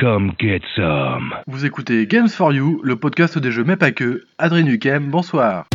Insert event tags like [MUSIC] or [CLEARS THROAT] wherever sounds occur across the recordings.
Come get some. Vous écoutez Games for You, le podcast des jeux mais pas que. Adrien Nukem, bonsoir.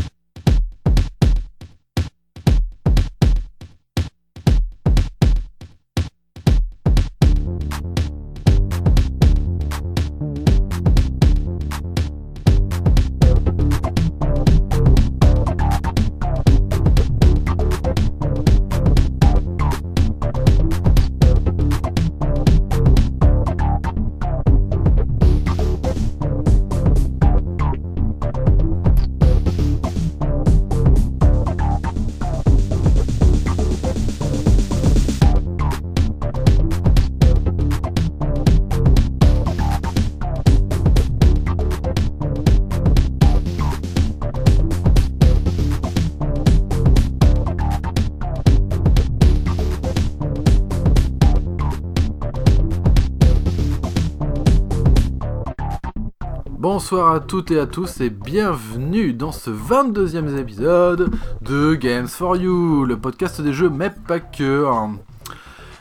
À toutes et à tous et bienvenue dans ce 22e épisode de Games for You, le podcast des jeux mais pas que.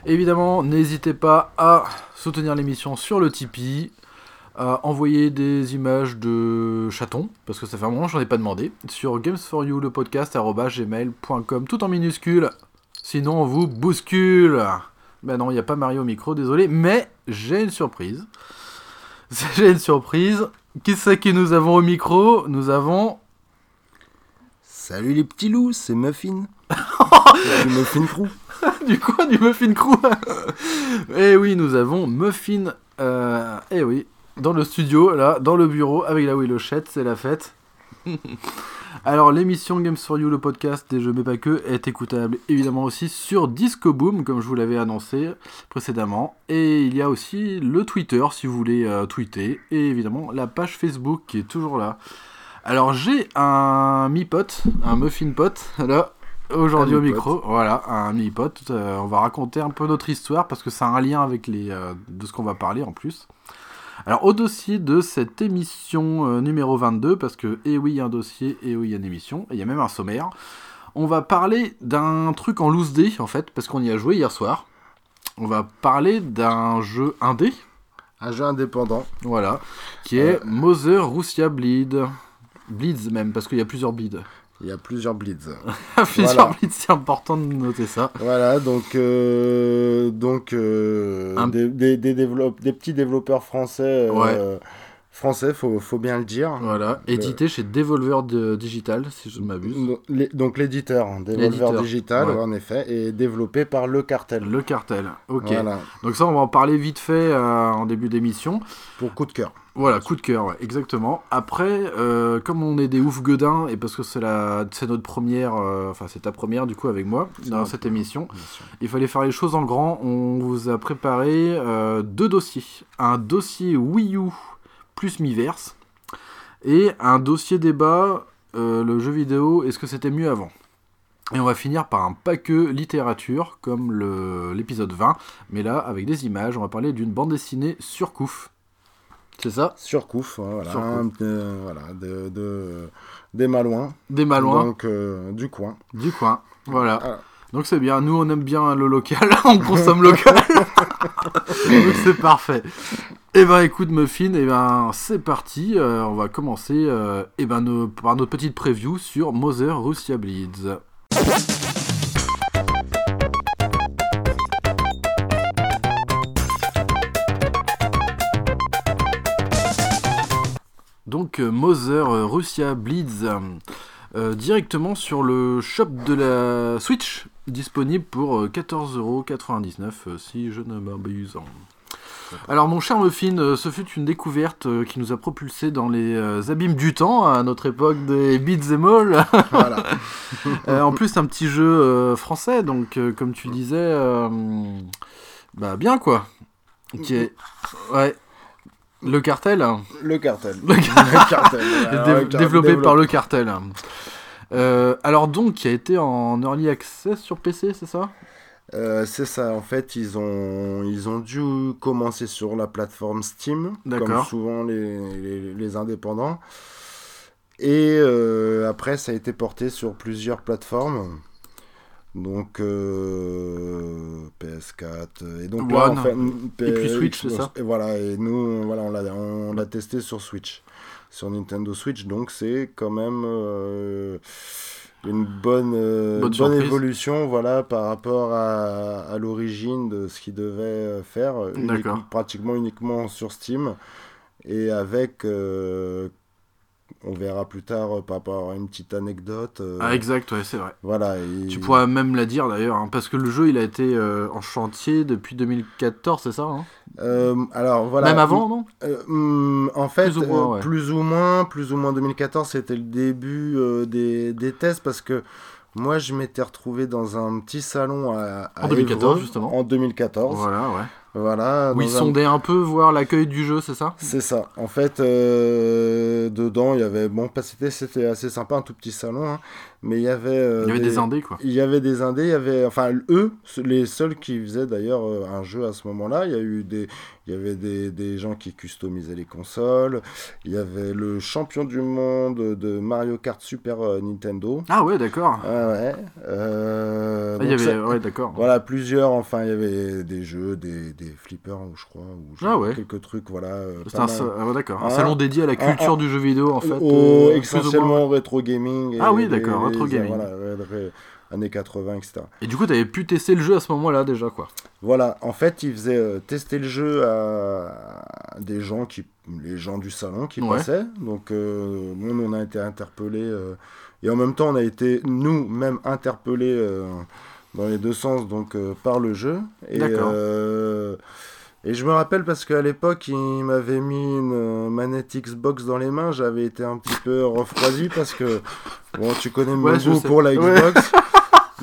Évidemment, n'hésitez pas à soutenir l'émission sur le Tipeee, à envoyer des images de chatons, parce que ça fait un moment que j'en ai pas demandé, sur Games for You, le podcast, gmail.com, tout en minuscule. Sinon, on vous bouscule. Ben non, il n'y a pas Mario au micro, désolé, mais j'ai une surprise. [LAUGHS] J'ai une surprise. Qui c'est que nous avons au micro? Nous avons. Salut les petits loups, c'est Muffin. [LAUGHS] du Muffin Crew. [LAUGHS] du quoi Du Muffin Crew? [LAUGHS] Eh oui, nous avons Muffin. Euh, eh oui, dans le studio, là, dans le bureau, avec la Willochette, c'est la fête. Alors, l'émission Games for You, le podcast des jeux mais pas que, est écoutable évidemment aussi sur Disco Boom, comme je vous l'avais annoncé précédemment. Et il y a aussi le Twitter si vous voulez euh, tweeter. Et évidemment, la page Facebook qui est toujours là. Alors, j'ai un mi-pote, un muffin pote, [LAUGHS] là, aujourd'hui au micro. Voilà, un mi-pote. Euh, on va raconter un peu notre histoire parce que ça a un lien avec les, euh, de ce qu'on va parler en plus. Alors, au dossier de cette émission euh, numéro 22, parce que, eh oui, il y a un dossier, et oui, il y a une émission, et il y a même un sommaire, on va parler d'un truc en loose day, en fait, parce qu'on y a joué hier soir. On va parler d'un jeu indé, Un jeu indépendant. voilà, qui est Mother Russia Bleed. Bleeds même, parce qu'il y a plusieurs bleeds. Il y a plusieurs blitz. [LAUGHS] plusieurs Voilà. bleeds, c'est important de noter ça. voilà, donc, euh, donc euh, Un- des, des, des, développe- des petits développeurs français. euh, Français, faut, faut bien le dire. Voilà, édité chez Devolver de- Digital, si je ne m'abuse. Donc, l'éditeur, hein, Devolver Digital, ouais. en effet, est développé par Le Cartel. Le cartel, ok. Voilà, Donc ça, on va en parler vite fait euh, en début d'émission. pour coup de cœur. Voilà, coup de cœur, ouais, exactement. Après, euh, comme on est des ouf gueudins, et parce que c'est notre première, euh, enfin c'est ta première du coup avec moi dans cette émission, il fallait faire les choses en grand. On vous a préparé euh, deux dossiers. Un dossier Wii U plus Miiverse, et un dossier débat, euh, le jeu vidéo, est-ce que c'était mieux avant? Et on va finir par un pas que littérature, comme l'épisode 20, mais là, avec des images, on va parler d'une bande dessinée sur Couf. C'est ça? Surcouf, hein, voilà, Surcouf. euh, voilà de, de- des Malouins, Des Malouins donc euh, du coin. du coin. Voilà. Voilà. Donc c'est bien, nous on aime bien le local, [LAUGHS] on consomme local. [LAUGHS] Donc c'est parfait. Et ben écoute Muffin, et ben c'est parti, euh, on va commencer euh, eh ben, nos- par notre petite preview sur Mother Russia Bleeds. Donc euh, Mother Russia Bleeds euh, directement sur le shop de la Switch, disponible pour euh, 14,99€ euh, si je ne m'abuse. Alors mon cher Muffin, euh, ce fut une découverte euh, qui nous a propulsé dans les euh, abîmes du temps à notre époque des beats and all. [LAUGHS] Voilà. Euh, en plus un petit jeu euh, français, donc euh, comme tu disais, euh, bah bien quoi. Qui est, ouais, le cartel. hein. Le cartel. Le Le cartel. [LAUGHS] Dé- développé par le cartel. Euh, alors donc, qui a été en early access sur PC, c'est ça? Euh, c'est ça, en fait, ils ont, ils ont dû commencer sur la plateforme Steam, comme souvent les, les, les indépendants. Et euh, après, ça a été porté sur plusieurs plateformes. Donc euh, PS4 et donc One. là, en fait, Et puis Switch, c'est ça? Et voilà, et nous voilà, on l'a on l'a testé sur Switch, sur Nintendo Switch, donc c'est quand même euh, une bonne euh, Bonne évolution voilà par rapport à, à l'origine de ce qu'il devait euh, faire, pratiquement uniquement sur Steam et avec on verra plus tard euh, par rapport à une petite anecdote. euh, Ah, exact, ouais, c'est vrai. voilà. et- Tu pourras même la dire d'ailleurs, hein, parce que le jeu il a été euh, en chantier depuis 2014, c'est ça hein? Alors voilà. Même avant, non? Hum, en fait, Plus ou moins, ouais. plus ou moins, plus ou moins 2014, c'était le début des, des tests parce que moi, je m'étais retrouvé dans un petit salon à, à En 2014, Évreux, justement. En 2014, Voilà, ouais. voilà. Où ils un- sondaient un peu, voir l'accueil du jeu, c'est ça? C'est ça. En fait, euh, dedans, il y avait bon, c'était c'était assez sympa, un tout petit salon, hein, mais il y avait. euh, Il y avait des indés, quoi. Il y avait des indés, il y avait, enfin, eux, les seuls qui faisaient d'ailleurs euh, un jeu à ce moment-là. Il y a eu des, il y avait des, des gens qui customisaient les consoles. Il y avait le champion du monde de Mario Kart Super euh, Nintendo. Ah ouais, d'accord. Ah ouais. euh, Ah, il y avait, ça- ouais, d'accord. voilà, plusieurs, enfin, il y avait des jeux, des, des flippers, je crois, ou Ah ouais. quelques trucs, voilà. euh, C'est un, ah d'accord. un Ah. salon dédié à la culture du jeu vidéo, en fait. Au- euh, ou essentiellement rétro gaming. et Ah oui, d'accord, rétro gaming. Voilà, années 80, etc. Et du coup, t'avais pu tester le jeu à ce moment-là déjà, quoi. Voilà, en fait, ils faisaient euh, tester le jeu à, des gens qui, les gens du salon qui Ouais. passaient. Donc, euh, nous, on a été interpellés. euh, et en même temps, on a été, nous-mêmes, interpellés euh, dans les deux sens, donc par le jeu. Et, D'accord. et je me rappelle parce qu'à l'époque, il m'avait mis une manette Xbox dans les mains. J'avais été un petit peu refroidi parce que, bon, tu connais mon Ouais, goût pour la Ouais. [LAUGHS]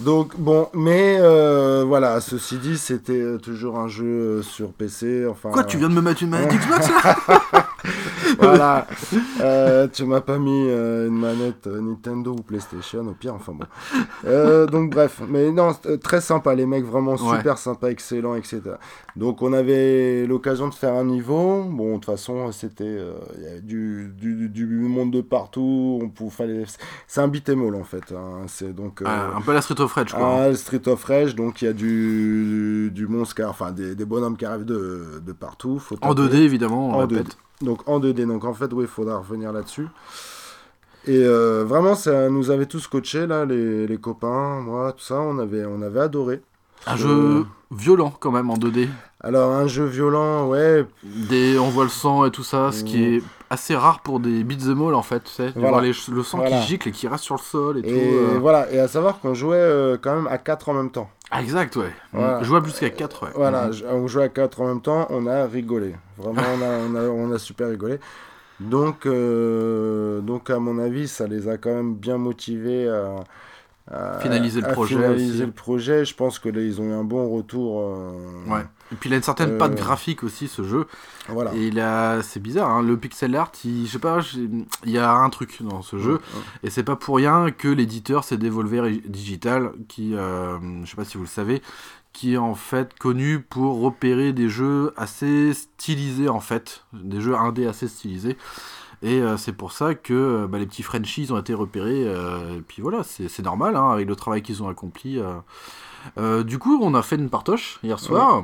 Donc bon, mais euh, voilà, ceci dit, c'était euh, toujours un jeu euh, sur PC. Enfin, Quoi, tu viens de me mettre une manette Xbox là? [LAUGHS] voilà, [LAUGHS] Euh, tu m'as pas mis euh, une manette euh, Nintendo ou PlayStation au pire. Enfin bon. Donc bref, mais non, très sympa, les mecs vraiment Ouais. super sympas, excellents, etc. Donc on avait l'occasion de faire un niveau. Bon, de toute façon, c'était du, du, du monde de partout. On pouvait, fallait... C'est un beat'em all en fait. hein. C'est donc. Ah, Un peu la Street of Rage, quoi. ah, Street of Rage, donc il y a du, du monstre, enfin des, des bonhommes qui arrivent de, de partout. Faut en taper. 2D, évidemment, on En répète. 2D. Donc en 2D, donc en fait, oui, il faudra revenir là-dessus. Et euh, vraiment, ça nous avait tous coachés, là, les, les copains, moi, tout ça, on avait, on avait adoré. Un Euh, jeu violent, quand même, en 2D. Alors, un jeu violent, ouais, Des... On voit le sang et tout ça, ce qui est assez rare pour des beat'em all, en fait, tu sais. De Voilà. voir les- le sang Voilà. qui gicle et qui reste sur le sol et, et tout. euh. voilà, et à savoir qu'on jouait euh, quand même à 4 en même temps. Ah, exact, ouais. Voilà. Je vois plus qu'à 4, ouais. Voilà, Mhm. on jouait à 4 en même temps, on a rigolé. Vraiment, on a, on a, on a super rigolé. Donc, euh, donc, à mon avis, ça les a quand même bien motivés à, à- Finaliser le à projet finaliser le projet. Je pense que là, ils ont eu un bon retour. euh, Ouais. Et puis il a une certaine Euh, patte graphique aussi, ce jeu. Voilà. Et il a, c'est bizarre, hein, le pixel art, il, je sais pas, il y a un truc dans ce jeu. Et c'est pas pour rien que l'éditeur c'est Devolver Digital, qui, euh, je sais pas si vous le savez, qui est en fait connu pour repérer des jeux assez stylisés en fait, des jeux indés assez stylisés. Et euh, c'est pour ça que euh, bah, les petits Frenchies ont été repérés. euh, et puis voilà, c'est normal hein, avec le travail qu'ils ont accompli. euh. Euh, du coup, on a fait une partoche hier soir.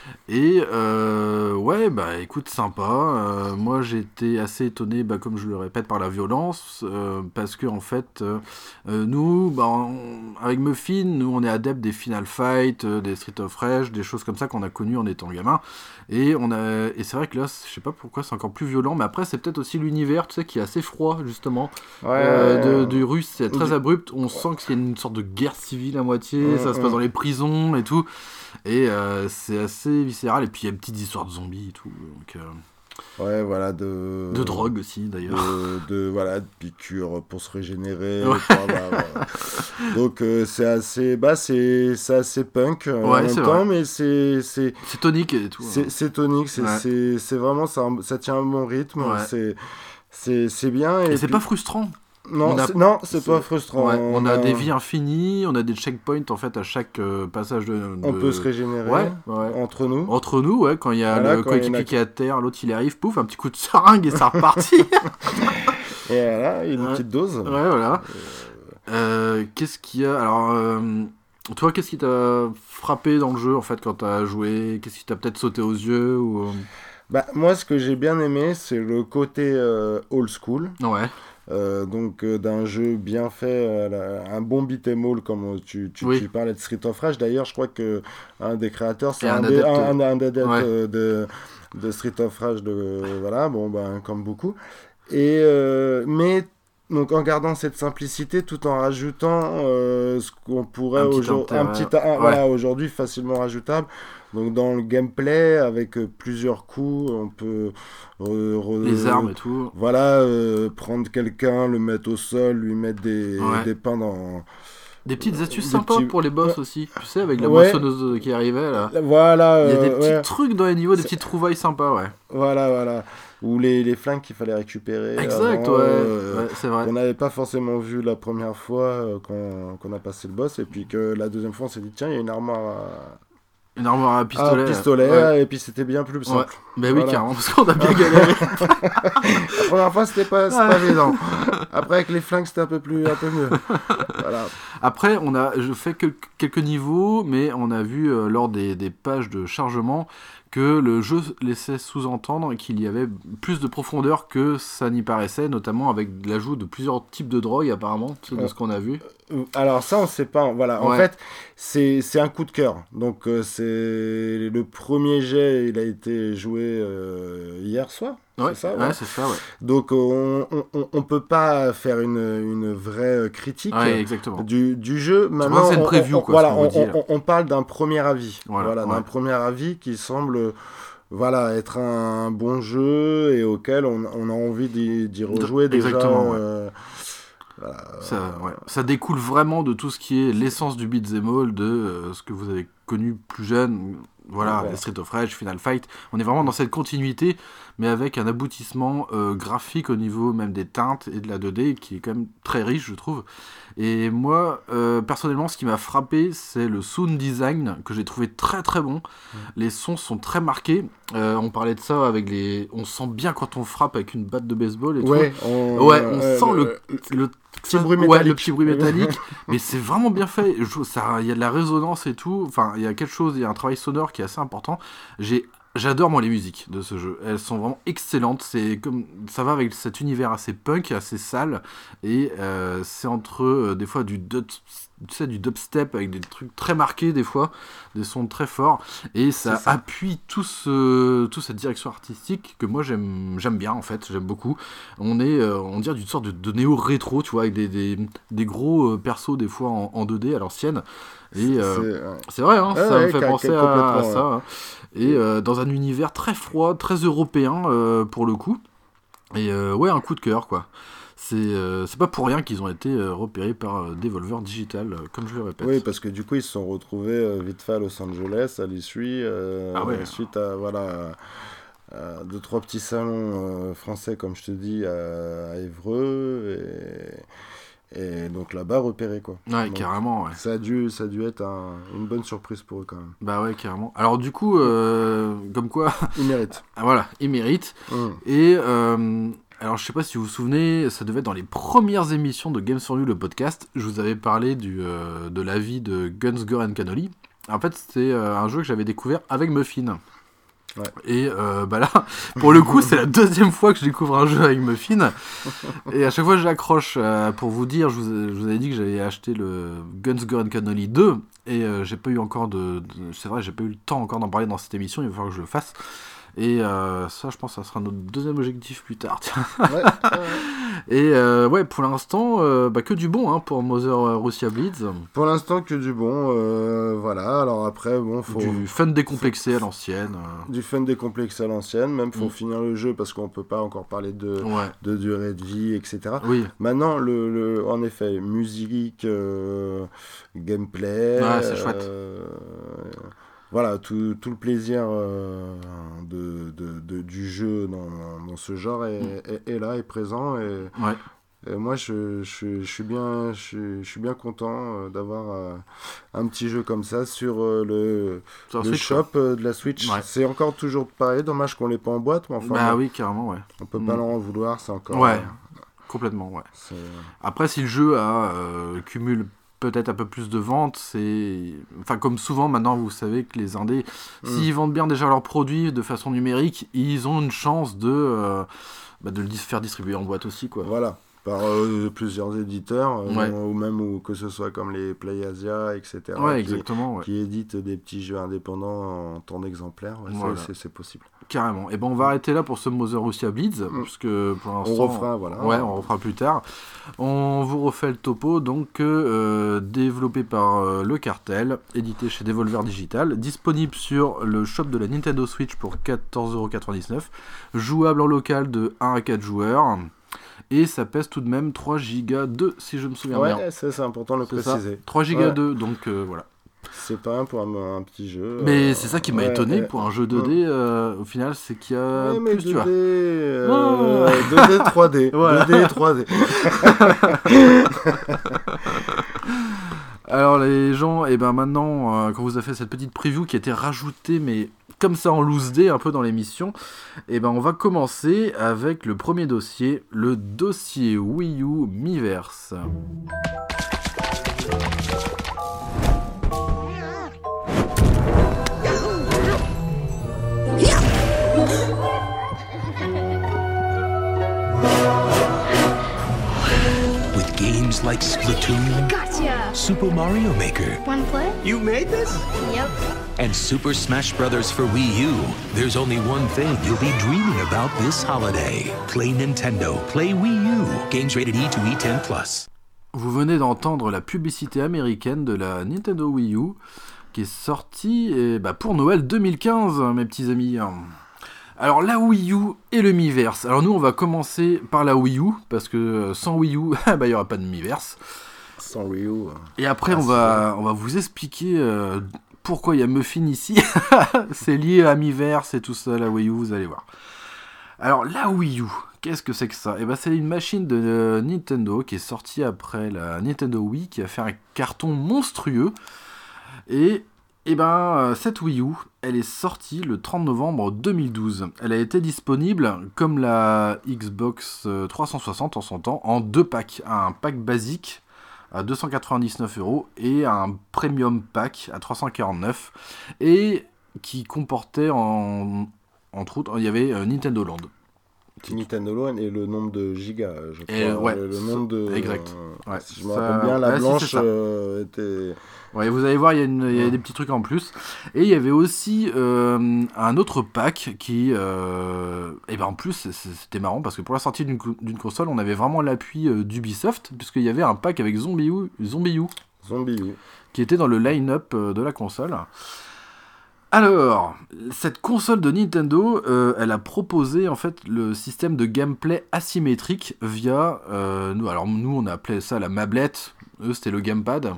Et euh, ouais, bah écoute, sympa. Euh, moi été assez étonné, bah, comme je le répète, par la violence. euh, parce que en fait, nous, bah, on- avec Muffin, nous on est adeptes des Final Fight, des Street of Rage, des choses comme ça qu'on a connues en étant gamin. Et, on a, et c'est vrai que là, je sais pas pourquoi c'est encore plus violent, mais après c'est peut-être aussi l'univers, tu sais, qui est assez froid justement. Ouais, ouais, de, du russe, c'est très abrupt. On sent qu'il y a une sorte de guerre civile à moitié. Mm, ça se passe dans les prisons et tout. Et c'est assez viscéral. Et puis il y a une petite histoire de zombies et tout. Donc, euh, ouais, voilà, de... de drogue aussi d'ailleurs. de, de- voilà de piqûres pour se régénérer Ouais. voilà. [LAUGHS] donc euh, c'est assez bah c'est c'est assez punk euh, en même c'est temps mais c'est c'est C'est tonique et tout. c'est hein. c'est tonique c'est Ouais. vraiment ça ça tient un bon rythme c'est c'est bien Et et c'est pas frustrant. Non on a- non c'est pas frustrant Ouais, on a des vies infinies, on a des checkpoints en fait à chaque euh, passage de. on de- peut se régénérer Ouais, ouais. entre nous Entre nous, ouais, quand il y a Voilà, le coéquipier qui- est à terre, l'autre il arrive, pouf, un petit coup de seringue et ça repartit. [LAUGHS] [LAUGHS] et voilà une petite dose Ouais, voilà. Euh, Qu'est-ce qu'il y a? Alors, euh, Toi, qu'est-ce qui t'a frappé dans le jeu en fait quand t'as joué? Qu'est-ce qui t'a peut-être sauté aux yeux ou... Bah, moi, ce que j'ai bien aimé, c'est le côté euh, old school. Ouais. Euh, donc euh, d'un jeu bien fait, euh, un bon beat'em all comme tu, tu, Oui. tu parlais de Street of Rage. D'ailleurs, je crois que un des créateurs, c'est un, adepte, un, un adepte ouais. de, de Street of Rage. De, voilà, bon, ben, comme beaucoup. Et, mais donc en gardant cette simplicité tout en rajoutant ce qu'on pourrait Un petit aujourd'hui un intérêt, petit un- ouais. voilà aujourd'hui facilement rajoutable donc dans le gameplay avec euh, plusieurs coups on peut Les armes et tout. voilà, euh, prendre quelqu'un, le mettre au sol, lui mettre des, Ouais. des pains dans. Des petites astuces Des sympas petits- pour les boss aussi. Tu sais, avec la Ouais. moissonneuse qui arrivait là. Voilà, Il y a des euh, petits ouais, trucs dans les niveaux, des petites trouvailles sympas, ouais. voilà, voilà. Ou les, les flingues qu'il fallait récupérer. Exact, avant, ouais. euh, Ouais, c'est vrai. qu'on n'avait pas forcément vu la première fois euh, qu'on qu'on a passé le boss, et puis que la deuxième fois on s'est dit, tiens, il y a une armoire à Une armoire à pistolet. à pistolet, Ouais. et puis c'était bien plus simple. Bah oui, Voilà. carrément, parce qu'on a bien galéré. [LAUGHS] La première fois c'était pas, pas évident. Après avec les flingues c'était un peu plus, un peu mieux. Voilà. Après, on a, je fais que- quelques niveaux, mais on a vu euh, lors des, des pages de chargement que le jeu laissait sous-entendre qu'il y avait plus de profondeur que ça n'y paraissait, notamment avec l'ajout de plusieurs types de drogues apparemment, de Ouais. ce qu'on a vu. Alors ça, on sait pas. Voilà, en fait, c'est c'est un coup de cœur. Donc euh, c'est le premier jet, il a été joué euh, hier soir. Ouais, c'est ça. ouais, ouais. c'est ça, ouais. Donc on, on, on- peut pas faire une, une vraie critique Ouais, exactement. du, du jeu. Maintenant, on- preview, quoi, voilà, parle d'un premier avis. Voilà, Voilà, ouais. d'un premier avis qui semble. Voilà, être un bon jeu et auquel on, on a envie d'y rejouer déjà. Exactement, ouais. euh, voilà, Ça, ouais. ça découle vraiment de tout ce qui est l'essence du beat'em all, de euh, ce que vous avez connu plus jeune, voilà, Ouais. Street of Rage, Final Fight. On est vraiment dans cette continuité, mais avec un aboutissement euh, graphique au niveau même des teintes et de la 2D qui est quand même très riche, je trouve. Et moi, euh, personnellement, ce qui m'a frappé, c'est le sound design que j'ai trouvé très très bon. Les sons sont très marqués. Euh, on parlait de ça avec les. On sent bien quand on frappe avec une batte de baseball et tout. Ouais, on, Ouais, on sent le, le petit bruit ouais, métallique. le petit bruit métallique, [LAUGHS] mais c'est vraiment bien fait. Il y a de la résonance et tout. Enfin, il y a quelque chose, il y a un travail sonore qui est assez important. J'ai, j'adore moi les musiques de ce jeu. Elles sont vraiment excellentes. C'est comme, ça va avec cet univers assez punk, assez sale, et euh, c'est entre euh, des fois du dub, tu sais, du dubstep avec des trucs très marqués des fois, des sons très forts, et ça, appuie tout ce, toute cette direction artistique que moi j'aime, j'aime bien en fait, j'aime beaucoup. On est, euh, on dirait d'une sorte de, de néo rétro, tu vois, avec des, des, des gros euh, persos des fois en, en 2D à l'ancienne. Et euh, C'est- c'est vrai, hein, ça me fait penser à, ça. hein. Et euh, dans un univers très froid, très européen euh, pour le coup. Et euh, ouais, un coup de cœur quoi. C'est euh, pas pour rien qu'ils ont été euh, repérés par euh, Devolver Digital, euh, comme je le répète. Oui, parce que du coup, ils se sont retrouvés euh, vite fait à Los Angeles, à l'issue, Ah ouais. suite à voilà, à deux, trois petits salons français, comme je te dis, à, à Évreux, et, et donc là-bas, repérés, quoi. Ouais, Donc, carrément, ouais. Ça a dû, ça a dû être un- une bonne surprise pour eux, quand même. Bah ouais, carrément. Alors du coup, euh, comme quoi, Ils méritent. [LAUGHS] ah, voilà, ils méritent. Mm. Et euh, alors, je sais pas si vous vous souvenez, ça devait être dans les premières émissions de Games for You, le podcast. Je vous avais parlé du, euh, de la vie de Guns, Gore and Cannoli. En fait, c'était euh, un jeu que j'avais découvert avec Muffin. Ouais. Et euh, bah là, [LAUGHS] pour le coup, c'est la deuxième fois que je découvre un jeu avec Muffin. [LAUGHS] Et à chaque fois, j'accroche. euh, pour vous dire, je vous, ai- je vous avais dit que j'avais acheté le Guns, and Cannoli 2. Et euh, j'ai pas eu encore de. de- c'est vrai, j'ai pas eu le temps encore d'en parler dans cette émission. Il va falloir que je le fasse. Et euh, ça, je pense, que ça sera notre deuxième objectif plus tard. Ouais. Et euh, ouais, pour l'instant, euh, bah, que du bon hein, pour Mother Russia Bleeds. Pour l'instant, que du bon. euh, voilà, alors après, bon, faut. Du fun décomplexé à l'ancienne. Du fun décomplexé à l'ancienne, même faut Mm. finir le jeu parce qu'on peut pas encore parler de, Ouais, de durée de vie, etc. oui, Maintenant, le, le- en effet, musique, gameplay, Ouais, c'est chouette. Voilà, tout, tout le plaisir euh, de, de- de- du jeu dans, dans ce genre est, est- est là, est présent. Et, Mm. ouais. et moi, je, je- je suis bien, je, je suis bien content euh, d'avoir euh, un petit jeu comme ça sur euh, le, Sur le Switch, shop de la Switch. Ouais. C'est encore toujours pareil, dommage qu'on l'ait pas en boîte, mais enfin, Bah oui, carrément, ouais. on peut pas Mm. l'en vouloir, c'est encore. Ouais. Complètement, ouais. Après, si le jeu a, euh, cumule peut-être un peu plus de ventes. C'est, enfin, comme souvent maintenant, vous savez que les indés, Mm. s'ils vendent bien déjà leurs produits de façon numérique, ils ont une chance de, euh, bah, de le faire distribuer en boîte aussi, quoi. Voilà, par euh, plusieurs éditeurs, euh, ou même ou, que ce soit comme les PlayAsia, etc. Ouais, qui, exactement, ouais. qui éditent des petits jeux indépendants en temps d'exemplaire. Ouais, c'est- Voilà. c'est- c'est possible. Carrément. Et ben, on va arrêter là pour ce Mother Russia Blitz, puisque pour l'instant, On refera, voilà. Ouais, on refera plus tard. On vous refait le topo, donc euh, développé par euh, Le Cartel, édité chez Devolver Digital, disponible sur le shop de la Nintendo Switch pour 14,99€, jouable en local de 1 à 4 joueurs, et ça pèse tout de même 3 Go 2 si je me souviens bien. Ouais, c'est important de le ça, préciser. 3 Go Ouais. 2, donc euh, voilà. C'est pas un pour un, un petit jeu. Mais euh, c'est ça qui m'a ouais, étonné ouais. pour un jeu 2D, euh, au final, c'est qu'il y a Ouais, mais plus, 2D, tu vois. euh, 2D, 3D. [LAUGHS] Voilà. 2D, 3D. [LAUGHS] Alors les gens, et ben maintenant, euh, quand vous avez fait cette petite preview qui a été rajoutée, mais comme ça en loose day un peu dans l'émission, et ben on va commencer avec le premier dossier, le dossier Wii U Miiverse. Games like Splatoon, Gotcha! Super Mario Maker, One play? You made this? Yep. and Super Smash Bros. for Wii U, there's only one thing you'll be dreaming about this holiday. Play Nintendo, play Wii U. Games rated E to E10+. Plus. Vous venez d'entendre la publicité américaine de la Nintendo Wii U qui est sortie eh bah, pour Noël 2015, mes petits amis. Alors la Wii U et le Miiverse. Alors nous on va commencer par la Wii U parce que euh, sans Wii U, [LAUGHS] bah, il n'y aura pas de Miiverse. Sans Wii U. euh. Et après, Ah, on, va, on va vous expliquer euh, pourquoi il y a Muffin ici. [LAUGHS] c'est lié à Miiverse et tout ça, la Wii U, vous allez voir. Alors, la Wii U, qu'est-ce que c'est que ça? Eh ben, c'est une machine de euh, Nintendo qui est sortie après la Nintendo Wii, qui a fait un carton monstrueux. Et, et ben, euh, cette Wii U, elle est sortie le 30 novembre 2012. Elle a été disponible, comme la Xbox euh, 360 en son temps, en deux packs. Un pack basique à 299 euros et un premium pack à 349 et qui comportait en, entre autres il y avait euh, Nintendo Land Nintendo Land et le nombre de gigas, euh, je crois. Et, ouais, le, nombre de. exact. euh, Ouais, si je me rappelle bien, la blanche euh, était. Ouais vous allez voir il y a, une- il y a des petits trucs en plus et il y avait aussi euh, un autre pack qui euh, et ben en plus c'était marrant parce que pour la sortie d'une co- d'une console on avait vraiment l'appui euh, d'Ubisoft puisqu'il y avait un pack avec Zombie U, Zombie U Zombie U. qui était dans le line-up de la console. Alors, cette console de Nintendo, euh, elle a proposé en fait le système de gameplay asymétrique via, euh, nous, alors nous on a appelé ça la mablette, eux c'était le gamepad.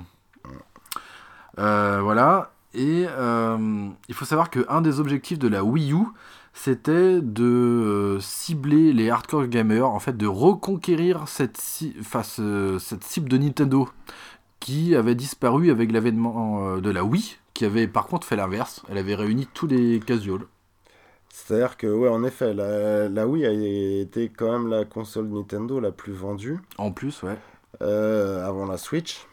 Euh, voilà, et euh, il faut savoir que un des objectifs de la Wii U, c'était de euh, cibler les hardcore gamers, en fait de reconquérir cette, ci- enfin, ce- cette cible de Nintendo qui avait disparu avec l'avènement de la Wii, qui avait par contre fait l'inverse. Elle avait réuni tous les casuals. C'est-à-dire que, ouais, en effet, la, la Wii a été quand même la console Nintendo la plus vendue En plus, ouais. euh, avant la Switch.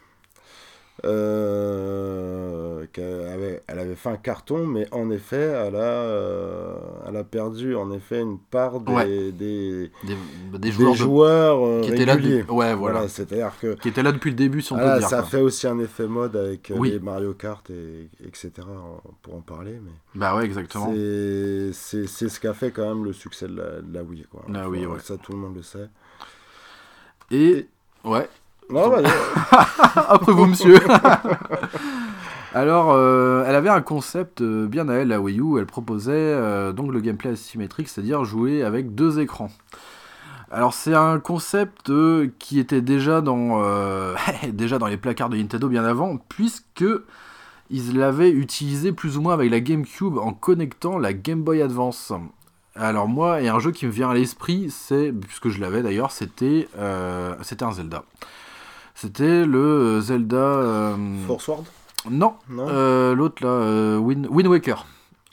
Euh, qu'elle avait, elle avait fait un carton, mais en effet, elle a, euh, elle a perdu en effet une part des, Ouais. des, Des, des des joueurs, joueurs, de- euh, qui étaient là, réguliers. de- ouais, voilà, c'est-à-dire que qui étaient là depuis le début, si on voilà, peut dire. ça quoi. fait aussi un effet mode avec euh, Oui. les Mario Kart et etc. pour en parler, mais Bah ouais, exactement. c'est ce qui a fait quand même le succès de la, de la Wii. Quoi. Wii, Faut- ouais. Ça, tout le monde le sait. Et ouais. Non, bah, Après [LAUGHS] vous, monsieur. [LAUGHS] Alors, euh, elle avait un concept euh, bien à elle, la Wii U. Elle proposait euh, donc le gameplay asymétrique, c'est-à-dire jouer avec deux écrans. Alors, c'est un concept euh, qui était déjà dans, euh, [LAUGHS] déjà dans les placards de Nintendo bien avant, puisque ils l'avaient utilisé plus ou moins avec la GameCube en connectant la Game Boy Advance. Alors moi, et un jeu qui me vient à l'esprit, c'est, puisque je l'avais d'ailleurs, c'était euh, c'était un Zelda. C'était le Zelda... euh, Force Ward non, Non euh, l'autre là, euh, Wind, Wind Waker.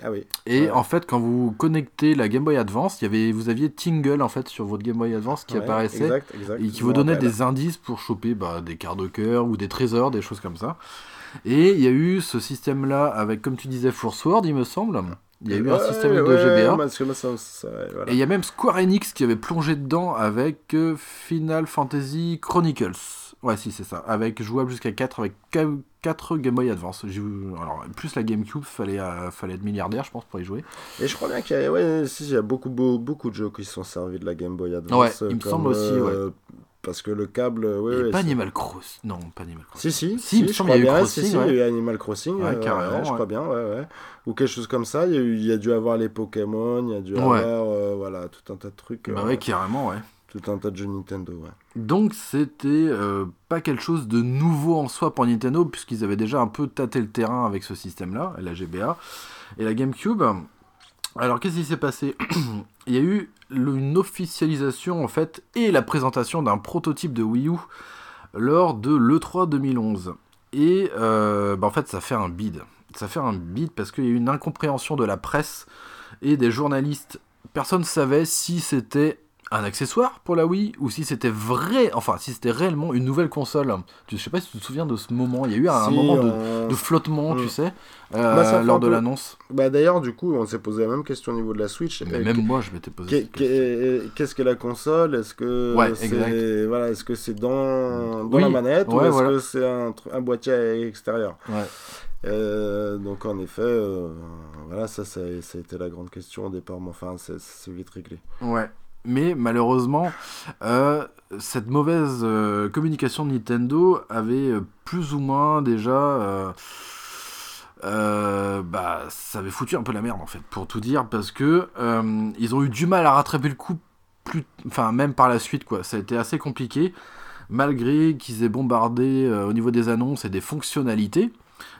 Ah oui. Et Ouais. en fait, quand vous connectez la Game Boy Advance, y avait, vous aviez Tingle en fait sur votre Game Boy Advance qui Ouais, apparaissait Exact, exact. et qui vous donnait des indices pour choper bah, des quarts de cœur ou des trésors, des choses comme ça. Et il y a eu ce système-là avec, comme tu disais, Force Word, il me semble. Il y a eu un système de GBA. voilà. Et il y a même Square Enix qui avait plongé dedans avec euh, Final Fantasy Chronicles. Ouais, si, c'est ça. Avec jouable jusqu'à 4 avec 4 Game Boy Advance. Alors, plus la GameCube, fallait, euh, fallait être milliardaire, je pense, pour y jouer. Et je crois bien qu'il y a, ouais, si, il y a beaucoup, beau- beaucoup de jeux qui se sont servis de la Game Boy Advance. Ouais, il me comme, semble aussi, euh, Parce que le câble, ouais, pas Animal Cross. Non, pas Animal Cross. Si, si, Si, il qu'il y a eu Crossing, si, si, il y a eu Animal Crossing, Ouais, euh, carrément, je crois bien, ouais, ouais. Ou quelque chose comme ça, il y a, eu- il y a dû avoir les Pokémon, il y a dû avoir, euh, voilà, tout un tas de trucs, Bah euh, ouais, carrément, ouais. Tout un tas de jeux Nintendo, ouais. Donc c'était euh, pas quelque chose de nouveau en soi pour Nintendo, puisqu'ils avaient déjà un peu tâté le terrain avec ce système-là, la GBA. Et la GameCube, alors qu'est-ce qui s'est passé [CLEARS THROAT] Il y a eu une officialisation en fait et la présentation d'un prototype de Wii U lors de l'E3 2011. Et euh, bah, en fait ça fait un bid. Ça fait un bid parce qu'il y a eu une incompréhension de la presse et des journalistes. Personne ne savait si c'était un accessoire pour la Wii ou si c'était vrai, enfin si c'était réellement une nouvelle console? Je sais pas si tu te souviens de ce moment. Il y a eu un, Si, moment de, on- de flottement, tu Mm. sais, euh, Bah, lors de peu- l'annonce. Bah, D'ailleurs, du coup, on s'est posé la même question au niveau de la Switch. Mais Euh, même moi, je m'étais posé. Qu'est-ce que la console? Est-ce que Ouais, c'est voilà, est-ce que c'est dans, dans Oui, la manette ou est-ce voilà. que c'est un, boîtier extérieur Ouais. Euh, Donc en effet, euh, voilà, ça, ça, ça a été la grande question au départ, mais enfin, c'est c'est vite réglé. Ouais. Mais malheureusement, euh, cette mauvaise euh, communication de Nintendo avait euh, plus ou moins déjà. bah, ça avait foutu un peu la merde en fait, pour tout dire, parce que ils ont eu du mal à rattraper le coup, enfin même par la suite quoi. Ça a été assez compliqué, malgré qu'ils aient bombardé au niveau des annonces et des fonctionnalités,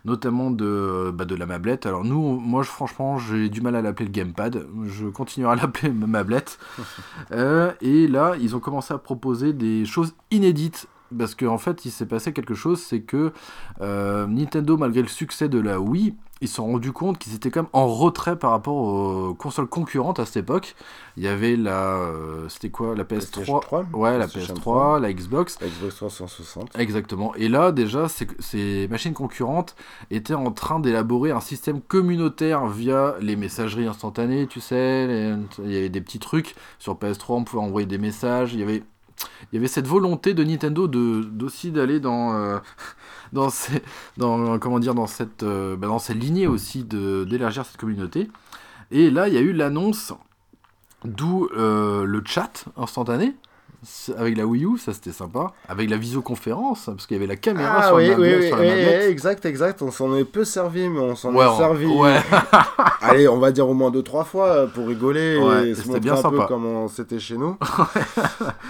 notamment de, bah, de la mablette. Alors nous, moi je, franchement, j'ai du mal à l'appeler le gamepad. Je continuerai à l'appeler ma mablette. [LAUGHS] Euh, et là, ils ont commencé à proposer des choses inédites. Parce qu'en fait, il s'est passé quelque chose, c'est que euh, Nintendo, malgré le succès de la Wii, ils se sont rendus compte qu'ils étaient quand même en retrait par rapport aux consoles concurrentes à cette époque. Il y avait la... euh, C'était quoi La PS3 PlayStation 3, Ouais, la PlayStation PS3, la Xbox. La Xbox 360. Exactement. Et là, déjà, ces, ces machines concurrentes étaient en train d'élaborer un système communautaire via les messageries instantanées, tu sais. les- il y avait des petits trucs. Sur PS3, on pouvait envoyer des messages. Il y avait, il y avait cette volonté de Nintendo d'aller dans, cette, lignée aussi d'élargir cette communauté. Et là, il y a eu l'annonce, d'où euh, le chat instantané. Avec la Wii U, ça c'était sympa. Avec la visioconférence, parce qu'il y avait la caméra Ah sur, oui, la oui, oui, sur la oui, mablette. exact, exact. On s'en est peu servi, mais on s'en Ouais, est on- servi. ouais. [LAUGHS] Allez, on va dire au moins deux, trois fois euh, pour rigoler Ouais, et se c'était montrer bien un sympa. peu comment c'était chez nous. [LAUGHS]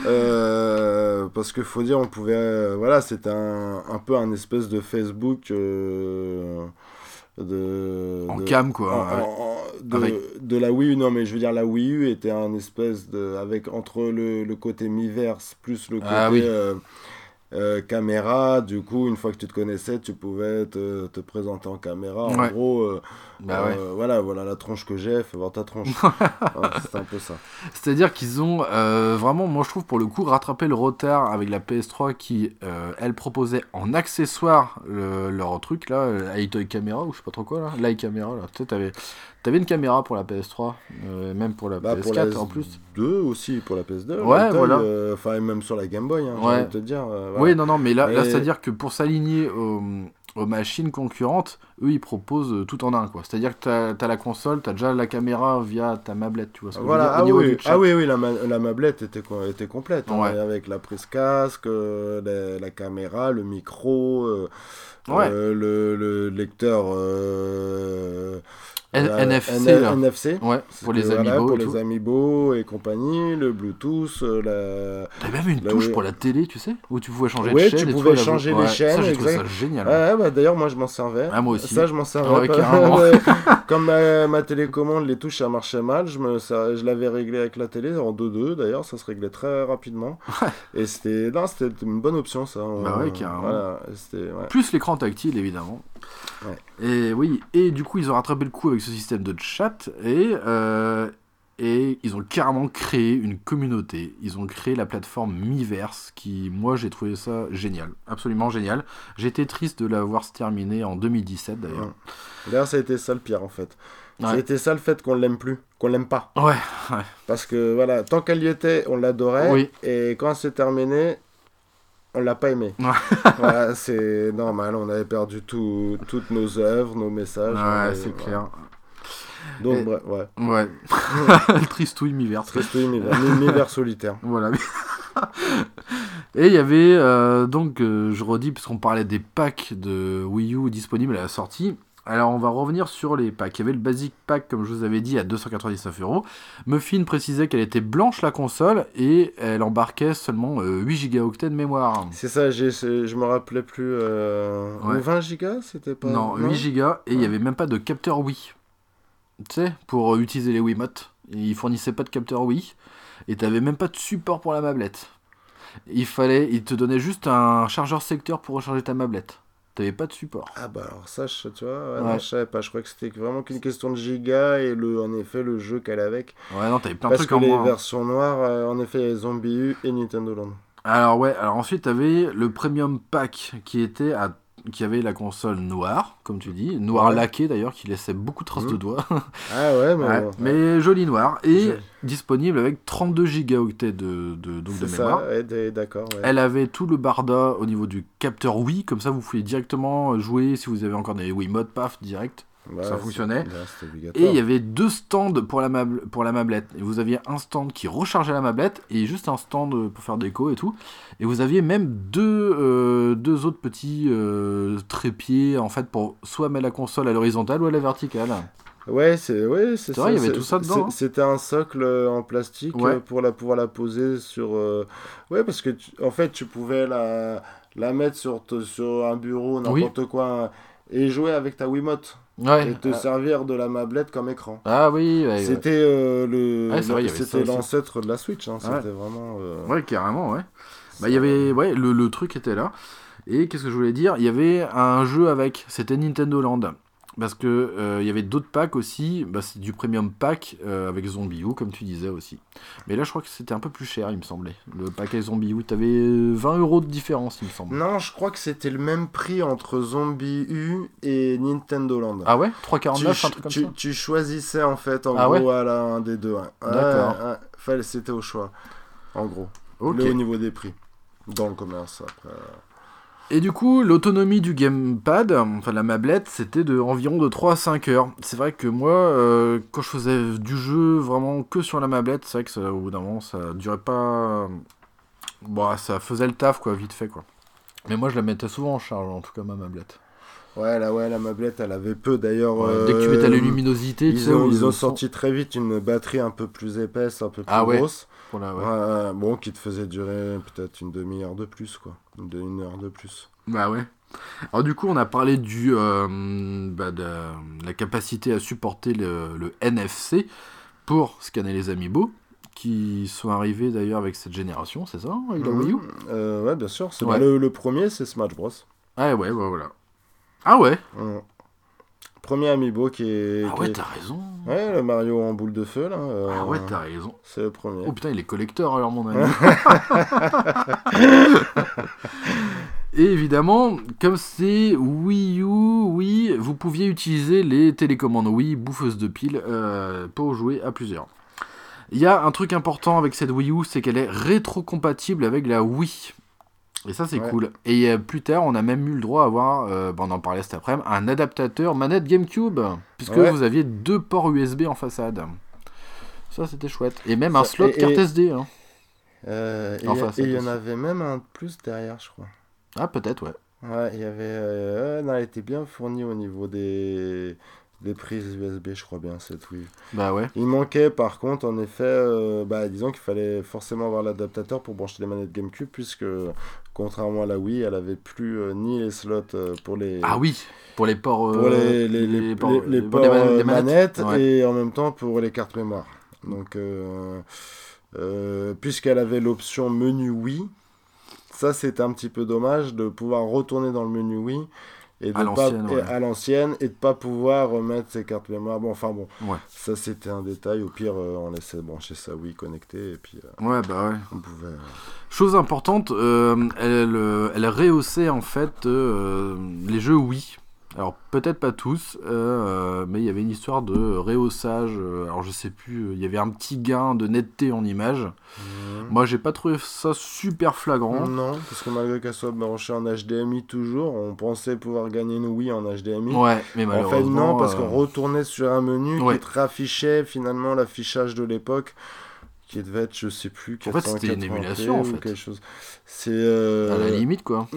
Euh, parce que faut dire, on pouvait, euh, voilà, c'était un, un peu un espèce de Facebook euh, de En de- cam, quoi. en- ouais. en- en- de, Avec- de la Wii U, non mais je veux dire la Wii U était un espèce de avec entre le, le côté miiverse plus le côté Ah oui. euh, euh, caméra, du coup une fois que tu te connaissais tu pouvais te, te présenter en caméra, en gros euh, Bah ouais. euh, voilà voilà la tronche que j'ai, fais voir ta tronche. Ouais, [LAUGHS] c'est un peu ça. C'est-à-dire qu'ils ont euh, vraiment, moi je trouve pour le coup, rattrapé le retard avec la PS3 qui, euh, elle, proposait en accessoire le- leur truc là, iToy Camera ou je sais pas trop quoi là, l'iCamera là. Tu sais, t'avais, t'avais une caméra pour la PS3, euh, même pour la Bah, PS4 pour la en plus. 2 aussi pour la PS2. Ouais, voilà. Enfin même sur la Game Boy, hein, j'ai Ouais. envie de te dire. voilà. Oui, non, non, mais là, là c'est-à-dire que pour s'aligner aux, aux machines concurrentes, eux ils proposent euh, tout en un quoi. C'est-à-dire que t'as, t'as la console, t'as déjà la caméra via ta mablette, tu vois ce que je veux Voilà, dire, au ah oui, ah oui, oui, la, ma- la mablette était, était complète, hein, avec la prise casque, euh, la, la caméra, le micro, euh, Ouais. euh, le, le lecteur NFC, N- là. NFC. Ouais, pour les Voilà, amiibo pour et les tout. amiibo et compagnie, le Bluetooth, euh, la... T'avais même une touche pour la télé, tu sais, où tu pouvais changer Ouais, de tu chaîne. et pouvais la- changer les ouais, chaînes, Ça, j'ai trouvé ça génial. Bah, d'ailleurs, moi je m'en servais. Ah, moi aussi. Ça, je m'en servais. Pas-. [LAUGHS] [LAUGHS] Comme ma, ma télécommande, les touches, ça marchait mal. Je, me, ça- je l'avais réglé avec la télé, en 2-2 d'ailleurs, ça se réglait très rapidement. Et c'était une bonne option, ça. Bah ouais, carrément. Voilà. Plus l'écran tactile, évidemment. Et oui, et du coup, ils ont rattrapé le coup avec ce système de chat et, euh, et ils ont carrément créé une communauté. Ils ont créé la plateforme Miiverse qui, moi, j'ai trouvé ça génial, absolument génial. J'étais triste de la voir se terminer en 2017 d'ailleurs. Ouais. D'ailleurs, ça a été ça le pire en fait. Ça a Ouais. été ça le fait qu'on l'aime plus, qu'on l'aime pas. Ouais, ouais. Parce que voilà, tant qu'elle y était, on l'adorait. Oui. Et quand c'est terminé, on l'a pas aimé. Ouais. [LAUGHS] voilà, c'est normal. On avait perdu tout, toutes nos œuvres, nos messages. Ouais, c'est clair. Donc, bref, ouais. Ouais. le [LAUGHS] tristouille Miiverse. Triste univers, univers solitaire. [LAUGHS] Voilà. Et il y avait euh, donc, euh, je redis, puisqu'on parlait des packs de Wii U disponibles à la sortie. Alors on va revenir sur les packs. Il y avait le Basic Pack, comme je vous avais dit, à 299 euros. Muffin précisait qu'elle était blanche la console et elle embarquait seulement euh, 8 Go de mémoire. C'est ça, je me rappelais plus. Euh... Ouais. ou 20 gigas, c'était pas. Non, 8 Go et il n'y avait même pas de capteur Wii. Tu sais, pour euh, utiliser les Wiimotes. Ils fournissaient pas de capteur Wii et t'avais même pas de support pour la mablette. Il fallait, il te donnait juste un chargeur secteur pour recharger ta mablette. T'avais pas de support. Ah bah alors ça, je, tu vois, ouais, Ouais. non, je savais pas. Je crois que c'était vraiment qu'une question de gigas et le, en effet le jeu qu'elle avec. Ouais, non, t'avais plein de Parce trucs que en les moins. hein. versions noires, euh, en effet, il y avait Zombie U et Nintendo Land. Alors ouais, alors ensuite t'avais le Premium Pack qui était à qui avait la console noire, comme tu dis, noir Ouais. laqué d'ailleurs, qui laissait beaucoup de traces Mhm. de doigts. [LAUGHS] Ah ouais, mais, Ouais, bon, mais joli noir et disponible avec 32 gigaoctets de, de, donc de mémoire. d'accord. Elle avait tout le barda au niveau du capteur Wii, comme ça vous pouvez directement jouer si vous avez encore des Wii mode paf direct. Ouais, ça fonctionnait. Et il y avait deux stands pour la, mab- pour la mablette. Et vous aviez un stand qui rechargeait la mablette et juste un stand pour faire déco et tout. Et vous aviez même deux, euh, deux autres petits euh, trépieds en fait pour soit mettre la console à l'horizontale ou à la verticale. Ouais, c'est ouais, c'est vrai, il y avait tout ça dedans, hein. C'était un socle euh, en plastique Ouais. euh, pour la pouvoir la poser sur. euh, Ouais, parce que tu- en fait, tu pouvais la la mettre sur te- sur un bureau n'importe quoi et jouer avec ta Wiimote Ouais. et te servir de la mablette comme écran. Ah oui, ouais. C'était euh, le, Ouais, c'était l'ancêtre de la Switch. Hein, Ouais. C'était vraiment. euh, Ouais, carrément, ouais. Bah, il y avait, ouais, le, le truc était là. Et qu'est-ce que je voulais dire? Il y avait un jeu avec, c'était Nintendo Land. Parce que euh, il y avait d'autres packs aussi, bah, c'est du premium pack euh, avec Zombie U, comme tu disais aussi. Mais là, je crois que c'était un peu plus cher, il me semblait. Le pack avec Zombie U, t'avais 20 euros de différence, il me semble. Non, je crois que c'était le même prix entre Zombie U et Nintendo Land. Ah ouais? tu, 3,49, un truc comme tu, ça? tu choisissais en fait en Ah gros ouais voilà, un des deux. D'accord. c'était au choix. En gros. Ok. Le- au niveau des prix. Dans le commerce après. Et du coup, l'autonomie du gamepad, enfin de la mablette, c'était de environ de 3 à 5 heures. C'est vrai que moi, euh, quand je faisais du jeu vraiment que sur la mablette, c'est vrai que ça, au bout d'un moment, ça durait pas. Bon, ça faisait le taf, quoi, vite fait, quoi. Mais moi, je la mettais souvent en charge, en tout cas, ma mablette. Ouais, là, ouais, la mablette, elle avait peu d'ailleurs. Ouais, Dès que tu euh, mettais la luminosité, tu Ils sais, ont, ils ont sorti très vite une batterie un peu plus épaisse, un peu plus Ah ouais. grosse. pour ouais. Bon, qui te faisait durer peut-être une demi-heure de plus, quoi. Une, une heure de plus. Bah ouais. Alors du coup, on a parlé du, euh, bah, de la capacité à supporter le, le NFC pour scanner les amiibo, qui sont arrivés d'ailleurs avec cette génération, c'est ça, avec la Wii U? Euh, ouais, bien sûr. Ouais. bah, le, le premier, c'est Smash Bros. Ah ouais, bah voilà. Ah ouais? Mm. Premier amiibo qui est. Ah qui ouais, est- t'as raison. Ouais, le Mario en boule de feu, là. euh, Ah ouais, t'as raison. C'est le premier. Oh putain, il est collecteur alors, mon ami. [LAUGHS] Et évidemment, comme c'est Wii U, oui, vous pouviez utiliser les télécommandes Wii, bouffeuses de piles, euh, pour jouer à plusieurs. Il y a un truc important avec cette Wii U, c'est qu'elle est rétro-compatible avec la Wii. Et ça, c'est Ouais. cool. Et euh, plus tard, on a même eu le droit à avoir, euh, bah, on en parlait cet après-midi, un adaptateur manette GameCube, puisque Ouais. vous aviez deux ports USB en façade. Ça, c'était chouette. Et même un slot et- carte et- SD. hein. Euh, et Enfin, il y en avait même un de plus derrière, je crois. Ah, peut-être, ouais. Ouais, il y avait. euh, non, elle était bien fournie au niveau des, des prises USB, je crois bien, cette Wii. Bah ouais. Il manquait par contre, en effet, euh, bah, disons qu'il fallait forcément avoir l'adaptateur pour brancher les manettes GameCube, puisque contrairement à la Wii, elle avait plus euh, ni les slots euh, pour les. Ah oui, pour les ports. pour les, les, les, ports- les- les les ports, les manettes, Ouais. et en même temps pour les cartes mémoire. Donc, puisqu'elle avait l'option menu Wii, ça c'était un petit peu dommage de pouvoir retourner dans le menu Wii et de À pas l'ancienne, ouais. à l'ancienne et de pas pouvoir remettre ses cartes mémoire. Bon, enfin bon, Ouais. ça c'était un détail. Au pire, euh, on laissait brancher sa Wii connectée et puis euh, Ouais, bah ouais. on pouvait. euh, Chose importante, elle, elle rehaussait en fait les jeux Wii. Alors peut-être pas tous, euh, mais il y avait une histoire de rehaussage. euh, alors je sais plus, euh, il y avait un petit gain de netteté en image. Moi j'ai pas trouvé ça super flagrant. Non, parce que malgré qu'elle soit branchée en HDMI toujours, on pensait pouvoir gagner une Wii en HDMI. Ouais, mais En fait, malheureusement. non, parce euh, qu'on retournait sur un menu ouais. qui te raffichait finalement l'affichage de l'époque, qui devait être, je sais plus, En fait, c'était une 480p émulation, en fait. quelque chose. C'est. euh, à la limite quoi.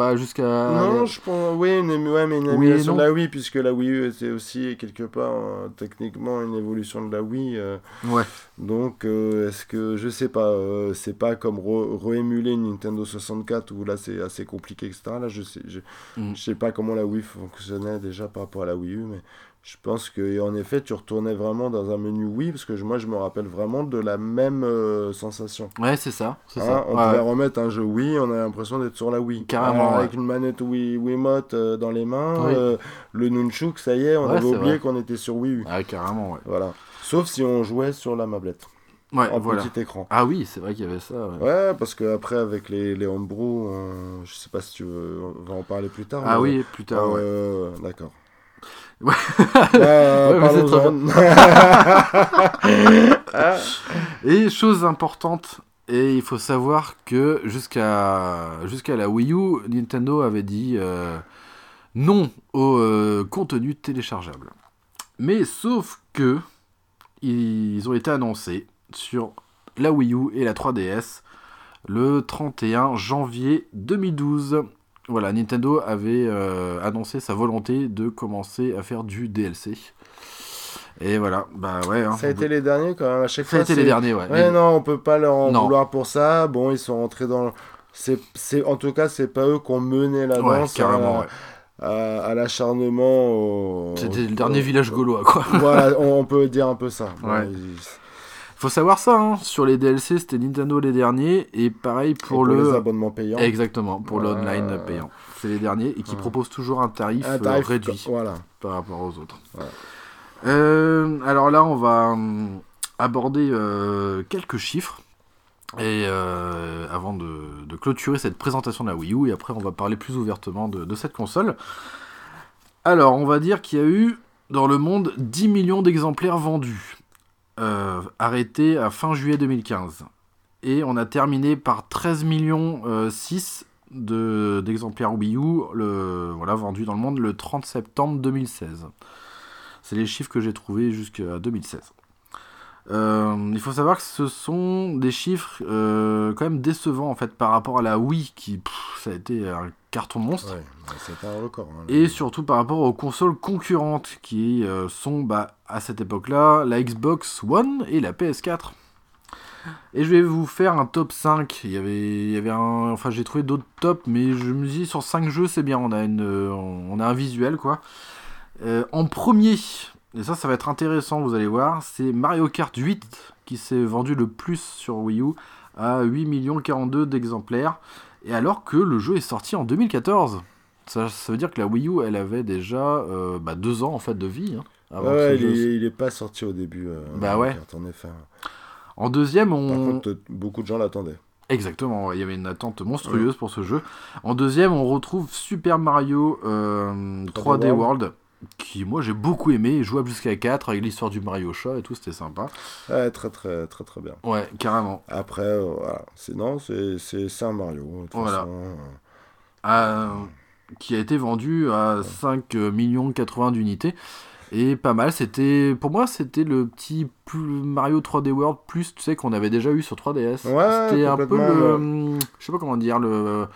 Pas jusqu'à. Non, je pense, oui, une, ouais, mais une Oui émulation de la Wii, puisque la Wii U était aussi quelque part euh, techniquement une évolution de la Wii. euh, Ouais. donc, euh, est-ce que, je sais pas, euh, c'est pas comme re-émuler une Nintendo 64 où là c'est assez compliqué, etc. Là, je sais, je, Mm. je sais pas comment la Wii fonctionnait déjà par rapport à la Wii U, mais je pense que en effet, tu retournais vraiment dans un menu Wii, parce que moi je me rappelle vraiment de la même euh, sensation. Ouais, c'est ça. C'est Hein, ça. on Ouais, pouvait ouais. remettre un jeu Wii, on a l'impression d'être sur la Wii. Carrément, Euh, Avec ouais. une manette Wii, Wiimote euh, dans les mains, Oui. euh, le Nunchuk, ça y est, on avait oublié qu'on était sur Wii U. Ah, carrément, ouais. Voilà. Sauf si on jouait sur la mablette, Ouais, en voilà. petit écran. Ah oui, c'est vrai qu'il y avait ça. ouais. Ouais, parce que après avec les, les homebrew, euh, je sais pas si tu veux, on va en parler plus tard. Ah mais- oui, plus tard, ouais. Euh, D'accord. Ouais. [LAUGHS] Euh. [LAUGHS] Et chose importante, et il faut savoir que jusqu'à jusqu'à la Wii U, Nintendo avait dit euh, non au euh, contenu téléchargeable. Mais sauf que ils ont été annoncés sur la Wii U et la 3DS le 31 janvier 2012. Voilà, Nintendo avait euh, annoncé sa volonté de commencer à faire du DLC. Et voilà, bah ouais. hein, ça a été les derniers quand même. À chaque ça a fois, été les derniers, ouais. Ouais, Les- non, on peut pas leur en Non. vouloir pour ça. Bon, ils sont rentrés dans. C'est, c'est, en tout cas, c'est pas eux qui ont mené la Ouais, danse carrément, à, ouais. à- à l'acharnement. au- C'était le au- dernier village gaulois, quoi. voilà, [LAUGHS] on, on peut dire un peu ça. Ouais. Faut savoir ça, hein. sur les DLC, c'était Nintendo les derniers, et pareil pour, et le... les abonnements payants. Exactement, pour Euh, l'online payant. C'est les derniers, et qui proposent toujours un tarif, Un euh, tarif, réduit Voilà. par rapport aux autres. Euh, alors là, on va hum, aborder euh, quelques chiffres. Et euh, avant de, de clôturer cette présentation de la Wii U, et après on va parler plus ouvertement de, de cette console. Alors, on va dire qu'il y a eu dans le monde 10 millions d'exemplaires vendus, euh, arrêtés à fin juillet 2015. Et on a terminé par 13 millions euh, 6 de- d'exemplaires Wii U, le, voilà, vendus dans le monde le 30 septembre 2016. C'est les chiffres que j'ai trouvés jusqu'à 2016. Euh, il faut savoir que ce sont des chiffres euh, quand même décevants en fait par rapport à la Wii qui pff, ça a été un carton monstre Ouais, un record. hein. et surtout par rapport aux consoles concurrentes qui euh, sont bah, à cette époque-là la Xbox One et la PS4. Et je vais vous faire un top 5. Il y avait, il y avait un, enfin j'ai trouvé d'autres tops, mais je me dis sur 5 jeux c'est bien. On a une, on a un visuel quoi. En premier, et ça ça va être intéressant, vous allez voir, c'est Mario Kart 8 qui s'est vendu le plus sur Wii U à 8 millions 42 d'exemplaires. Et alors que le jeu est sorti en 2014. Ça, ça veut dire que la Wii U, elle avait déjà euh, bah, deux ans en fait de vie. hein, avant Ouais, il, est, il est pas sorti au début. euh, Bah ouais. En effet. En deuxième, on. Par contre, euh, beaucoup de gens l'attendaient. Exactement, il y avait une attente monstrueuse pour ce jeu. En deuxième, on retrouve Super Mario euh, 3D, 3D World, qui moi j'ai beaucoup aimé, jouable jusqu'à 4 avec l'histoire du Mario chat et tout, c'était sympa. Ouais, très très très très bien. Ouais, carrément. Après, euh, voilà. C'est non, c'est un Mario. Voilà. façon, euh, Euh, qui a été vendu à 5 millions 80 d'unités. Et pas mal, c'était pour moi c'était le petit plus Mario 3D World plus tu sais qu'on avait déjà eu sur 3DS. Ouais, c'était un peu le ouais. hum, je sais pas comment dire le,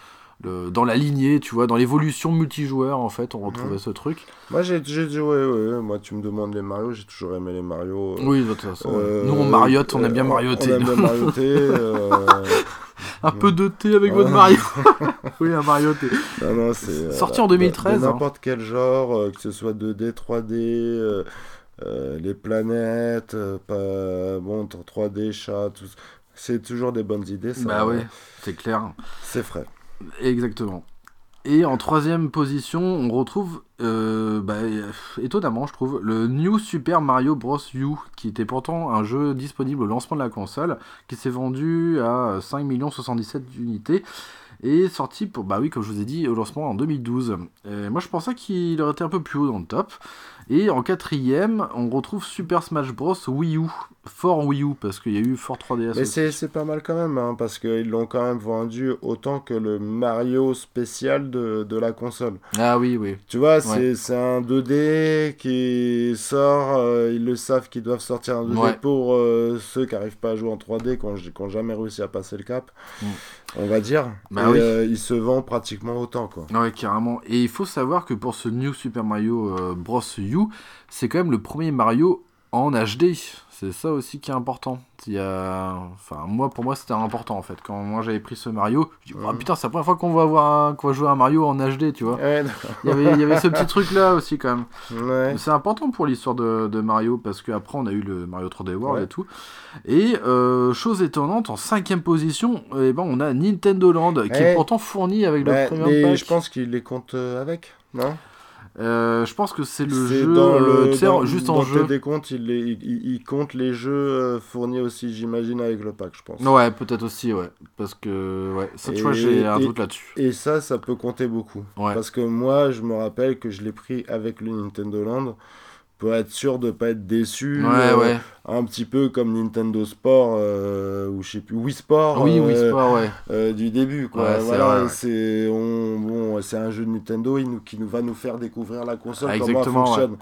le- dans la lignée, tu vois, dans l'évolution multijoueur en fait, on retrouvait Mhm. ce truc. Moi, j'ai joué. Ouais, ouais. Moi, tu me demandes les Mario, j'ai toujours aimé les Mario. euh, Oui, de toute façon. euh, nous on mariote, on aime bien euh, marioter. On aime bien marioter. [LAUGHS] un peu de thé avec Ouais. votre Mario. [LAUGHS] oui, un marioter. non, non, c'est. Sorti en 2013, de hein. N'importe quel genre, que ce soit 2D, 3D, euh, euh, les planètes, euh, pas, bon, 3D, chat. C'est toujours des bonnes idées, ça. Bah ouais, c'est clair. C'est frais. Exactement. Et en troisième position, on retrouve, euh, bah, étonnamment, je trouve, le New Super Mario Bros. U, qui était pourtant un jeu disponible au lancement de la console, qui s'est vendu à 5 77 unités et sorti pour, bah oui, comme je vous ai dit, au lancement en 2012. Et moi, je pensais qu'il aurait été un peu plus haut dans le top. Et en quatrième, on retrouve Super Smash Bros. Wii U, fort Wii U, parce qu'il y a eu fort 3DS. Mais c'est pas mal quand même, hein, parce qu'ils l'ont quand même vendu autant que le Mario spécial de, de la console. Ah oui, oui. Tu vois, c'est un 2D qui sort, euh, ils le savent qu'ils doivent sortir un 2D pour euh, ceux qui n'arrivent pas à jouer en 3D, qui n'ont jamais réussi à passer le cap. Mm. On va dire. Bah et, euh, il se vend pratiquement autant, quoi. Ouais, carrément. Et il faut savoir que pour ce New Super Mario Bros. U, c'est quand même le premier Mario en HD. C'est ça aussi qui est important. Il y a... enfin, moi, pour moi, c'était important en fait. Quand moi j'avais pris ce Mario, je dis, oh, putain, c'est la première fois qu'on va, voir qu'on va jouer un Mario en HD, tu vois. il, y avait, il y avait ce petit truc là aussi quand même. C'est important pour l'histoire de, de, Mario parce qu'après on a eu le Mario 3D World et tout. Et euh, chose étonnante, en cinquième position, eh ben, on a Nintendo Land qui est pourtant fourni avec le premier pack. Je pense qu'il les compte euh, avec, non? Euh, je pense que c'est le jeu dans le, juste en jeu. Des comptes, il, il, compte les jeux euh, fournis aussi, j'imagine, avec le pack, je pense. Ouais, peut-être aussi, ouais. Parce que, ouais, ça, tu vois, j'ai un doute là-dessus. Et ça, ça peut compter beaucoup. Parce que moi, je me rappelle que je l'ai pris avec le Nintendo Land pour être sûr de pas être déçu. Ouais, euh, ouais. Un petit peu comme Nintendo Sport euh, ou je sais plus Wii Sport. Oui, Wii euh, Sport, ouais. du début quoi. voilà, c'est on bon, c'est un jeu de Nintendo il nous, qui nous va nous faire découvrir la console ah, comment elle fonctionne.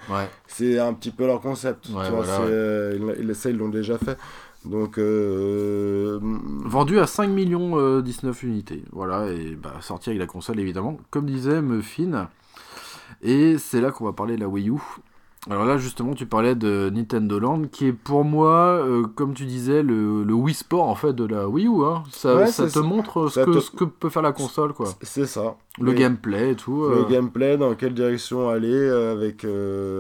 C'est un petit peu leur concept. tu vois, voilà, ça ils l'ont déjà fait. Donc vendu à 5 millions 19 unités. Voilà et bah, sorti avec la console évidemment. Comme disait Muffin. Et c'est là qu'on va parler de la Wii U. Alors là, justement, tu parlais de Nintendo Land, qui est pour moi, euh, comme tu disais, le, le, Wii Sport en fait de la Wii U. Hein. Ça, ça te montre ce, que, ce que peut faire la console, quoi. C'est ça. Le gameplay et tout. Le euh. gameplay, dans quelle direction aller euh,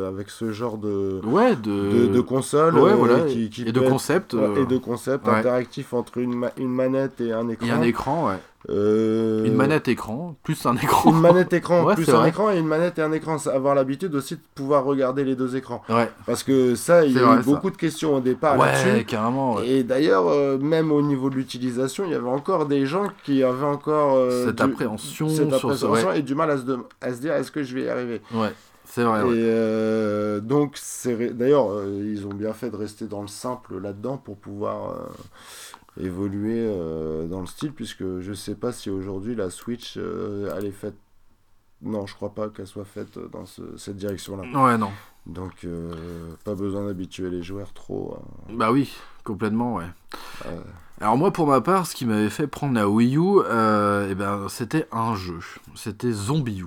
avec, ce genre de, ouais, de... de, console. Ouais, voilà. Qui, qui et, de concept, et de concept. interactif entre une, une manette et un écran. Et un écran, ouais. Euh, une manette écran, plus un écran. Une manette écran, [LAUGHS] plus un écran et une manette et un écran. Avoir l'habitude aussi de pouvoir regarder les deux écrans. Ouais. Parce que ça, il y a eu beaucoup de questions au départ là-dessus. carrément. Et d'ailleurs, euh, même au niveau de l'utilisation, il y avait encore des gens qui avaient encore euh, cette, appréhension, cette appréhension et du mal à se, à se dire est-ce que je vais y arriver? Ouais. C'est vrai. Et donc, d'ailleurs, ils ont bien fait de rester dans le simple là-dedans pour pouvoir évoluer euh, dans le style, puisque je sais pas si aujourd'hui la Switch, euh, elle est faite. Non, je crois pas qu'elle soit faite dans cette direction-là. Ouais, non. Donc, euh, pas besoin d'habituer les joueurs trop. Bah oui, complètement, ouais. Alors moi, pour ma part, ce qui m'avait fait prendre la Wii U, eh ben, c'était un jeu. C'était Zombie U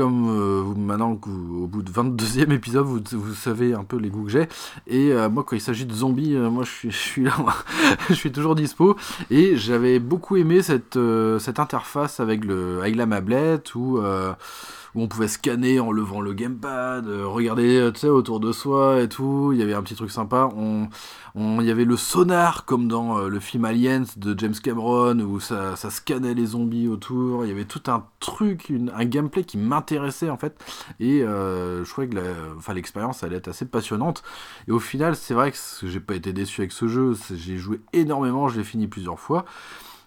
comme euh, maintenant au bout de 22e épisode, vous, vous, savez un peu les goûts que j'ai. Et euh, moi, quand il s'agit de zombies, euh, moi je suis, [LAUGHS] je suis là, [LAUGHS] je suis toujours dispo. Et j'avais beaucoup aimé cette, cette interface avec, le, avec la mablette où on pouvait scanner en levant le gamepad, euh, regarder euh, autour de soi et tout. Il y avait un petit truc sympa. On, on, il y avait le sonar comme dans euh, le film Aliens de James Cameron où ça, ça, scannait les zombies autour. Il y avait tout un truc, un gameplay qui m'intéressait en fait. Et je trouvais que l'expérience allait être assez passionnante. Et au final, c'est vrai que j'ai pas été déçu avec ce jeu. J'ai joué énormément, je l'ai fini plusieurs fois.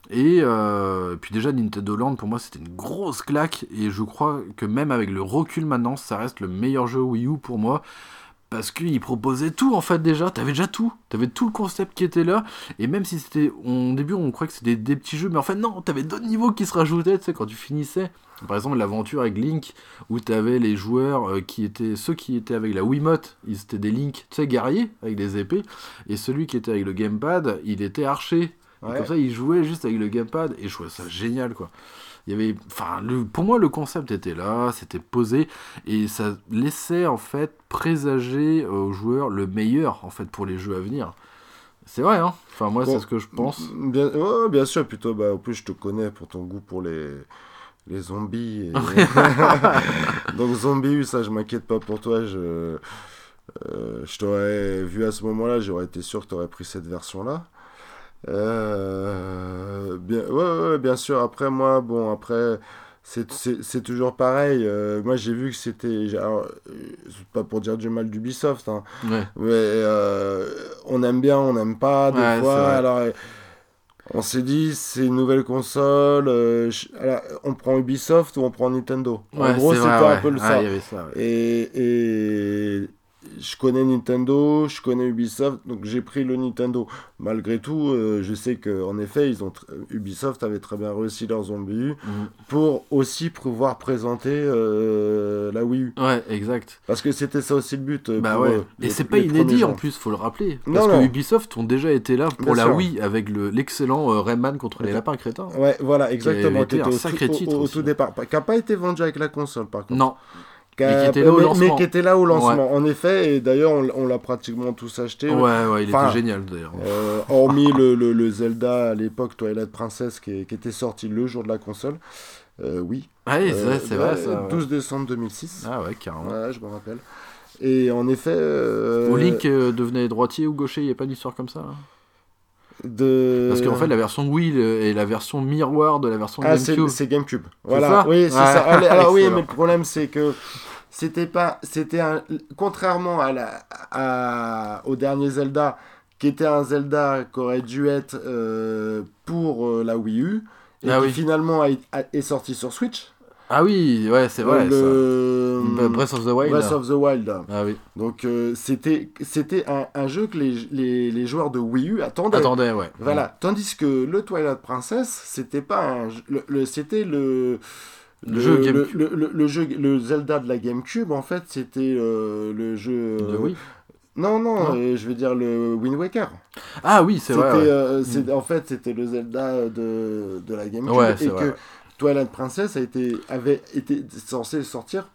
Et euh, puis déjà Nintendo Land pour moi c'était une grosse claque. Et je crois que même avec le recul maintenant ça reste le meilleur jeu Wii U pour moi. Parce qu'il proposait tout en fait déjà, t'avais déjà tout, t'avais tout le concept qui était là. Et même si c'était au début on croyait que c'était des, petits jeux mais en fait non t'avais d'autres niveaux qui se rajoutaient tu sais quand tu finissais. Par exemple l'aventure avec Link où t'avais les joueurs euh, qui étaient ceux qui étaient avec la Wiimote. Ils étaient des Link tu sais guerriers avec des épées. Et celui qui était avec le gamepad il était archer comme ça, il jouait juste avec le gamepad et je trouvais ça génial, quoi. Il y avait, enfin, le, pour moi, le concept était là, c'était posé et ça laissait en fait présager aux joueurs le meilleur en fait pour les jeux à venir. C'est vrai, hein. Enfin, moi, c'est ce que je pense. Bien, bien sûr. Plutôt, bah, en plus, je te connais pour ton goût pour les les zombies. [LAUGHS] [LAUGHS] Donc, zombie, ça, je m'inquiète pas pour toi. Je, euh, je t'aurais vu à ce moment-là, j'aurais été sûr que tu aurais pris cette version-là. Euh, bien, ouais, bien sûr. Après, moi, bon, après, c'est- toujours pareil. euh, moi, j'ai vu que c'était. alors, euh, pas pour dire du mal d'Ubisoft, hein, Ouais. mais euh, on aime bien, on n'aime pas, des Ouais, fois. Alors, on s'est dit, c'est une nouvelle console. euh, alors, on prend Ubisoft ou on prend Nintendo En Ouais, gros, c'est c'était vrai, un ouais. peu le Ah, ça. il y avait ça, ouais. Et, et je connais Nintendo, je connais Ubisoft, donc j'ai pris le Nintendo. Malgré tout, euh, je sais qu'en effet, ils ont Ubisoft avait très bien réussi leur zombie U Mhm. pour aussi pouvoir présenter euh, la Wii U. Ouais, exact. Parce que c'était ça aussi le but. euh, Bah pour, ouais. Et c'est pas inédit en plus, faut le rappeler. Parce non. que Ubisoft ont déjà été là pour Bien la sûr. Wii avec le- l'excellent Rayman contre les lapins crétins. Ouais, voilà, exactement. qui était un au, sacré au- titre au aussi. tout départ. Qui n'a pas été vendu avec la console, par contre. Non, Qui Mais qui était là au lancement. mais qui était là au lancement, en effet. Et d'ailleurs, on, l'a pratiquement tous acheté. ouais, ouais, il Enfin, était génial d'ailleurs. Euh, hormis le, le- le Zelda à l'époque, Twilight Princess, qui, qui était sorti le jour de la console. Euh, oui. Euh, ça, c'est vrai ça. ouais. 12 décembre 2006. Ah ouais, carrément. Ouais, je me rappelle. Et en effet. euh, Link euh, devenait droitier ou gaucher, il n'y a pas d'histoire comme ça hein de... Parce qu'en fait, la version Wii est la version miroir de la version Ah, GameCube. c'est GameCube. Voilà. ça oui, c'est Ouais. ça. Alors, [LAUGHS] alors oui, mais le problème c'est que c'était pas, c'était un, contrairement à la, à- au dernier Zelda, qui était un Zelda qui aurait dû être euh, pour euh, la Wii U et Ah qui oui. finalement a- a- est sorti sur Switch. Ah oui, ouais, c'est vrai. le ça. Breath of the Wild. Breath of the Wild. Ah oui. Donc euh, c'était, c'était un, un jeu que les, les, les joueurs de Wii U attendaient. Attendez, ouais. Voilà. Tandis que le Twilight Princess, c'était pas un, le, le- c'était le Le le, le, le- le jeu le Zelda de la GameCube en fait c'était euh, le jeu De Wii. non non, Non. euh, je veux dire le Wind Waker Ah oui, c'est vrai. ouais. euh, c'est- en fait c'était le Zelda de, de la GameCube Ouais, et que vrai. Twilight Princess a été avait été censé sortir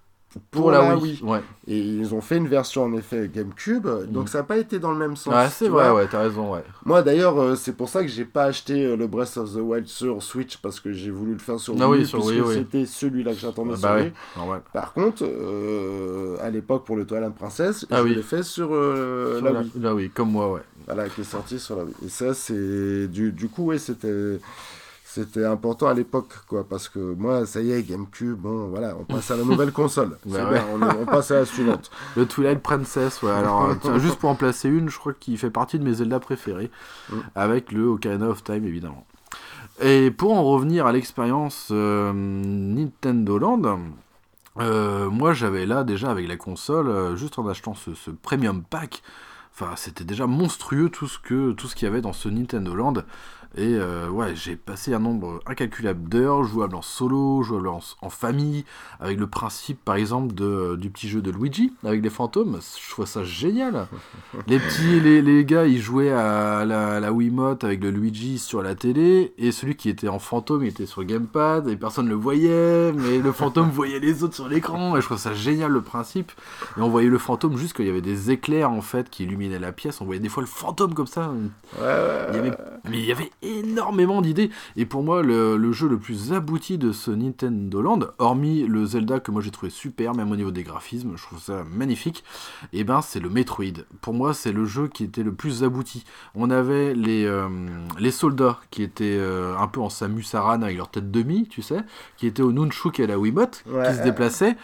pour, Pour la la Wii. Wii. Ouais, et ils ont fait une version en effet GameCube donc Mm. ça n'a pas été dans le même sens ouais c'est vrai, ouais, t'as raison, ouais. Moi d'ailleurs, euh, c'est pour ça que j'ai pas acheté euh, le Breath of the Wild sur Switch parce que j'ai voulu le faire sur Ah Wii, oui, sur puisque Wii, oui. c'était celui-là que j'attendais Ah sur bah Wii. ouais, normal. Par contre, euh, à l'époque pour le Twilight Princess, Ah je l'ai fait sur Sur la la- Wii, la Wii, comme moi, ouais. voilà, qui est sorti sur la Wii. Et ça, c'est du, du coup, ouais, c'était c'était important à l'époque, quoi, parce que moi, ça y est, GameCube, bon, voilà, on passe à la nouvelle console. [LAUGHS] Bah C'est ouais. bien, on, on passe à la suivante. [LAUGHS] Le Twilight Princess, ouais. Alors, euh, tiens, juste pour en placer une, je crois qu'il fait partie de mes Zelda préférés, Mm. avec le Ocarina of Time, évidemment. Et pour en revenir à l'expérience euh, Nintendo Land, euh, moi j'avais là déjà avec la console, euh, juste en achetant ce, ce premium pack, enfin c'était déjà monstrueux tout ce que tout ce qu'il y avait dans ce Nintendo Land. Et euh, ouais, j'ai passé un nombre incalculable d'heures, jouable en solo, jouable en, en famille, avec le principe par exemple de, du petit jeu de Luigi avec les fantômes. Je trouve ça génial. [LAUGHS] les petits, les, les gars, ils jouaient à la, à la Wiimote avec le Luigi sur la télé, et celui qui était en fantôme, il était sur le gamepad, et personne ne le voyait, mais le fantôme voyait les autres sur l'écran, et je trouve ça génial le principe. Et on voyait le fantôme juste qu'il y avait des éclairs en fait qui illuminaient la pièce, on voyait des fois le fantôme comme ça. Ouais, ouais, Il y avait, mais il y avait énormément d'idées. Et pour moi, le, le jeu le plus abouti de ce Nintendo Land, hormis le Zelda que moi j'ai trouvé super, même au niveau des graphismes, je trouve ça magnifique, et ben c'est le Metroid. Pour moi, c'est le jeu qui était le plus abouti. On avait les, euh, les soldats qui étaient euh, un peu en Samus Aran avec leur tête demi, tu sais, qui étaient au Nunchuk et à la Wiimote, Ouais. qui se déplaçaient.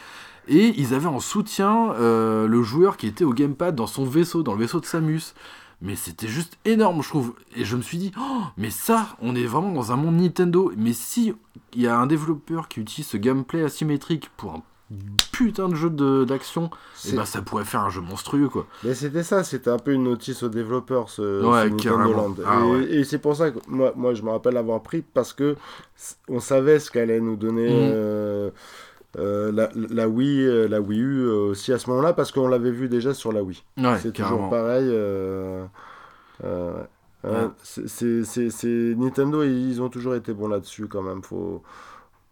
Et ils avaient en soutien euh, le joueur qui était au gamepad dans son vaisseau, dans le vaisseau de Samus. Mais c'était juste énorme, je trouve. Et je me suis dit, oh, mais ça, on est vraiment dans un monde Nintendo. Mais si il y a un développeur qui utilise ce gameplay asymétrique pour un putain de jeu de- d'action, et C'est- bah ça pourrait faire un jeu monstrueux, quoi. Mais c'était ça, c'était un peu une notice aux développeurs, ce, Ouais, ce Nintendo. Ah, et ouais. et c'est pour ça que moi, moi, je me rappelle l'avoir pris parce que on savait ce qu'allait nous donner Mhm. euh, euh, la, la Wii, euh, la Wii U euh, aussi à ce moment-là parce qu'on l'avait vu déjà sur la Wii. Ouais, c'est toujours pareil. euh, euh, ouais. C'est- Nintendo, ils ont toujours été bons là-dessus quand même. Faut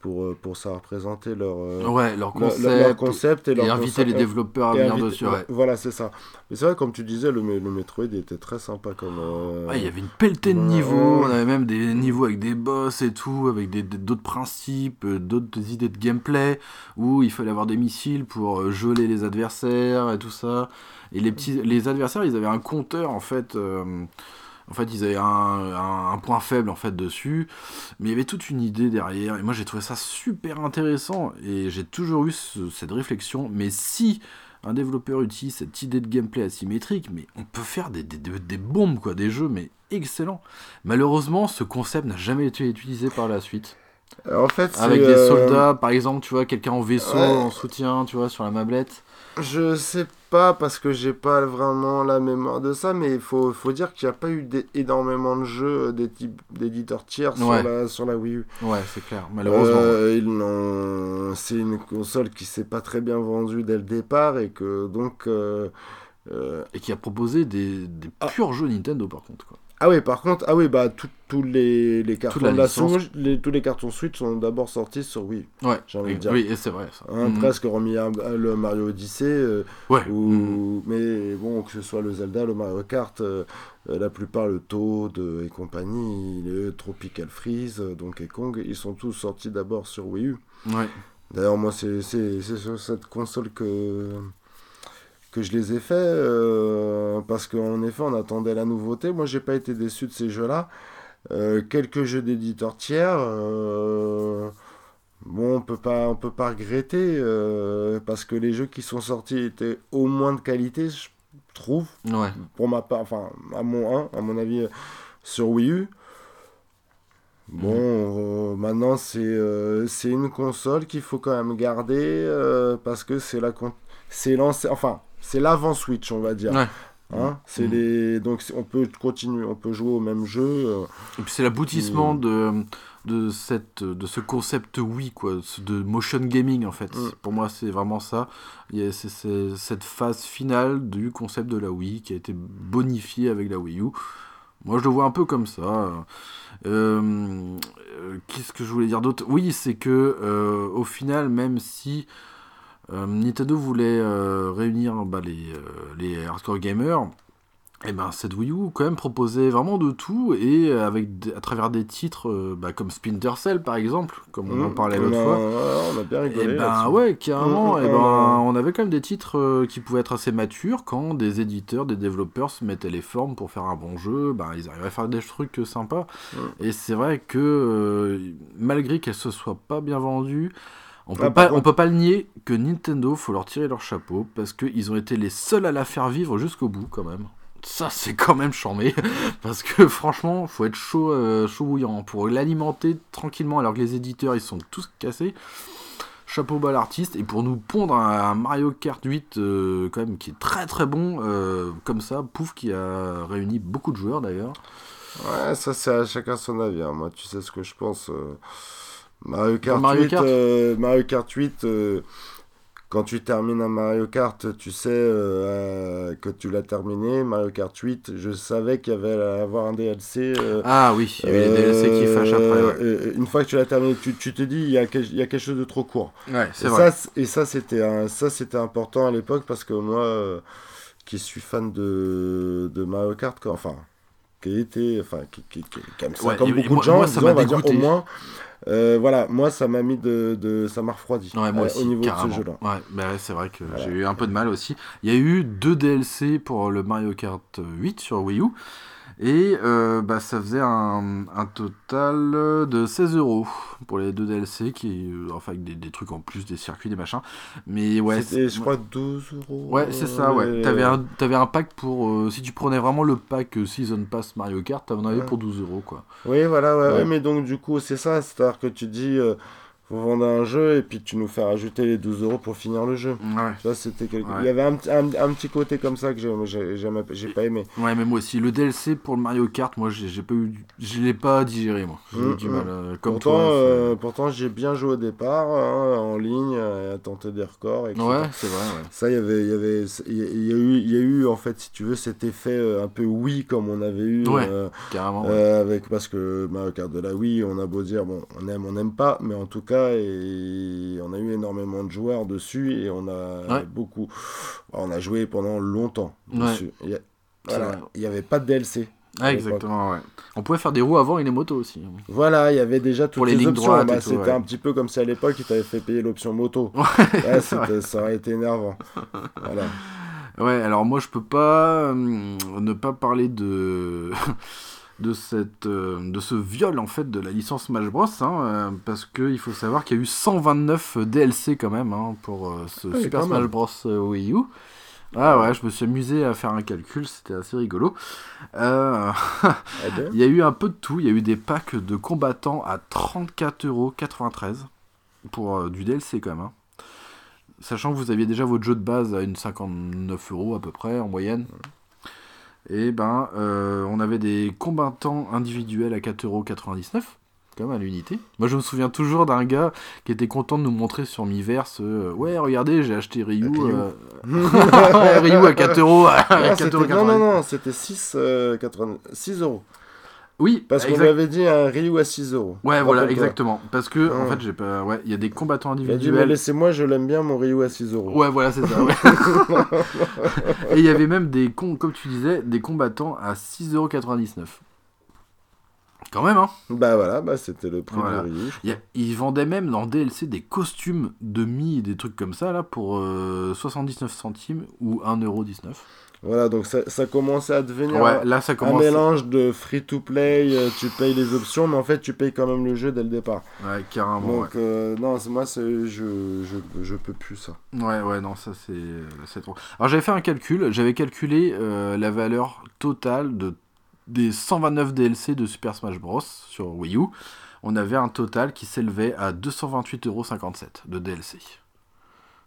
pour euh, pour ça représenter leur euh, Ouais, leur concept, leur, leur concept et, et leur inviter concept- les développeurs à venir inviter- dessus, ouais. Voilà, c'est ça. Mais c'est vrai, comme tu disais, le, le Metroid était très sympa comme. euh, Ouais, il y avait une pelletée de niveaux, on avait même des niveaux avec des boss et tout, avec d'autres principes, d'autres idées de gameplay, où il fallait avoir des missiles pour geler les adversaires et tout ça. Et les petits, les adversaires, ils avaient un compteur en fait. euh, En fait, ils avaient un, un- un point faible en fait dessus, mais il y avait toute une idée derrière. Et moi, j'ai trouvé ça super intéressant. Et j'ai toujours eu ce- cette réflexion. Mais si un développeur utilise cette idée de gameplay asymétrique, mais on peut faire des, des, des- des bombes, quoi, des jeux, mais excellents. Malheureusement, ce concept n'a jamais été utilisé par la suite. En fait, Avec des euh, soldats, par exemple, tu vois, quelqu'un en vaisseau, Ouais. en soutien, tu vois, sur la mablette. Je sais pas parce que j'ai pas vraiment la mémoire de ça, mais il faut, faut dire qu'il n'y a pas eu énormément de jeux euh, des types d'éditeurs tiers sur, Ouais. la, sur la Wii U. Ouais, c'est clair, malheureusement. Euh, ils n'ont- C'est une console qui s'est pas très bien vendue dès le départ et que donc. euh, euh, Et qui a proposé des, des Ah. purs jeux Nintendo, par contre. Quoi. Ah oui, par contre, ah oui, bah tous les, les cartons la de la licence. Switch, les- tous les cartons Switch sont d'abord sortis sur Wii. Ouais, J'ai envie oui, de dire. oui, et c'est vrai ça. Hein, Mhm. Presque remis à, à le Mario Odyssey. euh, Ouais. ou, Mhm. Mais bon, que ce soit le Zelda, le Mario Kart, euh, euh, la plupart, le Toad euh, et compagnie, le Tropical Freeze, Donkey Kong, ils sont tous sortis d'abord sur Wii U. Ouais. D'ailleurs, moi, c'est sur cette console que, que je les ai fait, euh, parce qu'en effet, on attendait la nouveauté. Moi, j'ai pas été déçu de ces jeux-là. Euh, quelques jeux d'éditeurs tiers, euh, bon, on peut pas, on peut pas regretter, parce que les jeux qui sont sortis étaient au moins de qualité, je trouve, Ouais. pour ma part, enfin, à mon, hein, à mon avis, sur Wii U. Bon, euh, maintenant c'est euh, une console qu'il faut quand même garder euh, parce que c'est la c'est lancé enfin c'est l'avant Switch on va dire. Ouais. Hein, c'est Mhm. les donc on peut continuer on peut jouer au même jeu. euh, Et puis c'est l'aboutissement Mhm. de, de, cette, de ce concept Wii, quoi, de motion gaming en fait. Mhm. Pour moi, c'est vraiment ça. Il y a- C'est cette phase finale du concept de la Wii qui a été bonifié avec la Wii U. Moi, je le vois un peu comme ça. Euh, euh, Qu'est-ce que je voulais dire d'autre? Oui, c'est que euh, au final, même si Nintendo voulait euh, réunir bah, les, euh, les hardcore gamers, et ben cette Wii U quand même proposait vraiment de tout et euh, avec à travers des titres euh, bah, comme Splinter Cell par exemple, comme on en mhm, parlait l'autre fois. on a bien Et rigolé. ben là-dessus. ouais, carrément. Mm, et mm, ben, mm. on avait quand même des titres euh, qui pouvaient être assez matures quand des éditeurs, des développeurs se mettaient les formes pour faire un bon jeu. Ben, ils arrivaient à faire des trucs euh, sympas. Mm. Et c'est vrai que euh, malgré qu'elles se soient pas bien vendues, on peut, Ah, pas, on contre- peut pas le nier que Nintendo, faut leur tirer leur chapeau parce qu'ils ont été les seuls à la faire vivre jusqu'au bout quand même. Ça, c'est quand même charmé. [LAUGHS] Parce que franchement, faut être chaud, euh, chaud bouillant pour l'alimenter tranquillement alors que les éditeurs ils sont tous cassés. Chapeau bas à l'artiste. Et pour nous pondre un, un Mario Kart 8 euh, quand même qui est très très bon, euh, comme ça, pouf, qui a réuni beaucoup de joueurs d'ailleurs. Ouais, ça c'est à chacun son avis. hein. Moi, tu sais ce que je pense. Euh, Mario Kart Mario 8, Kart. euh, Mario Kart 8 euh, quand tu termines un Mario Kart, tu sais euh, euh, que tu l'as terminé. Mario Kart 8, je savais qu'il y avait à avoir un DLC. euh, Ah oui, il y avait les DLC qui fâchent après. euh, Ouais, euh, Une fois que tu l'as terminé, tu, tu te dis il y, a quel- il y a quelque chose de trop court. Ouais, c'est Et vrai. ça, et ça, c'était important à l'époque parce que moi, euh, qui suis fan de, de Mario Kart, quoi, enfin, qui était, enfin, qui, qui, qui- qui aime ça Ouais, comme beaucoup moi- de gens, moi, ça m'a dire, au moins. Euh, voilà, moi, ça m'a mis de, de ça m'a refroidi Ouais, moi euh, aussi, au niveau carrément. de ce jeu-là. Ouais, bah ouais, c'est vrai que Voilà. j'ai eu un peu de mal aussi. Il y a eu deux DLC pour le Mario Kart 8 sur Wii U. Et euh, bah, ça faisait un, un total de 16 euros pour les deux DLC, qui, euh, enfin avec des, des trucs en plus, des circuits, des machins. Mais ouais, C'était, je crois, 12 euros. Ouais, c'est ça, ouais. euh, T'avais un, t'avais un pack pour. euh, si tu prenais vraiment le pack Season Pass Mario Kart, t'en avais Ouais. pour 12 euros, quoi. Oui, voilà, ouais, Ouais. ouais, mais donc, du coup, c'est ça, c'est-à-dire que tu dis, faut vendre un jeu et puis tu nous fais rajouter les 12 euros pour finir le jeu. Ouais. Ça, c'était quelque... Ouais. Il y avait un, petit- un, un petit côté comme ça que j'ai, pas aimé. Ouais, mais moi aussi. Le DLC pour le Mario Kart, moi, j'ai pas eu. Je l'ai pas digéré, moi. J'ai eu Mm, du mm. mal. euh, comme pourtant, toi. c'est- euh, pourtant, j'ai bien joué au départ, hein, en ligne, euh, à tenter des records. Ouais, c'est vrai, ouais. Ça, il y avait, il y avait, y a- il y a eu, y a eu, en fait, si tu veux, cet effet un peu Wii comme on avait eu, Ouais. euh, Carrément. euh, avec parce que Mario Kart de la Wii, on a beau dire, bon, on aime, on n'aime pas, mais en tout cas, et, on a eu énormément de joueurs dessus et on a Ouais. beaucoup, on a joué pendant longtemps dessus. Il voilà, n'y avait pas de DLC. Ah, exactement, ouais. On pouvait faire des roues avant et les motos aussi. Voilà, il y avait déjà toutes Pour les les, lignes options. droites Bah, c'était ouais. un petit peu comme si à l'époque, ils t'avaient fait payer l'option moto. Ouais, [LAUGHS] ça aurait été énervant. voilà. Ouais, alors moi je peux pas hum, ne pas parler de [LAUGHS] de cette euh, de ce viol en fait de la licence Smash Bros hein, euh, parce que il faut savoir qu'il y a eu 129 DLC quand même hein, pour euh, ce Oui, Super Smash. Bros Wii U. Ah ouais, je me suis amusé à faire un calcul, c'était assez rigolo. Euh, [LAUGHS] Eh bien, il y a eu un peu de tout, il y a eu des packs de combattants à 34,93€ pour euh, du DLC quand même. hein. Sachant que vous aviez déjà votre jeu de base à une 59 euros à peu près en moyenne. Et ben, euh, on avait des combattants individuels à 4,99€ quand même à l'unité. Moi je me souviens toujours d'un gars qui était content de nous montrer sur Miiverse euh, Ouais, regardez, j'ai acheté Ryu. Ryu. euh, [LAUGHS] [LAUGHS] Ryu à 4 euros. à Ah, c'était- 4,99. non, non, non, c'était 6, euh, 80 6 euros. Oui, Parce qu'on exact- lui avait dit un Ryu à 6 euros. Ouais, voilà, exactement. Parce que, en fait, j'ai pas. Ouais, il y a des combattants Il a dit, mais individuels. laissez-moi, je l'aime bien, mon Ryu à 6 euros. Ouais, voilà, c'est ça. ouais. [LAUGHS] Et il y avait même des, com- comme tu disais, des combattants à 6,99€. Quand même, hein. Bah voilà, bah c'était le prix Voilà. de Ryu. Ils vendaient même dans DLC des costumes de Mi et des trucs comme ça, là, pour euh, 79 centimes ou 1,19€. Voilà, donc ça, ça commençait à devenir Ouais, un, là, ça un commence. mélange de free-to-play, euh, tu payes les options, mais en fait tu payes quand même le jeu dès le départ. Ouais, carrément. ouais. Donc euh, non, moi je, je, je peux plus ça. Ouais, ouais, non, ça c'est c'est trop. Alors j'avais fait un calcul, j'avais calculé euh, la valeur totale de, des 129 DLC de Super Smash Bros. sur Wii U. On avait un total qui s'élevait à 228,57€ de DLC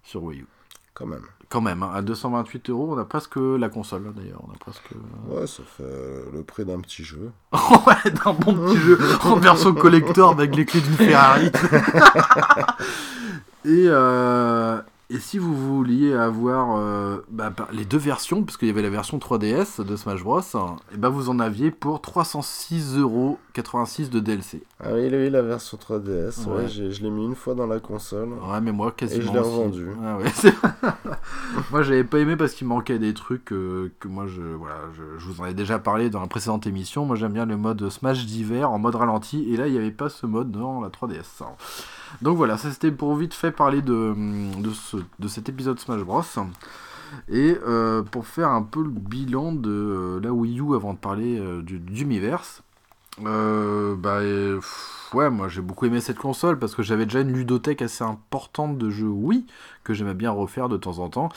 sur Wii U. Quand même. Quand même, hein, à 228 euros, on a presque la console d'ailleurs. On a presque. Ouais, ça fait euh, le prix d'un petit jeu. [LAUGHS] ouais, d'un bon petit jeu en version collector avec les clés d'une Ferrari. [LAUGHS] et, euh, et si vous vouliez avoir euh, bah, les deux versions, parce qu'il y avait la version 3DS de Smash Bros, hein, et bah vous en aviez pour 306,86€ de DLC. Ah oui, oui, la version 3DS, ouais, je l'ai mis une fois dans la console. Ouais, mais moi quasiment. Et je l'ai revendu. Ah ouais, [LAUGHS] moi j'avais pas aimé parce qu'il manquait des trucs euh, que moi je voilà je, je vous en ai déjà parlé dans la précédente émission. Moi j'aime bien le mode Smash d'hiver en mode ralenti et là il n'y avait pas ce mode dans la 3DS. hein. Donc voilà, ça c'était pour vite fait parler de, de, ce, de cet épisode Smash Bros. Et euh, pour faire un peu le bilan de euh, la Wii U avant de parler euh, du, du Miiverse, euh, bah ouais, moi j'ai beaucoup aimé cette console parce que j'avais déjà une ludothèque assez importante de jeux Wii que j'aimais bien refaire de temps en temps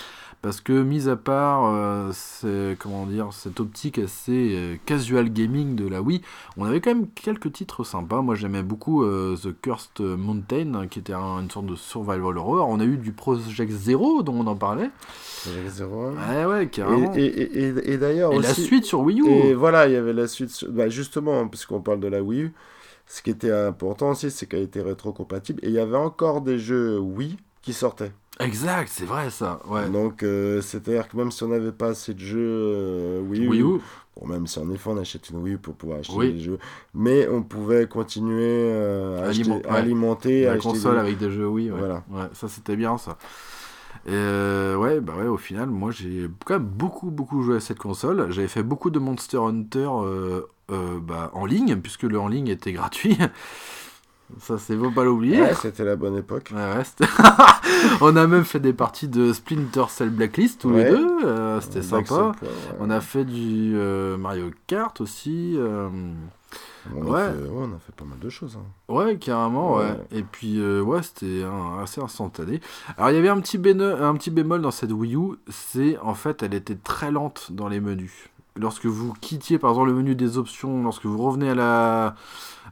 parce que mis à part euh, c'est- comment dire cette optique assez euh, casual gaming de la Wii, on avait quand même quelques titres sympas. Moi j'aimais beaucoup euh, The Cursed Mountain hein, qui était un- une sorte de survival horror. On a eu du Project Zero dont on en parlait. Avec 0 Ouais ouais carrément. Et, Et, et, et, et, et d'ailleurs aussi. la suite sur Wii U. Et voilà, il y avait la suite. sur- Bah, justement, puisqu'on parle de la Wii U, ce qui était important aussi, c'est qu'elle était rétro-compatible. Et il y avait encore des jeux Wii qui sortaient. Exact, c'est vrai ça. Ouais. Donc, euh, c'est-à-dire que même si on n'avait pas assez de jeux euh, Wii, U, Wii U. bon, même si en effet on achète une Wii U pour pouvoir acheter Oui. des jeux, mais on pouvait continuer euh, à, Aliment- acheter- à ouais. alimenter, la console des- avec des jeux Wii. Ouais. Voilà. Ouais, ça c'était bien ça. Et euh, ouais, bah ouais, au final, moi j'ai quand même beaucoup, beaucoup joué à cette console. J'avais fait beaucoup de Monster Hunter euh, bah, en ligne, puisque le en ligne était gratuit. Ça, c'est faut pas l'oublier. Ouais, c'était la bonne époque. Ouais, [LAUGHS] on a même fait des parties de Splinter Cell Blacklist tous les deux. euh, c'était sympa. On a fait du euh, Mario Kart aussi. euh, On, a Ouais. fait, ouais, on a fait pas mal de choses. hein. Ouais, carrément, ouais. Ouais. Et puis, euh, ouais, c'était assez instantané. Alors, il y avait un petit, béno- un petit bémol dans cette Wii U, c'est en fait, elle était très lente dans les menus. Lorsque vous quittiez, par exemple, le menu des options, lorsque vous revenez à la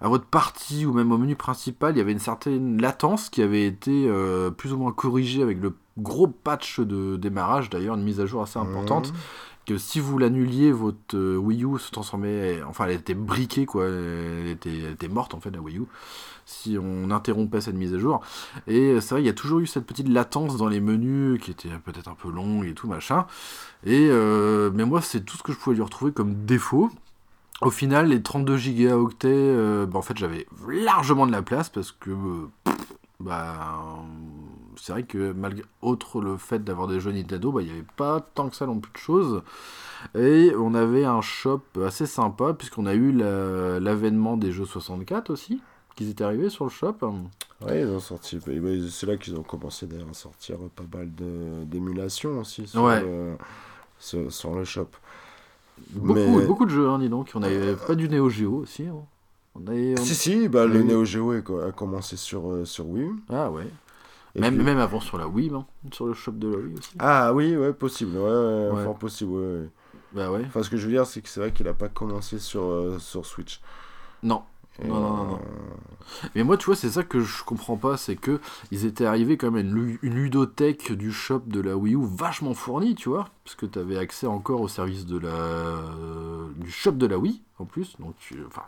à votre partie ou même au menu principal, il y avait une certaine latence qui avait été euh, plus ou moins corrigée avec le gros patch de démarrage, d'ailleurs, une mise à jour assez importante Mhm. que si vous l'annuliez, votre euh, Wii U se transformait. Enfin, elle était briquée, quoi. Elle était, elle était morte, en fait, la Wii U. Si on interrompait cette mise à jour. Et c'est vrai, il y a toujours eu cette petite latence dans les menus qui était peut-être un peu longue et tout, machin. Et, euh, mais moi, c'est tout ce que je pouvais lui retrouver comme défaut. Au final, les 32 gigaoctets, euh, bah, en fait, j'avais largement de la place parce que. euh, pff, bah, c'est vrai que malgré autre le fait d'avoir des jeux Nintendo, bah, il n'y avait pas tant que ça non plus de choses. Et on avait un shop assez sympa, puisqu'on a eu la- l'avènement des jeux 64 aussi, qui étaient arrivés sur le shop. Ouais, ils ont sorti. C'est là qu'ils ont commencé d'ailleurs à sortir pas mal d'émulations aussi sur, Ouais. le, sur, sur le shop. Beaucoup, Mais- beaucoup de jeux, hein, dis donc. On avait pas du Neo Geo aussi. hein. On avait, on- Si, si, bah, le. Neo Geo a commencé sur, euh, sur Wii. Ah ouais. Et Même, puis- même avant sur la Wii, hein, sur le shop de la Wii aussi. Ah oui, ouais, possible. Ouais, ouais, possible. ouais, ouais. Bah ouais. Enfin, ce que je veux dire, c'est que c'est vrai qu'il a pas commencé sur, euh, sur Switch. Non. Non, non, non, euh, Mais moi, tu vois, c'est ça que je comprends pas, c'est que ils étaient arrivés quand même à une, lu- une ludothèque du shop de la Wii U vachement fournie, tu vois, parce que tu avais accès encore au service de la du shop de la Wii en plus. Donc, tu... enfin,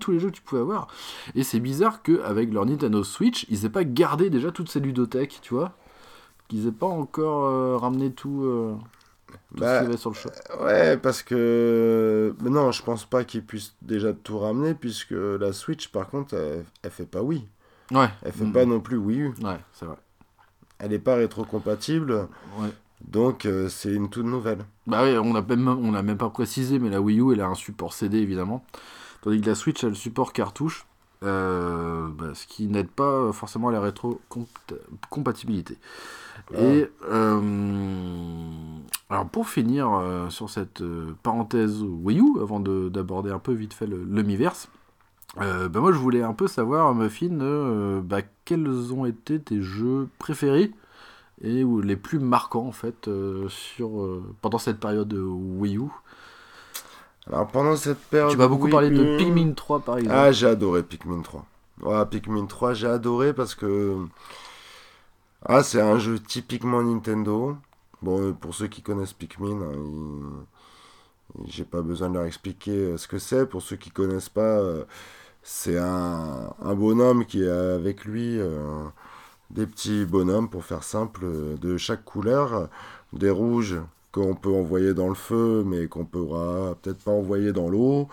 tous les jeux que tu pouvais avoir. Et c'est bizarre que avec leur Nintendo Switch, ils aient pas gardé déjà toutes ces ludothèques, tu vois, qu'ils aient pas encore euh, ramené tout. euh, tout Bah, ce qu'il y avait sur le shop. Ouais, parce que. Mais non, je pense pas qu'ils puissent déjà tout ramener, puisque la Switch, par contre, elle, elle fait pas Wii. Ouais. Elle fait Mm. pas non plus Wii U. Ouais, c'est vrai. Elle est pas rétrocompatible, Ouais. donc euh, c'est une toute nouvelle. Bah oui, on l'a même, on l'a même pas précisé, mais la Wii U, elle a un support CD évidemment. Tandis que la Switch a le support cartouche, euh, bah, ce qui n'aide pas forcément à la rétro-compatibilité. Et euh, alors pour finir euh, sur cette parenthèse Wii U, avant de- d'aborder un peu vite fait le, le Miiverse, bah moi je voulais un peu savoir, Muffin, bah, quels ont été tes jeux préférés et ou les plus marquants en fait sur pendant cette période de Wii U? Alors pendant cette période. Tu m'as beaucoup parlé de Pikmin 3 par exemple. Ah, j'ai adoré Pikmin 3. Ouais, Pikmin 3, j'ai adoré parce que. Ah, c'est un jeu typiquement Nintendo. Bon, euh, pour ceux qui connaissent Pikmin, hein, j'ai pas besoin de leur expliquer euh, ce que c'est. Pour ceux qui connaissent pas, euh, c'est un, un bonhomme qui a avec lui euh, des petits bonhommes, pour faire simple, de chaque couleur. Des rouges qu'on peut envoyer dans le feu, mais qu'on pourra peut-être pas envoyer dans l'eau.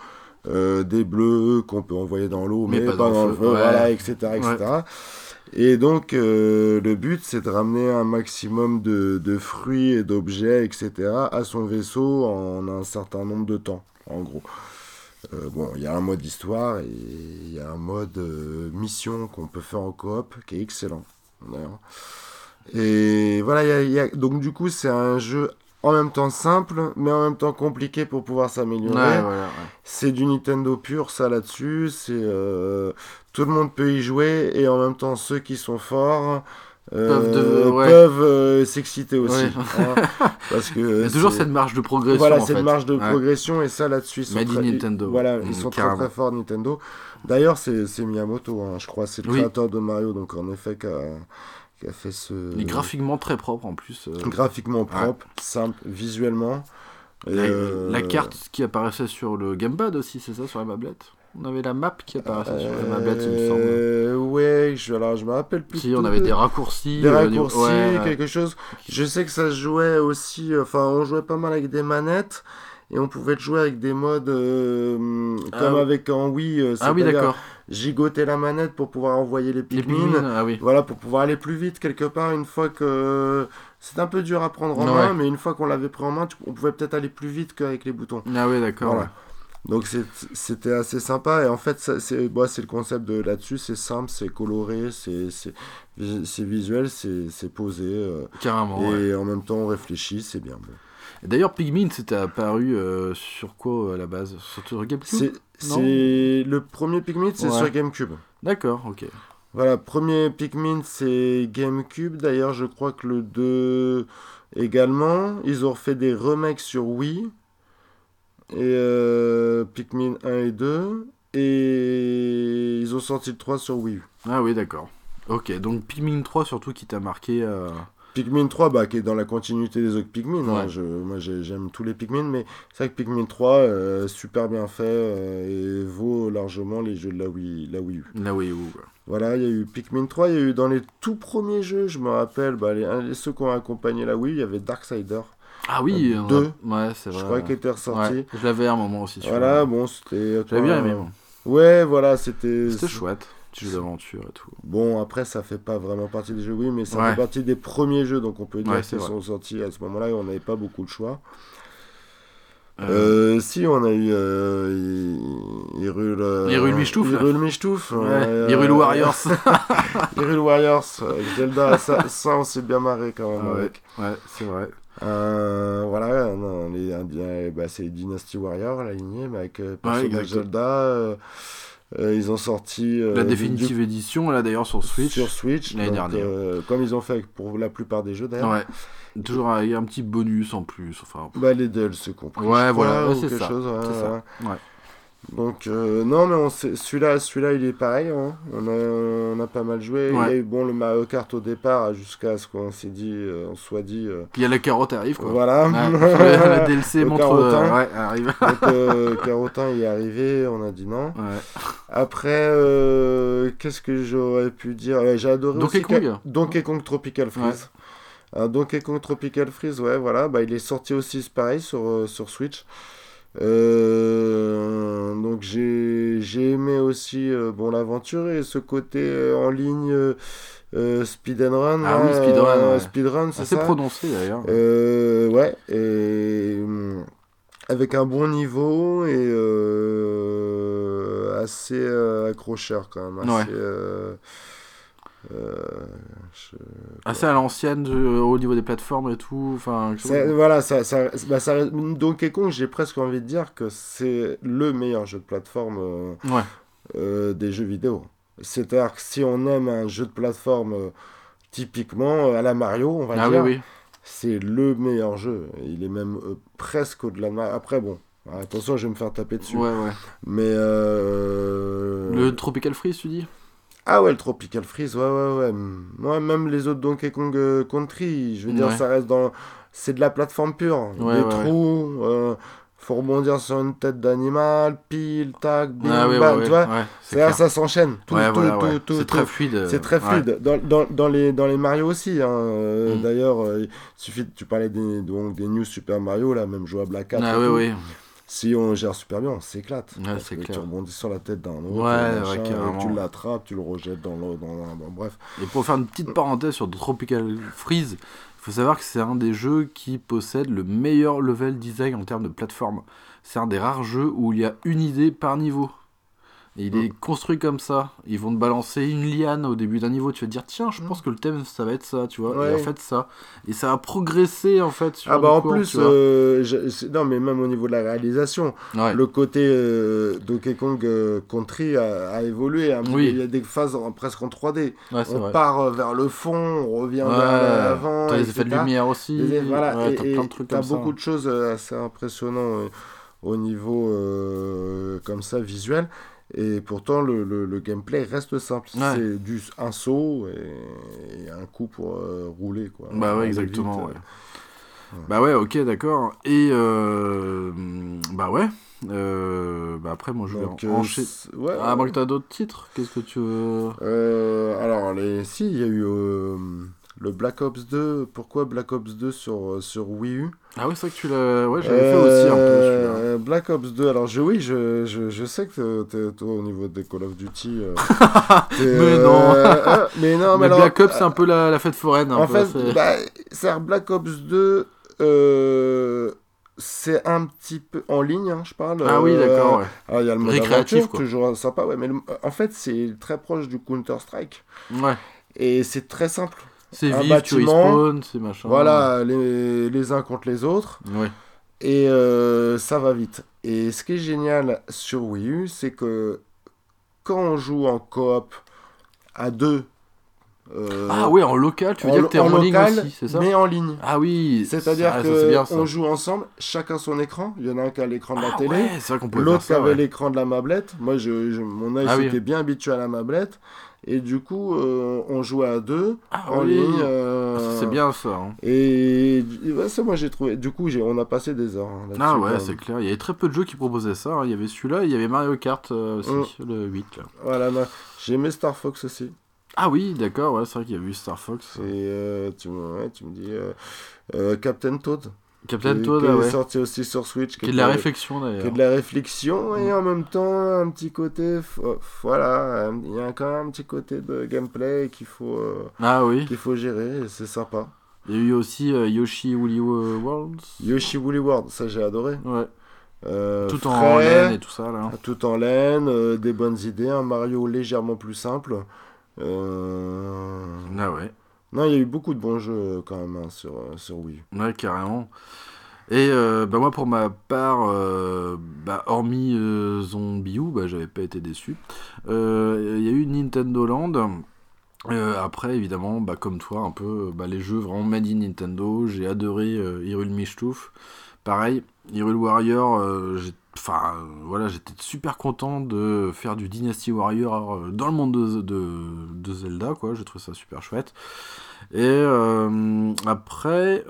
Euh, des bleus qu'on peut envoyer dans l'eau, mais, pas, dans, le feu, ouais. voilà, etc. etc. Et donc, euh, le but, c'est de ramener un maximum de, de fruits et d'objets, etc., à son vaisseau en un certain nombre de temps, en gros. Euh, bon, il y a un mode histoire et il y a un mode mission qu'on peut faire en coop qui est excellent, d'ailleurs. Et voilà, il y a- il y a- donc du coup, c'est un jeu en même temps simple, mais en même temps compliqué pour pouvoir Ouais, s'améliorer. voilà, ouais. C'est du Nintendo pur, ça là-dessus. C'est euh, tout le monde peut y jouer et en même temps ceux qui sont forts euh, Peuvent ouais. euh, s'exciter aussi. Ouais. [LAUGHS] hein, parce que Il y a toujours c'est- cette marge de progression. voilà, en cette fait. marge de Ouais. progression et ça là-dessus ils sont Made très, Nintendo. Voilà, Mm, ils sont carrément. très très forts Nintendo. D'ailleurs, c'est c'est Miyamoto, hein, je crois, c'est le Oui. créateur de Mario, donc en effet qui a, qui a fait ce Il est graphiquement très propre en plus. euh, graphiquement propre, simple, visuellement. La, euh, la carte qui apparaissait sur le gamepad aussi, c'est ça, sur la mablette On avait la map qui apparaissait sur la mablette, il me semble. Euh, ouais, je, alors je me rappelle plus. Si, on avait de- des raccourcis. des raccourcis, ouais, quelque chose. Je sais que ça se jouait aussi, enfin on jouait pas mal avec des manettes et on pouvait jouer avec des modes euh, Ah comme oui. avec en Wii, euh, Ah oui, d'accord. Gigoter la manette pour pouvoir envoyer les Pikmin. Ah oui. Voilà, pour pouvoir aller plus vite quelque part une fois que... C'est un peu dur à prendre en main, mais une fois qu'on l'avait pris en main, on pouvait peut-être aller plus vite qu'avec les boutons. Ah oui, d'accord. Voilà. Donc c'était assez sympa et en fait c'est le concept de là-dessus, c'est simple, c'est coloré, c'est c'est vis- c'est visuel, c'est posé euh. Carrément. ouais. et en même temps on réfléchit, c'est bien. bon. D'ailleurs, Pikmin, c'était apparu euh, sur quoi à la base? Sur GameCube C'est le premier Pikmin, c'est Ouais. sur GameCube. D'accord, ok. Voilà, premier Pikmin c'est GameCube. D'ailleurs, je crois que le 2 également, ils ont refait des remakes sur Wii et euh, Pikmin 1 et 2 et ils ont sorti le 3 sur Wii U. Ah oui, d'accord. Ok, donc Pikmin 3 surtout qui t'a marqué. euh, Pikmin 3, bah, qui est dans la continuité des autres Pikmin. hein. Ouais. Je, moi, j'ai- j'aime tous les Pikmin, mais c'est vrai que Pikmin 3, euh, super bien fait euh, et vaut largement les jeux de la Wii, la Wii U. La Wii U. quoi. Voilà, il y a eu Pikmin 3, il y a eu dans les tout premiers jeux, je me rappelle, bah, les, ceux qui ont accompagné la Wii, il y avait Darksider, Ah oui, Euh, on a- deux, Ouais, c'est je vrai. crois qu'il était ressorti. Ouais, je l'avais à un moment aussi. Voilà, bon, c'était. J'avais bien aimé. moi. Ouais, voilà, c'était. C'était chouette. Petit jeu d'aventure et tout. Bon, après, ça fait pas vraiment partie des jeux Wii, mais ça Ouais. fait partie des premiers jeux, donc on peut dire Ouais, qu'ils sont sortis à ce moment-là et on n'avait pas beaucoup de choix. Euh, si, on a eu euh, Hyrule. euh, Hyrule Michtouf, là. Hyrule Michtouf. Ouais, euh, Hyrule Warriors. [LAUGHS] Hyrule Warriors. avec Zelda, ça, ça, on s'est bien marré quand même Ah ouais. avec. ouais, c'est vrai. Euh, voilà, non, les, euh, bah, c'est Dynasty Warrior, la lignée, mais avec euh, exact. Zelda. euh, euh, ils ont sorti. euh, La du- définitive édition, là d'ailleurs sur du- Switch. Sur Switch. l'année dernière. euh, comme ils ont fait pour la plupart des jeux d'ailleurs. Ouais. Toujours avec un petit bonus en plus. Enfin, Bah, les DLC compris. Ouais, voilà, ouais, c'est ça, chose, ouais, c'est ça. ouais. Donc, euh, non, mais celui-là, celui-là, il est pareil. hein. On, a, on a pas mal joué. Il y a eu bon, le Mario Kart au départ, jusqu'à ce qu'on s'est dit, euh, on soit dit. euh, Puis il y a la carotte arrive quoi. voilà. Ouais, [LAUGHS] le [LAUGHS] DLC Le montre. carotin. ouais, arrive. Donc, [LAUGHS] Carotin il est arrivé, on a dit non. Ouais. Après, qu'est-ce que j'aurais pu dire? J'ai adoré Donkey Ca- Kong. Donkey Kong Tropical Freeze. Donkey Kong Tropical Freeze, ouais, voilà, bah, il est sorti aussi, pareil, sur, sur Switch. Euh, donc j'ai j'ai aimé aussi euh, bon l'aventure et ce côté euh, en ligne euh, speed and run. Ah oui, là, speedrun, euh, ouais. c'est prononcé d'ailleurs. Ouais, et hum, avec un bon niveau et assez accrocheur quand même. Ouais. Assez, je- Assez à l'ancienne euh, au niveau des plateformes et tout. Enfin, ça- voilà, ça, ça, bah, ça, Donkey Kong, j'ai presque envie de dire que c'est le meilleur jeu de plateforme euh, Ouais. euh, des jeux vidéo. C'est-à-dire que si on aime un jeu de plateforme euh, typiquement euh, à la Mario, on va Ah oui, dire, oui. c'est le meilleur jeu. Il est même euh, presque au-delà de Mario. Après, bon, attention, je vais me faire taper dessus. Ouais, ouais. Mais. euh, Le Tropical Freeze, tu dis? Ah ouais, le Tropical Freeze, ouais, ouais, ouais. Moi, même les autres Donkey Kong euh, Country, je veux dire, Ouais. ça reste dans. C'est de la plateforme pure. Ouais, Des ouais. trous, euh, faut rebondir sur une tête d'animal, pile, tac, bim, Ah oui, bam, ouais, tu ouais. vois. là, ça s'enchaîne. Tout, Ouais, tout, voilà, tout, ouais. tout, C'est très fluide. C'est très fluide. Dans, dans, dans, les, dans les Mario aussi. Hein. euh, Mm. D'ailleurs, euh, suffit, tu parlais des, donc, des New Super Mario, là, même jouable à 4. Ah oui, oui. Si on gère super bien, on s'éclate. Ouais, Parce c'est que clair. Tu rebondis sur la tête d'un autre, Ouais, machin, ouais, et carrément. tu l'attrapes, tu le rejettes dans l'eau, dans un... bon, bref. Et pour faire une petite parenthèse sur Tropical Freeze, il faut savoir que c'est un des jeux qui possède le meilleur level design en termes de plateforme. C'est un des rares jeux où il y a une idée par niveau. Et il Mm. est construit comme ça. Ils vont te balancer une liane au début d'un niveau. Tu vas te dire, tiens, je pense que le thème, ça va être ça, tu vois. Et Mm. En fait, ça. Et ça a progressé, en fait. Sur Ah bah en cours, plus, euh, je- non mais même au niveau de la réalisation, Ouais. le côté euh, Donkey Kong euh, Country a, a évolué. petit Oui. Il y a des phases en- presque en 3D. Ouais, c'est on vrai. part euh, vers le fond, on revient vers l'avant. T'as les effets de lumière aussi. Voilà, et- plein de trucs comme ça. beaucoup de choses assez impressionnantes au niveau comme ça visuel. Et pourtant, le, le- le gameplay reste simple. Ouais. C'est du un saut et, et un coup pour euh, rouler. Quoi. Bah ouais, exactement. vite, ouais. Bah ouais, ok, d'accord. Et euh, bah ouais. Euh, bah après, moi je vais enchaîner. ouais, Ah, moi que t'as d'autres titres? Qu'est-ce que tu veux? Alors, les... si, il y a eu le Black Ops 2. Pourquoi Black Ops 2 sur, euh, sur Wii U? Ah ouais, c'est vrai que tu l'as. Ouais, j'avais fait aussi un peu celui-là. Euh, Black Ops 2, alors je, oui, je, je, je sais que t'es- toi au niveau des Call of Duty. euh, [LAUGHS] Mais non. euh, mais non, [LAUGHS] mais, alors, Black Ops, c'est un peu la, la fête foraine. En peu, fait, c'est- bah, c'est Black Ops 2, euh, c'est un petit peu en ligne, hein, je parle. Ah oui, d'accord, ouais. Il y a le mode aventure, quoi. toujours sympa, ouais, mais le- en fait, c'est très proche du Counter-Strike. Ouais. Et c'est très simple. C'est vif, tu respawn, c'est machin. Voilà, les, les uns contre les autres. Et euh, ça va vite. Et ce qui est génial sur Wii U, c'est que quand on joue en coop à deux, euh, Ah ouais, en local, tu veux en, dire que t'es en, en ligne local, aussi, c'est ça mais en ligne. Ah oui. C'est-à-dire ça- ça, c'est que bien, ça. on joue ensemble, chacun son écran. Il y en a un qui a l'écran de la Ah télé, ouais, c'est vrai qu'on pouvait l'autre qui avait ouais. l'écran de la mablette. Moi, je, je- mon œil Ah oui. bien habitué à la mablette. Et du coup, euh, on jouait à deux Ah en oui. ligne. euh, Ah, ça, C'est bien ça. hein. Et ouais, ça, moi, j'ai trouvé. Du coup, j'ai- on a passé des heures. hein, Ah ouais, c'est clair. Il y avait très peu de jeux qui proposaient ça. hein. Il y avait celui-là, il y avait Mario Kart euh, aussi, Mm. le 8. Là. Voilà, j'ai aimé Star Fox aussi. Ah oui, d'accord, ouais, c'est vrai qu'il y a eu Star Fox. Et euh, tu, me, ouais, tu me dis euh, euh, Captain Toad. Captain qui, Toad, qui ah est ouais. sorti aussi sur Switch. Qui est de la réflexion qui est d'ailleurs. de la réflexion et Mm. en même temps un petit côté. euh, Voilà, un- il y a quand même un petit côté de gameplay qu'il faut, euh, Ah oui. qu'il faut gérer et c'est sympa. Il y a eu aussi euh, Yoshi Woolly Wo- Worlds. Yoshi Woolly World, ça j'ai adoré. Ouais. euh, Tout en laine et tout ça là. tout en laine, euh, des bonnes idées, un Mario légèrement plus simple. Euh, Ah ouais. Non, il y a eu beaucoup de bons jeux euh, quand même hein, sur, euh, sur Wii. Ouais, carrément. Et euh, bah moi, pour ma part, bah, hormis euh, Zombie U, bah, j'avais pas été déçu. Il y a eu Nintendo Land. Après, évidemment, bah, comme toi, un peu les jeux vraiment made in Nintendo. J'ai adoré Hyrule Mishtoof. Pareil, Hyrule Warrior, j'ai- enfin euh, voilà, j'étais super content de faire du Dynasty Warrior euh, dans le monde de, Zelda, quoi. J'ai trouvé ça super chouette. Et euh, après,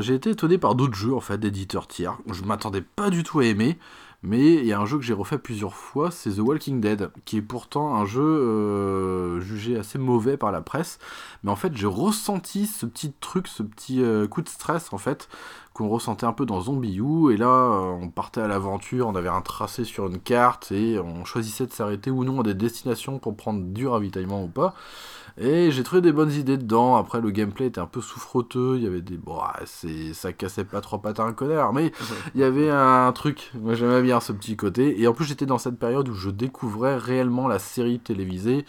j'ai été étonné par d'autres jeux en fait d'éditeurs tiers. Je m'attendais pas du tout à aimer, mais il y a un jeu que j'ai refait plusieurs fois, c'est The Walking Dead, qui est pourtant un jeu euh, jugé assez mauvais par la presse. Mais en fait, j'ai ressenti ce petit truc, ce petit euh, coup de stress en fait qu'on ressentait un peu dans Zombie. Et là, euh, on partait à l'aventure, on avait un tracé sur une carte et on choisissait de s'arrêter ou non à des destinations pour prendre du ravitaillement ou pas. Et j'ai trouvé des bonnes idées dedans. Après, le gameplay était un peu souffroteux. Il y avait des. Bon, ah, c'est... ça cassait pas trois pattes à un connard. Mais [LAUGHS] il y avait un truc. Moi, j'aimais bien ce petit côté. Et en plus, j'étais dans cette période où je découvrais réellement la série télévisée.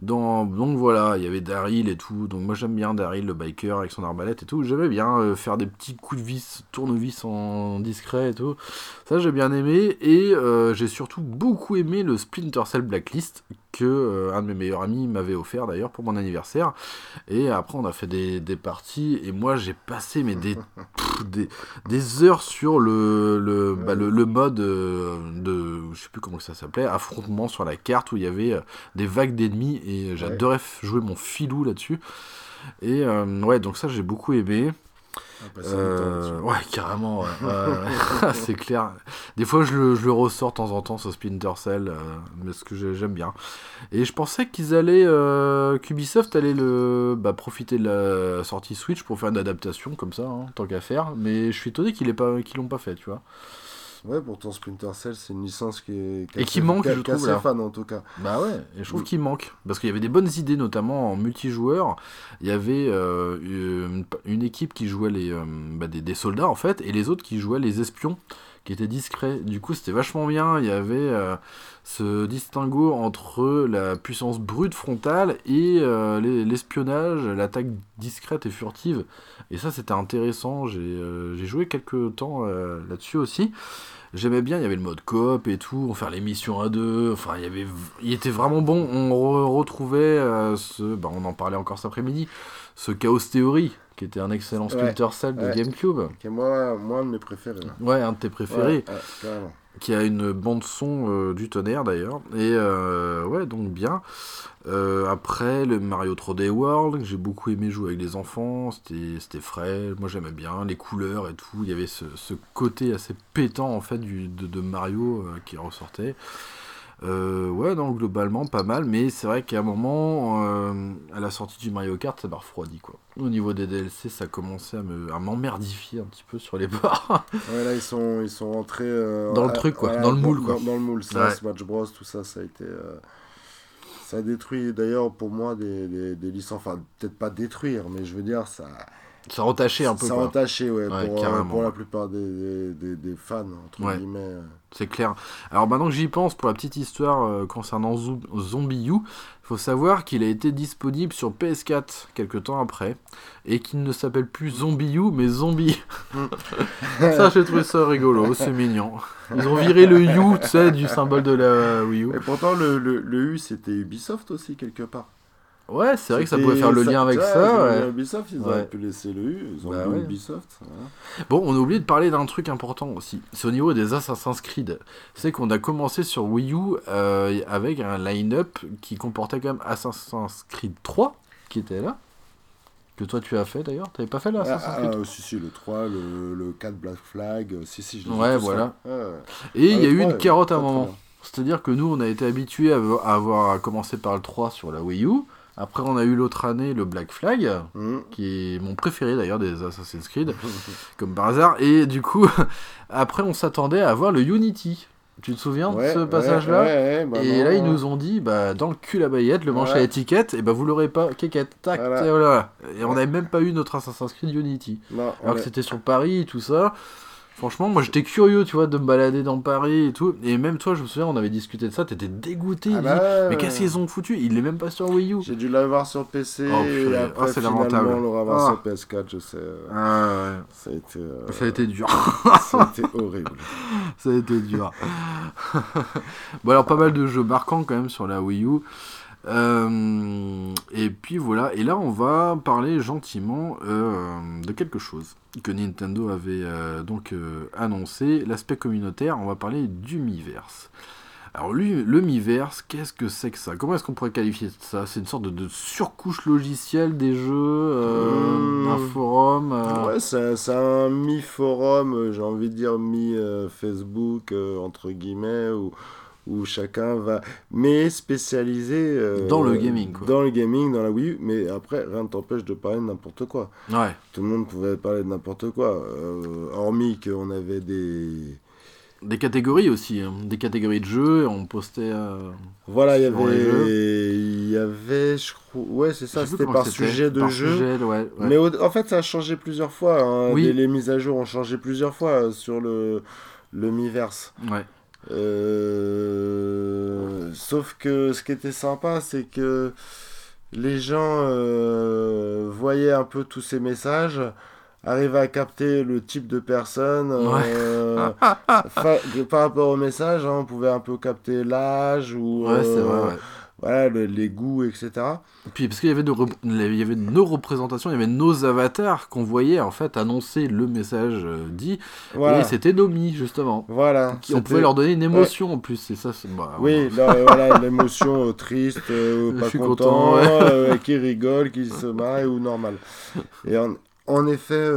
Dans... Donc voilà, il y avait Daryl et tout. Donc moi, j'aime bien Daryl, le biker avec son arbalète et tout. J'aimais bien euh, faire des petits coups de vis, tournevis en discret et tout. Ça, j'ai bien aimé. Et euh, j'ai surtout beaucoup aimé le Splinter Cell Blacklist que euh, un de mes meilleurs amis m'avait offert d'ailleurs pour mon anniversaire. Et après, on a fait des, des parties. Et moi, j'ai passé mais des, [LAUGHS] pff, des, des heures sur le, le, bah, le, le mode euh, de. Je sais plus comment ça s'appelait. Affrontement sur la carte où il y avait euh, des vagues d'ennemis. Et j'adorais jouer mon filou là-dessus. Et euh, ouais, donc ça, j'ai beaucoup aimé. Euh, là-dessus. ouais, carrément, ouais. Ouais. [LAUGHS] c'est clair. Des fois, je le, je le ressors de temps en temps, ce Splinter Cell, euh, mais ce que j'ai- j'aime bien. Et je pensais qu'ils allaient, euh, qu'Ubisoft allait le, bah, profiter de la sortie Switch pour faire une adaptation comme ça, hein, tant qu'à faire. Mais je suis étonné qu'ils qu'ils l'ont pas fait, tu vois. Ouais, pourtant Splinter Cell, c'est une licence qui est. Et qui manque, je trouve, là. fan en tout cas. Bah ouais, et je trouve Mm. qu'il manque. Parce qu'il y avait des bonnes idées, notamment en multijoueur. Il y avait euh, une, une équipe qui jouait les, euh, bah, des, des soldats, en fait, et les autres qui jouaient les espions, qui étaient discrets. Du coup, c'était vachement bien. Il y avait euh, ce distinguo entre la puissance brute frontale et euh, les- l'espionnage, l'attaque discrète et furtive. Et ça, c'était intéressant. J'ai euh, joué quelques temps là-dessus aussi. J'aimais bien, il y avait le mode coop et tout, on faire les missions à deux, enfin il y avait, était vraiment bon, on re- retrouvait ce, bah, on en parlait encore cet après-midi, ce Chaos Theory, qui était un excellent Ouais, Splinter Cell de ouais. GameCube, Qui est moi, moi, un de mes préférés. là. ouais, un de tes préférés, Ouais, ouais, qui a une bande son euh, du tonnerre d'ailleurs, et euh, ouais, donc bien. Euh, après, le Mario 3D World, j'ai beaucoup aimé jouer avec les enfants, c'était frais, moi j'aimais bien, les couleurs et tout, il y avait ce, ce côté assez pétant en fait du, de, de Mario qui ressortait. Euh, ouais, donc globalement pas mal, mais c'est vrai qu'à un moment, euh, à la sortie du Mario Kart, ça m'a refroidi quoi. Au niveau des DLC, ça commençait à me- à m'emmerdifier un petit peu sur les bords. [LAUGHS] Ouais, là, ils sont, ils sont rentrés. euh, Dans le truc, quoi, dans le moule, quoi. Dans, le moule, ça. Smash Bros, tout ça, ça a été. Ça a détruit d'ailleurs pour moi des, des, des licences. Enfin, peut-être pas détruire, mais je veux dire, ça. Ça retachait un peu Ça quoi. entaché, ouais, Ouais, pour, euh, pour la plupart des, des, fans, entre Ouais. guillemets. euh. C'est clair. Alors maintenant que j'y pense, pour la petite histoire euh, concernant Zo- Zombie U, il faut savoir qu'il a été disponible sur PS4 quelques temps après, et qu'il ne s'appelle plus Zombie U, mais Zombie. [LAUGHS] ça, j'ai trouvé ça rigolo, c'est mignon. Ils ont viré le U, tu sais, du symbole de la Wii U. Et pourtant, le, le, le U, c'était Ubisoft aussi, quelque part. Ouais, c'est vrai que ça pouvait faire le lien avec ça. le- ouais. Ubisoft, ils Ouais. auraient pu laisser le U. Ils ont Bah mis ouais. Ubisoft. Bon, on a oublié de parler d'un truc important aussi. C'est au niveau des Assassin's Creed. C'est qu'on a commencé sur Wii U euh, avec un line-up qui comportait quand même Assassin's Creed 3, qui était là. Que toi tu as fait d'ailleurs. T'avais pas fait là Ah, Assassin's ah, Creed ah, si, si, le 3, le, le 4 Black Flag, euh, si, si, je les ai Ouais, voilà. Et il y a Ah, eu 3, une carotte à un moment. C'est-à-dire que nous, on a été habitués à avo- à avoir commencé par le 3 sur la Wii U. Après, on a eu l'autre année le Black Flag, Mhm. qui est mon préféré d'ailleurs des Assassin's Creed, [LAUGHS] comme par hasard. Et du coup, [LAUGHS] après, on s'attendait à avoir le Unity. Tu te souviens Ouais, de ce passage-là ouais, ouais, bah Et non, là, ils nous ont dit, bah, dans le cul la baillette, le manche à étiquette, et bah, vous l'aurez pas, kékette, tac, Voilà. et voilà. Et on n'avait même pas eu notre Assassin's Creed Unity. Non, Alors que c'était sur Paris et tout ça. Franchement, moi j'étais curieux, tu vois, de me balader dans Paris et tout. Et même toi, je me souviens, on avait discuté de ça, t'étais dégoûté. Ah bah dit, mais qu'est-ce qu'ils ont foutu? Il est même pas sur Wii U. J'ai dû l'avoir sur PC Oh, et après Ah, c'est lamentable. on l'aura Ah. sur PS4, je sais. Ah Ça a été, euh, ça a été dur. ça a été horrible. [LAUGHS] ça a été dur. [LAUGHS] bon, alors, pas mal de jeux marquants quand même sur la Wii U. Euh, et puis voilà, et là on va parler gentiment euh, de quelque chose que Nintendo avait euh, donc euh, annoncé, l'aspect communautaire, on va parler du Miiverse. Alors lui, le Miiverse, qu'est-ce que c'est que ça? Comment est-ce qu'on pourrait qualifier ça? C'est une sorte de, de surcouche logicielle des jeux, euh, Mmh. un forum Ouais, c'est un mi-forum, j'ai envie de dire mi-Facebook, entre guillemets, où, où chacun va. Mais spécialisé. euh, Dans le gaming, quoi. Dans le gaming, dans la Wii U. Mais après, rien ne t'empêche de parler de n'importe quoi. Ouais, Tout le monde pouvait parler de n'importe quoi. euh, hormis qu'on avait des. des catégories aussi, hein, des catégories de jeux, on postait... euh, Voilà, il y avait. Il y avait, je crois. Ouais, c'est ça, c'était par sujet de par jeu. sujet, ouais, ouais. Mais au- en fait, ça a changé plusieurs fois. hein. Oui. Les, les mises à jour ont changé plusieurs fois euh, sur le, le Miiverse. ouais. Euh, Sauf que ce qui était sympa, c'est que les gens euh, voyaient un peu tous ces messages, arrivaient à capter le type de personne. euh, par rapport au message, hein, on pouvait un peu capter l'âge ou Ouais, c'est vrai, ouais. Voilà, les goûts, etc. Puis parce qu'il y avait de rep- il y avait nos représentations, il y avait nos avatars qu'on voyait en fait annoncer le message euh, dit, Voilà. et c'était nos mi justement. voilà. Qui, on pouvait leur donner une émotion en plus, c'est ça. bah, Oui, là, voilà, l'émotion euh, triste, euh, pas content, content, ouais. euh, qui rigole, qui se marre ou normal. Et en, en effet,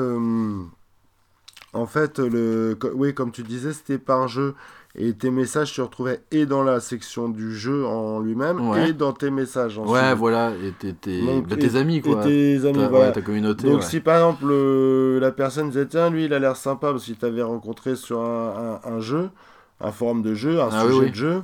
en fait, le, oui, comme tu disais, c'était par jeu. Et tes messages se retrouvaient et dans la section du jeu en lui-même Ouais. et dans tes messages. Ouais, ensuite. voilà, et tes, tes- Donc, bah, tes et- amis quoi. Et tes amis, Ta, voilà. ouais, ta communauté. Donc ouais. si par exemple euh, la personne disait tiens lui il a l'air sympa parce qu'il t'avait rencontré sur un, un- un jeu, un forum de jeu, un Ah sujet oui. de jeu,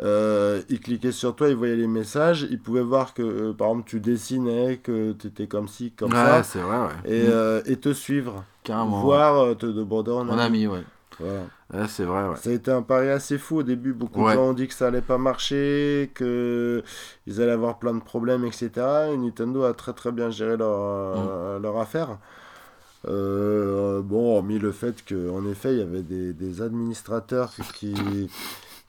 euh, il cliquait sur toi, il voyait les messages, il pouvait voir que euh, par exemple tu dessinais, que tu étais comme ci, comme ouais, ça, c'est vrai, ouais. et, Mm, euh, et te suivre, Carrément. voir, te demander en Mon ami. ami, ouais. Voilà. Ouais, c'est vrai, ouais. Ça a été un pari assez fou au début. Beaucoup Ouais. de gens ont dit que ça allait pas marcher, que ils allaient avoir plein de problèmes, etc. Et Nintendo a très très bien géré leur, Mm. leur affaire. Euh, bon, hormis le fait qu'en effet, il y avait des, des administrateurs qui,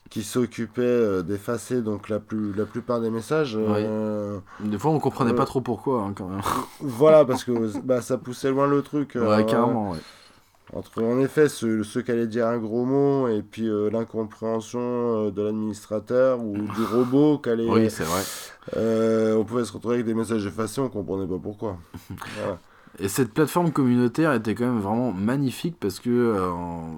qui s'occupaient euh, d'effacer donc la, plus, la plupart des messages. euh, Des fois, on comprenait Euh, pas trop pourquoi, hein, quand même. voilà, parce que bah, ça poussait loin le truc. Ouais, carrément, ouais. Entre en effet ceux qui allaient dire un gros mot et puis euh, l'incompréhension euh, de l'administrateur ou [LAUGHS] du robot qui allait. Oui, c'est vrai. euh, on pouvait se retrouver avec des messages effacés, on comprenait pas pourquoi. [LAUGHS] Voilà. Et cette plateforme communautaire était quand même vraiment magnifique parce que euh,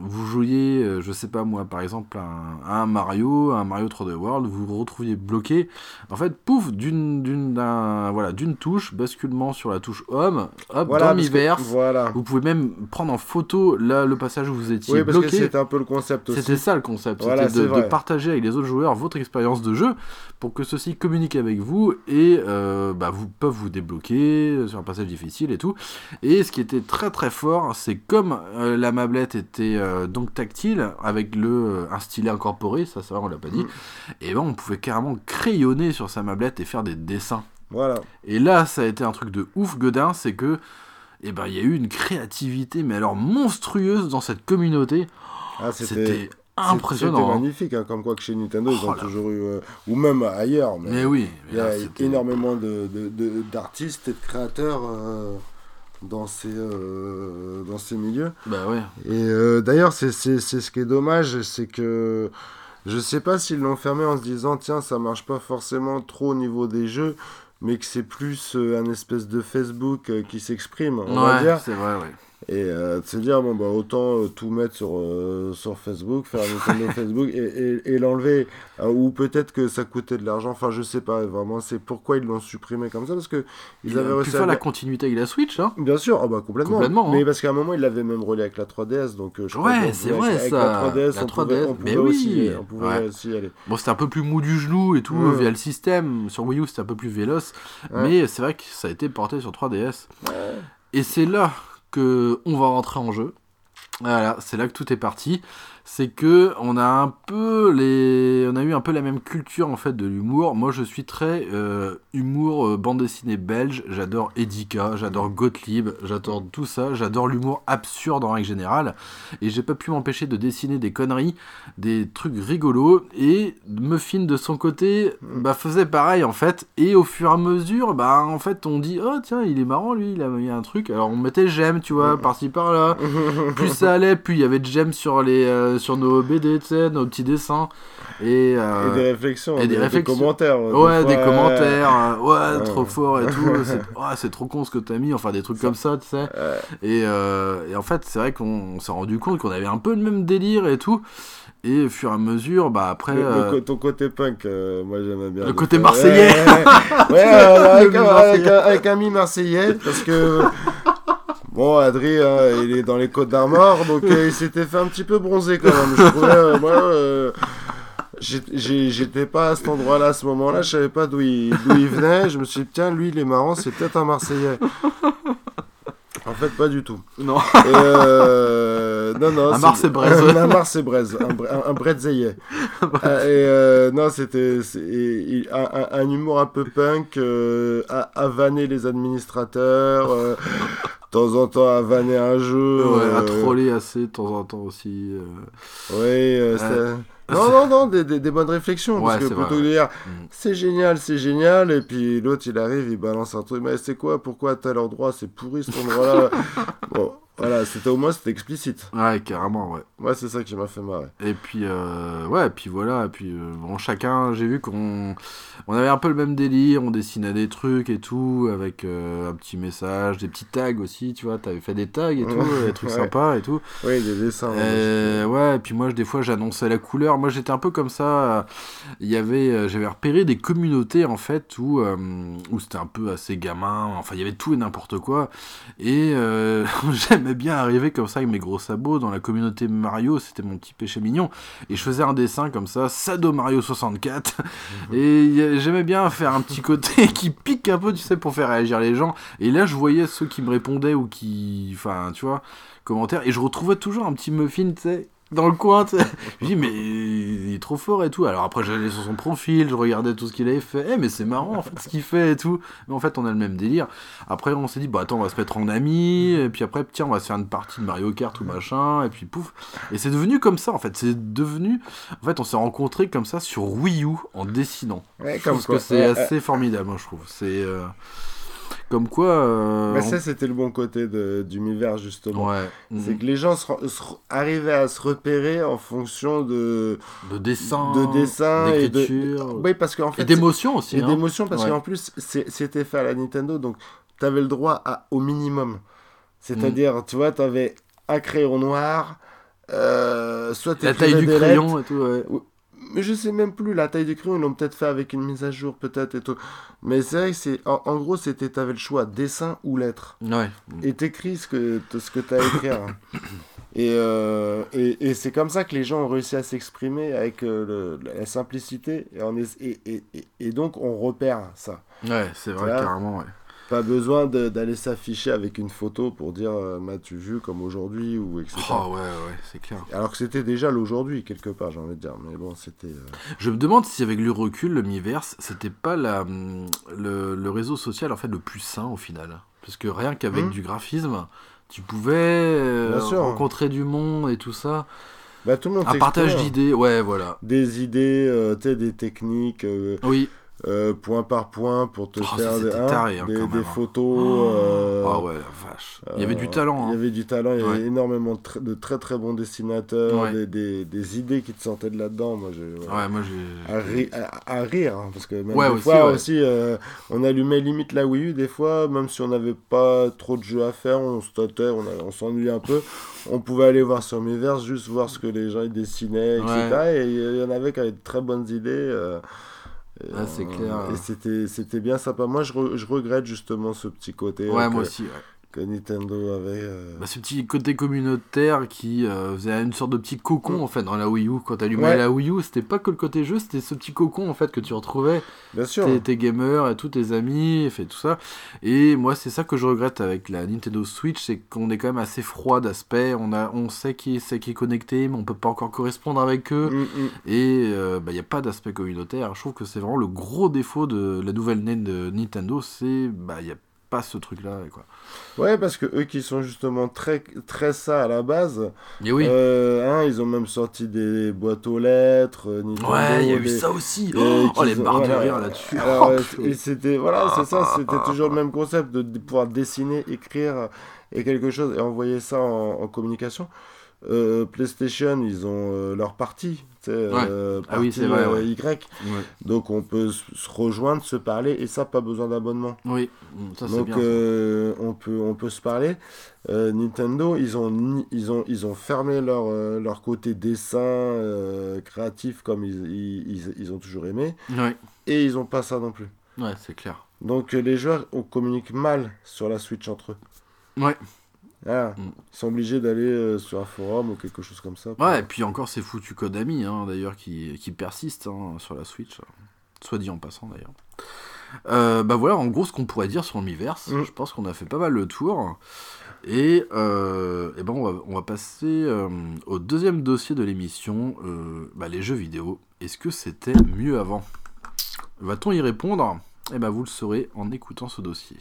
vous jouiez, euh, je sais pas moi, par exemple, un, un Mario, un Mario 3D World, vous vous retrouviez bloqué. En fait, pouf, d'une d'une d'un- voilà, d'une touche, basculement sur la touche Home, hop, Voilà, dans Miiverse. Voilà. Vous pouvez même prendre en photo là, le passage où vous étiez Oui, parce bloqué. c'était un peu le concept aussi. C'était ça le concept, Voilà, c'était de partager avec les autres joueurs votre expérience de jeu pour que ceux-ci communiquent avec vous et euh, bah, vous peuvent vous débloquer sur un passage difficile et tout. Et ce qui était très très fort, c'est comme euh, la mablette était euh, donc tactile avec le euh, un stylet incorporé, ça c'est vrai on l'a pas dit, Mm. et ben on pouvait carrément crayonner sur sa mablette et faire des dessins. Voilà. Et là, ça a été un truc de ouf, Godin, c'est que, eh ben, il y a eu une créativité, mais alors monstrueuse dans cette communauté. Ah, C'était impressionnant. C'était hein. magnifique, hein, comme quoi que chez Nintendo, ils Oh ont là. toujours eu. euh, ou même ailleurs. Mais, Mais oui, mais Il y a là, énormément de- de- de- d'artistes et de créateurs euh, dans, ces, euh, dans ces milieux. Bah ouais. Et euh, d'ailleurs, c'est c'est- c'est ce qui est dommage, c'est que je sais pas s'ils l'ont fermé en se disant tiens, ça marche pas forcément trop au niveau des jeux, mais que c'est plus euh, un espèce de Facebook qui s'exprime, on va dire. c'est vrai, ouais. Et euh, de se dire bon bah autant euh, tout mettre sur, euh, sur Facebook, faire un Nintendo [LAUGHS] Facebook et, et, et l'enlever. Euh, ou peut-être que ça coûtait de l'argent, enfin je sais pas vraiment, c'est pourquoi ils l'ont supprimé comme ça, parce que ils Il avaient réussi à faire la continuité avec la Switch, hein. Bien sûr, ah bah complètement. Complètement, Mais hein. parce qu'à un moment, il l'avait même relié avec la 3DS, donc euh, je crois Ouais, c'est vrai, avec ça. La 3DS, La on pouvait, 3DS, on mais aussi, oui. on pouvait Ouais. aussi y aller. Bon, c'était un peu plus mou du genou et tout, via le système. Sur Wii U, c'était un peu plus véloce. Ouais. Mais c'est vrai que ça a été porté sur 3DS. Et c'est là on va rentrer en jeu. Voilà, c'est là que tout est parti. C'est que on a un peu les, on a eu un peu la même culture en fait de l'humour. Moi, je suis très euh, humour euh, bande dessinée belge. J'adore Edika, j'adore Gottlieb, j'adore tout ça. J'adore l'humour absurde en règle générale. Et j'ai pas pu m'empêcher de dessiner des conneries, des trucs rigolos. Et Muffin de son côté, bah faisait pareil en fait. Et au fur et à mesure, bah en fait, on dit oh tiens, il est marrant lui, il a, a un truc. Alors on mettait j'aime, tu vois, par-ci par-là. [LAUGHS] plus ça allait, plus il y avait de j'aime sur les euh, sur nos BD, tu sais, nos petits dessins. Et, euh, Et des réflexions, et des des, des réflexions. commentaires. des Ouais, fois, des euh, commentaires, euh, ouais, Ouais. trop fort et tout. C'est trop con ce que t'as mis, enfin des trucs comme ça, tu sais. Et, euh, et en fait, c'est vrai qu'on on s'est rendu compte qu'on avait un peu le même délire et tout. Et au fur et à mesure, bah après. Le- le euh, co- ton côté punk, euh, moi j'aimais bien. Le côté marseillais. Ouais, ouais, ouais, [LAUGHS] euh, avec, un, avec, un, avec un mi-marseillais, parce que. Bon, Adri, hein, il est dans les Côtes d'Armor, donc euh, il s'était fait un petit peu bronzer quand même. Je trouvais, euh, moi, euh, j'étais pas à cet endroit-là à ce moment-là, je savais pas d'où il, d'où il venait. Je me suis dit, tiens, lui, il est marrant, c'est peut-être un Marseillais. En fait, pas du tout. Non. Et, euh, non, non. Un c'est- Marseille-Braise. Un. Un, un, Bretzeillet. Et euh, non, c'était un, humour un peu punk, euh, à, à vanner les administrateurs, euh, temps en temps à vanner un jeu. Ouais, à euh, troller assez de temps en temps aussi. euh. Oui, euh, [LAUGHS] Non, non, non, des, des, des bonnes réflexions. Ouais, parce que plutôt vrai, que de dire Mm. c'est génial, c'est génial, et puis l'autre il arrive, il balance un truc, mais c'est quoi, pourquoi à tel endroit c'est pourri cet endroit-là? [LAUGHS] Bon, voilà, c'était au moins c'était explicite. Ouais, carrément, ouais. Moi, c'est ça qui m'a fait marrer. Et puis, euh, ouais, et puis voilà, et puis euh, bon, chacun, j'ai vu qu'on on avait un peu le même délire, on dessinait des trucs et tout, avec euh, un petit message, des petits tags aussi, tu vois, t'avais fait des tags et tout, Ouais, des trucs ouais. sympas et tout. Oui, des dessins. hein, Euh, ouais, et puis moi, des fois, j'annonçais la couleur. Moi, j'étais un peu comme ça. euh, Il y avait, euh, j'avais repéré des communautés en fait où, euh, où c'était un peu assez gamin. Enfin, il y avait tout et n'importe quoi. Et euh, [LAUGHS] bien arriver comme ça avec mes gros sabots dans la communauté Mario. C'était mon petit péché mignon. Et je faisais un dessin comme ça, Sado Mario 64. et il y a- j'aimais bien faire un petit côté [LAUGHS] qui pique un peu, tu sais, pour faire réagir les gens. Et là, je voyais ceux qui me répondaient ou qui, enfin, tu vois commentaires et je retrouvais toujours un petit muffin tu sais dans le coin tu sais. [LAUGHS] Je dis mais il est trop fort et tout. Alors après j'allais sur son profil je regardais tout ce qu'il avait fait. Eh, mais c'est marrant en fait ce qu'il fait et tout. Mais en fait on a le même délire. Après on s'est dit bah attends on va se mettre en ami. Et puis après tiens on va se faire une partie de Mario Kart ou machin. Et puis pouf. Et c'est devenu comme ça en fait. C'est devenu en fait on s'est rencontrés comme ça sur Wii U en dessinant. Ouais, je comme quoi. que c'est Ouais, assez formidable moi, je trouve. C'est euh, comme quoi euh, Mais on- ça, c'était le bon côté de, d'univers, justement. ouais C'est que les gens se, arrivaient à se repérer en fonction de, de dessin de dessins et de. d'écriture Oui, parce qu'en et d'émotion aussi Et hein. d'émotion, parce Ouais. qu'en plus, c'était fait à la Nintendo, donc tu avais le droit à, au minimum. C'est-à-dire, tu vois, tu avais un crayon noir, euh, soit la taille du crayon et tout ouais. Mais je sais même plus, la taille du crayon, ils l'ont peut-être fait avec une mise à jour, peut-être, et tout. Mais c'est vrai que c'est. En, en gros, c'était, t'avais le choix, dessin ou lettre. ouais Et t'écris ce que, ce que t'as à écrire. [COUGHS] Et, euh, et, et c'est comme ça que les gens ont réussi à s'exprimer avec euh, le- la simplicité. Et, on est- et, et, et- et donc, on repère ça. ouais c'est vrai Voilà. carrément ouais. Pas besoin d'aller s'afficher avec une photo pour dire euh, m'as-tu vu comme aujourd'hui ou etc. oh ouais ouais c'est clair Alors que c'était déjà l'aujourd'hui quelque part, j'ai envie de dire. Mais bon, c'était. euh, je me demande si avec le recul le Miiverse c'était pas la hum, le, le réseau social en fait le plus sain au final parce que rien qu'avec Hmm. du graphisme tu pouvais euh, rencontrer du monde et tout ça Bah, tout le monde un partage hein. d'idées ouais voilà Des idées, euh, des techniques. oui euh, point par point pour te Oh, faire des, hein, taré, hein, des, des hein. photos. euh, ah ouais la vache il y avait du euh, talent Il y avait du talent, il y avait Ouais. énormément de, tr- de très très bons dessinateurs, Ouais. des, des, des idées qui te sortaient de là-dedans. Moi, je, ouais. ouais moi j'ai à, ri- à- à rire, hein, parce que même Ouais, des aussi, fois ouais. aussi, euh, on allumait limite la Wii U, des fois, même si on n'avait pas trop de jeux à faire, on se tâtait, on, s'ennuyait un peu, on pouvait aller voir sur Miiverse, juste voir ce que les gens ils dessinaient, etc. Et il y en avait qui avaient de très bonnes idées. Ah, c'est euh, clair. Et c'était, c'était bien sympa. Moi, je, re- je regrette justement ce petit côté. ouais euh, moi que- aussi ouais. Que Nintendo avait. euh, Bah, ce petit côté communautaire qui euh, faisait une sorte de petit cocon en fait dans la Wii U. Quand t'allumais Ouais. la Wii U, c'était pas que le côté jeu, c'était ce petit cocon en fait que tu retrouvais Bien sûr. tes, tes gamers et tous tes amis et fait tout ça. Et moi, c'est ça que je regrette avec la Nintendo Switch, c'est qu'on est quand même assez froid d'aspect. On a, on sait qui c'est qui est connecté, mais on peut pas encore correspondre avec eux. Mm, mm. Et il n'y a pas d'aspect communautaire. Je trouve que c'est vraiment le gros défaut de la nouvelle NES de Nintendo, c'est bah il y a pas ce truc là quoi. Ouais, parce que eux qui sont justement très, très ça à la base, Et oui. euh, hein, ils ont même sorti des boîtes aux lettres. euh, Nintendo, ouais, il y a eu des- ça aussi. et Oh, les ont- barres de voilà. rire là-dessus. Oh, euh, c'était voilà, c'est ça, Ah, c'était ah, toujours le même concept de, de pouvoir dessiner, écrire et quelque chose et envoyer ça en, en communication. Euh, PlayStation, ils ont euh, leur partie, euh, Ah oui, c'est vrai, euh, ouais. Y, donc on peut se rejoindre, se parler et ça pas besoin d'abonnement. Oui, ça c'est Donc bien. euh, on peut on peut se parler. Euh, Nintendo, ils ont ils ont ils ont fermé leur leur côté dessin créatif comme ils, ils, ils- ont toujours aimé Ouais, et ils ont pas ça non plus. ouais c'est clair. Donc les joueurs on communique mal sur la Switch entre eux. Ouais. Voilà. Mm. Ils sont obligés d'aller euh, sur un forum ou quelque chose comme ça. pour- Ouais, et puis encore ces foutus Konami, hein, d'ailleurs, qui, qui persistent hein, sur la Switch. Soit dit en passant, d'ailleurs. Euh, bah voilà, en gros, ce qu'on pourrait dire sur Miiverse. Mm. Je pense qu'on a fait pas mal le tour. Et, euh, et ben on, va, on va passer au deuxième dossier de l'émission, bah, les jeux vidéo. Est-ce que c'était mieux avant? Va-t-on y répondre? Eh ben vous le saurez en écoutant ce dossier.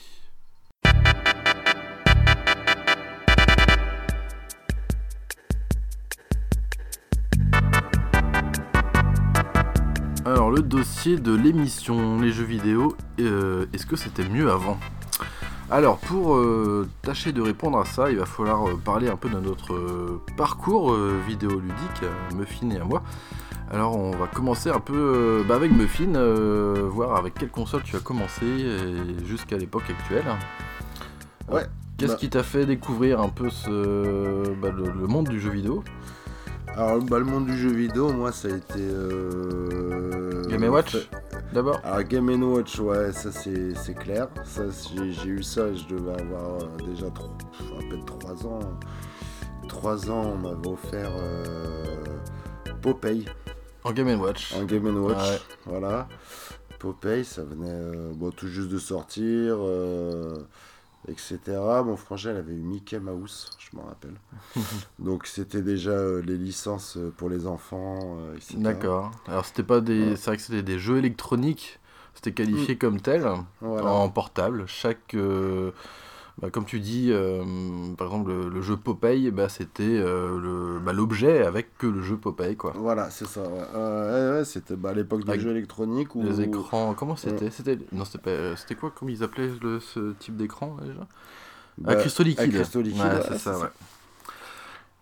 Alors le dossier de l'émission, les jeux vidéo, euh, est-ce que c'était mieux avant? Alors pour euh, tâcher de répondre à ça, il va falloir euh, parler un peu de notre euh, parcours vidéoludique, Muffin et à moi. Alors on va commencer un peu bah, avec Muffin, voir avec quelle console tu as commencé jusqu'à l'époque actuelle. Ouais, Qu'est-ce bah- qui t'a fait découvrir un peu ce, bah, le, le monde du jeu vidéo? Alors bah, le monde du jeu vidéo, moi ça a été. Euh... Game Watch d'abord? Alors Game Watch, ouais, ça c'est c'est clair. Ça j'ai j'ai eu ça, je devais avoir euh, déjà trop, à peine 3 ans. 3 ans, on m'avait offert euh, Popeye En Game Watch. en Game Watch. Ah ouais. Voilà. Popeye, ça venait euh, bon, tout juste de sortir, etc. Mon frangin, elle avait eu Mickey Mouse, je m'en rappelle. [LAUGHS] Donc c'était déjà euh, les licences euh, pour les enfants, euh, etc. D'accord. Alors c'était pas des, Ouais. c'est vrai que c'était des jeux électroniques. C'était qualifié comme tel Voilà. en portable. Chaque, euh, bah, comme tu dis, euh, par exemple le, le jeu Popeye, bah, c'était euh, bah, l'objet avec que le jeu Popeye quoi. Voilà, c'est ça. Ouais, Euh, ouais, ouais, c'était à l'époque des jeux électroniques où Les écrans, comment c'était? C'était non, c'était quoi? Comment ils appelaient le, ce type d'écran déjà? Bah, À cristaux ouais, c'est ça, ça. ouais.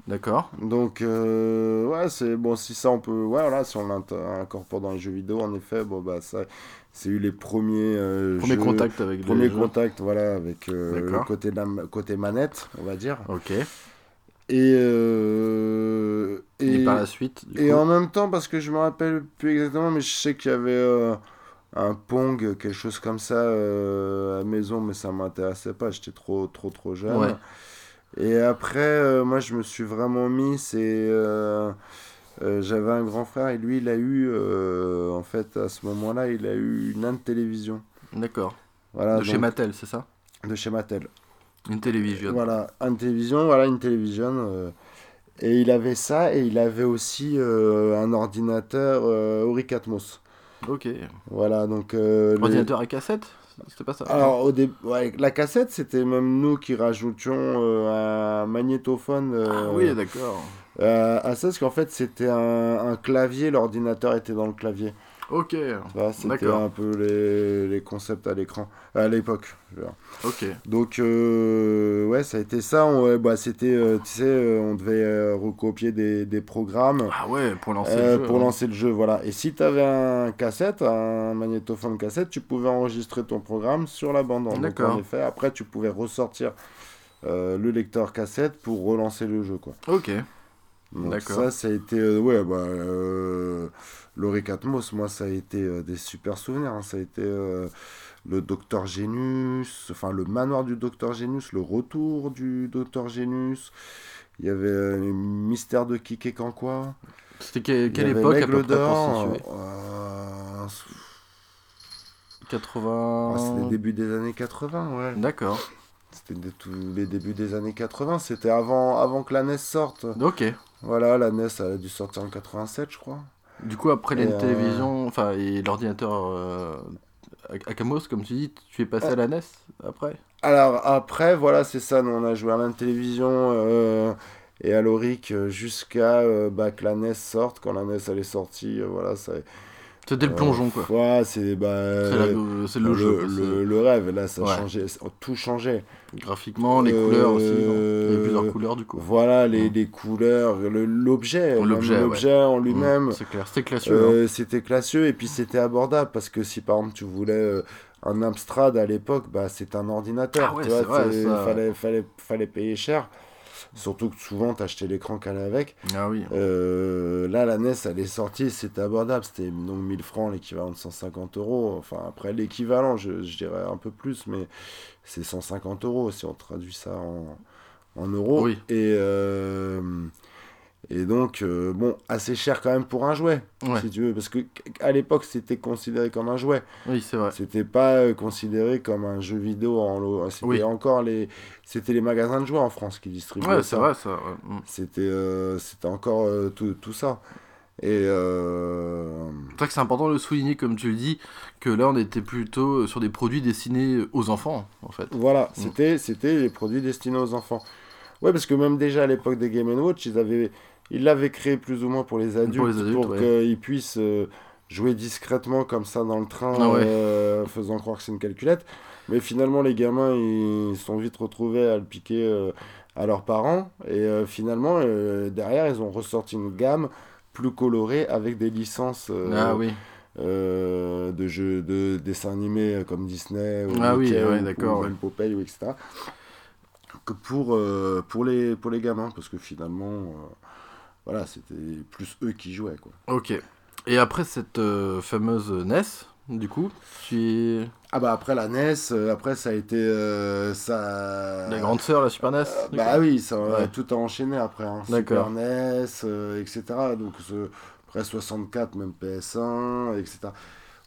D'accord. Donc euh, ouais, c'est bon si ça on peut ouais voilà, si on l'incorpore dans les jeux vidéo en effet, bon bah ça c'est eu les premiers euh, Premier jeux- contact avec premier contact voilà avec euh, le D'accord. côté côté manette, on va dire. Ok. Et euh, Et, et, par la suite. du et coup en même temps parce que je me rappelle plus exactement mais je sais qu'il y avait euh, un Pong quelque chose comme ça euh, à la maison mais ça m'intéressait pas, j'étais trop trop trop jeune. Ouais. Et après, euh, moi, je me suis vraiment mis, c'est... euh, J'avais un grand frère et lui, il a eu, euh, en fait, à ce moment-là, il a eu une Inde télévision. D'accord. Voilà, De chez Mattel, c'est ça? De chez Mattel. Une télévision. Voilà, une télévision, voilà, une télévision. euh, et il avait ça, et il avait aussi un ordinateur Auric Atmos. Ok. Voilà, donc... euh, les- Ordinateur à cassette? C'était pas ça? Alors, au début, ouais, la cassette, c'était même nous qui rajoutions euh, un magnétophone. Ah oui, d'accord. Euh, à ça, parce qu'en fait, c'était un, un clavier, l'ordinateur était dans le clavier. Ok. C'était un peu les, les concepts à l'écran, à l'époque. Ok. Donc, euh, ouais, ça a été ça. On, bah, c'était, euh, tu sais, euh, on devait recopier des, des programmes Ah ouais, pour lancer le jeu. pour hein. lancer le jeu. Voilà. Et si tu avais un cassette, un magnétophone cassette, tu pouvais enregistrer ton programme sur la bande. D'accord. en effet, après, tu pouvais ressortir le lecteur cassette pour relancer le jeu, quoi. Ok. Donc ça, ça a été, euh, ouais, bah, euh, Laurie Catmos, moi, ça a été euh, des super souvenirs. hein. Ça a été euh, le Docteur Genius, enfin le manoir du Docteur Genius, le retour du Docteur Genius. Il y avait le mystère de Kike Kankwa. C'était que- quelle époque à peu près pour d'Or, situer euh, 80. ah, C'était le début des années 80, ouais. D'accord. C'était tous les débuts des années 80. C'était avant, avant que la NES sorte. Ok. Voilà, la NES, elle a dû sortir en 87, je crois. Du coup, après Et, la euh, télévision, enfin, et l'ordinateur euh, Akamos, comme tu dis, tu es passé à la NES après? Alors après, voilà, c'est ça. Nous, on a joué à la télévision euh, et à l'Oric jusqu'à bah, que la NES sorte. Quand la NES elle est sortie, voilà, ça. C'était le plongeon, quoi. Ouais, c'est bah, euh, le, le, jeu. quoi, le- le rêve. Là, ça Ouais. changeait, tout changeait. Graphiquement, les Euh, couleurs aussi. non Il y a plusieurs couleurs, du coup. Voilà, les, Mm. les couleurs, le- l'objet, L'objet, en Mm, lui-même. C'est clair. C'était classieux. hein. Euh, c'était classieux et puis c'était abordable parce que si par exemple tu voulais euh, un Amstrad à l'époque, bah c'est un ordinateur. Ah ouais, tu vois, vrai, ça. fallait, fallait, fallait payer cher. Surtout que souvent t'achetais l'écran qu'elle avec. Ah oui. Euh, là la NES elle est sortie, c'était abordable, c'était donc 1000 francs, l'équivalent de 150 euros. Enfin après l'équivalent, je, je dirais un peu plus, mais c'est 150 euros si on traduit ça en, en euros. Oui. Et, euh, et donc, euh, bon, assez cher quand même pour un jouet, Ouais. si tu veux, parce que à l'époque c'était considéré comme un jouet, Oui, c'est vrai. c'était pas euh, considéré comme un jeu vidéo en lot. C'était Oui. encore les, c'était les magasins de jouets en France qui distribuaient Ouais, ça. c'est vrai, ça. ouais. Mm. C'était, euh, c'était encore euh, tout, tout ça. Et euh, C'est vrai que c'est important de le souligner, comme tu le dis, que là, on était plutôt sur des produits destinés aux enfants, en fait. Voilà, Mm. c'était, c'était les produits destinés aux enfants. Ouais, parce que même déjà à l'époque des Game Watch, ils avaient, ils l'avaient créé plus ou moins pour les adultes, Pour ouais. qu'ils puissent euh, jouer discrètement comme ça dans le train, Ah ouais. euh, faisant croire que c'est une calculette. Mais finalement, les gamins, ils se sont vite retrouvés à le piquer euh, à leurs parents. Et finalement, derrière, ils ont ressorti une gamme plus colorée avec des licences ah oui. de jeux de dessins animés comme Disney ou Ah oui, ouais, d'accord, ou même Popeye ou etc que pour pour les pour les gamins parce que finalement voilà c'était plus eux qui jouaient quoi Ok. Et après cette euh, fameuse NES, du coup, tu ah bah après la NES euh, après ça a été euh, ça La grande sœur, la Super NES bah oui ça Ouais. tout a enchaîné après hein. Super NES etc donc après 64 même PS1 etc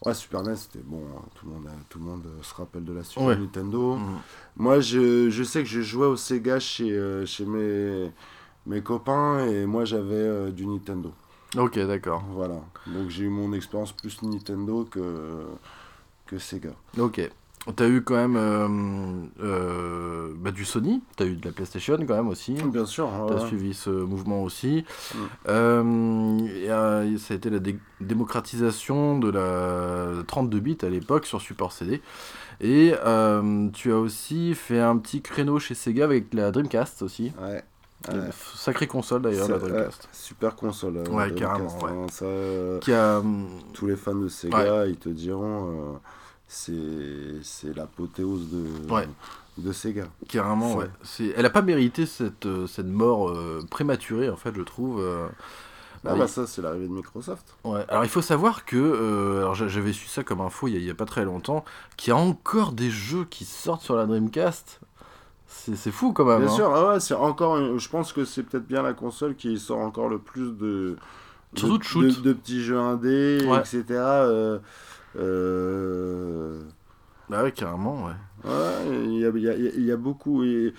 ouais Super NES c'était bon hein, tout le monde tout le monde se rappelle de la Super Ouais. Nintendo Mhm. Moi, je, je sais que je jouais au Sega chez, chez mes, mes copains et moi j'avais euh, du Nintendo. Ok, d'accord. Voilà. Donc j'ai eu mon expérience plus Nintendo que, que Sega. Ok. T'as eu quand même euh, euh, bah, du Sony, t'as eu de la PlayStation quand même aussi. Bien sûr. T'as ouais. suivi ce mouvement aussi. Mm. Euh, ça a été la dé- démocratisation de la 32 bits à l'époque sur support CD. Et tu as aussi fait un petit créneau chez Sega avec la Dreamcast aussi. Ouais. Ouais. Sacrée console d'ailleurs, la Dreamcast. super console. euh, Ouais, Dreamcast, carrément, ouais. hein. Ça, euh, Qui a, hum, tous les fans de Sega, ils te diront, euh, c'est c'est l'apothéose de, Ouais. de Sega. Carrément, ouais. C'est... Elle a pas mérité cette, euh, cette mort euh, prématurée, en fait, je trouve. euh. Ah Bah, bah ça, c'est l'arrivée de Microsoft. Ouais. Alors, il faut savoir que, euh, alors j'a- j'avais su ça comme info il y, a, il y a pas très longtemps, qu'il y a encore des jeux qui sortent sur la Dreamcast. C'est, c'est fou quand même. Bien hein. sûr, ah ouais, c'est encore. une- Je pense que c'est peut-être bien la console qui sort encore le plus de. Surtout de shoot. de, petits jeux indés, Ouais. etc. euh, euh, Bah ouais, carrément, ouais. ouais, il y a, il y a- il y a beaucoup. Et,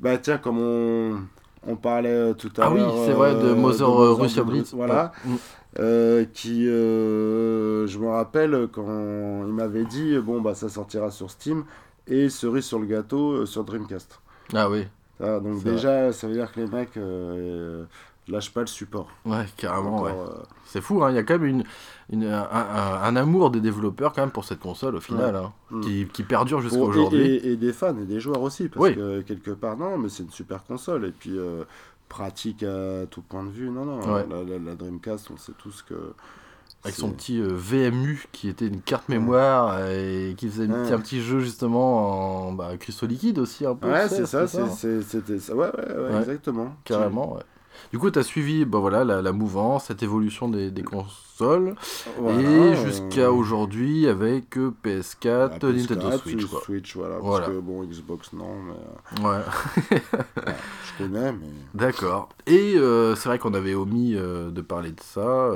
bah tiens, comme on, on parlait euh, tout à Ah oui, l'heure. c'est vrai, de euh, Mother Mother Russia de- Blitz. Voilà. Ouais. Mm. euh, qui, euh, je me rappelle quand il m'avait dit, bon, bah ça sortira sur Steam et cerise sur le gâteau euh, sur Dreamcast. Ah oui, Ah, donc C'est déjà, ça veut dire que les mecs euh, lâchent pas le support. ouais, carrément, Encore, ouais. euh, C'est fou, hein. il y a quand même une, une- un, un- un amour des développeurs quand même pour cette console au final, hein, Mm. qui, qui perdure jusqu'à et- aujourd'hui. Et, et des fans et des joueurs aussi, parce Oui. que quelque part, non, mais c'est une super console. Et puis, euh, pratique à tout point de vue. Non, non, Ouais. la, la- la Dreamcast, on sait tous que. Avec son petit euh, VMU qui était une carte mémoire et qui faisait Ouais. un petit jeu justement en bah, cristaux liquide aussi un peu. Ouais, c'est ça, c'était c'est- c'était ça. Ouais, ouais, exactement. Carrément, ouais. Du coup, tu as suivi bah, voilà, la, la mouvance, cette évolution des, des consoles, Voilà, et euh, jusqu'à aujourd'hui avec euh, PS4, la Nintendo PS4, Switch. Quoi. Switch, voilà, Voilà. Parce que bon, Xbox, non, mais euh, [LAUGHS] Ouais. je connais, mais. D'accord. Et euh, c'est vrai qu'on avait omis euh, de parler de ça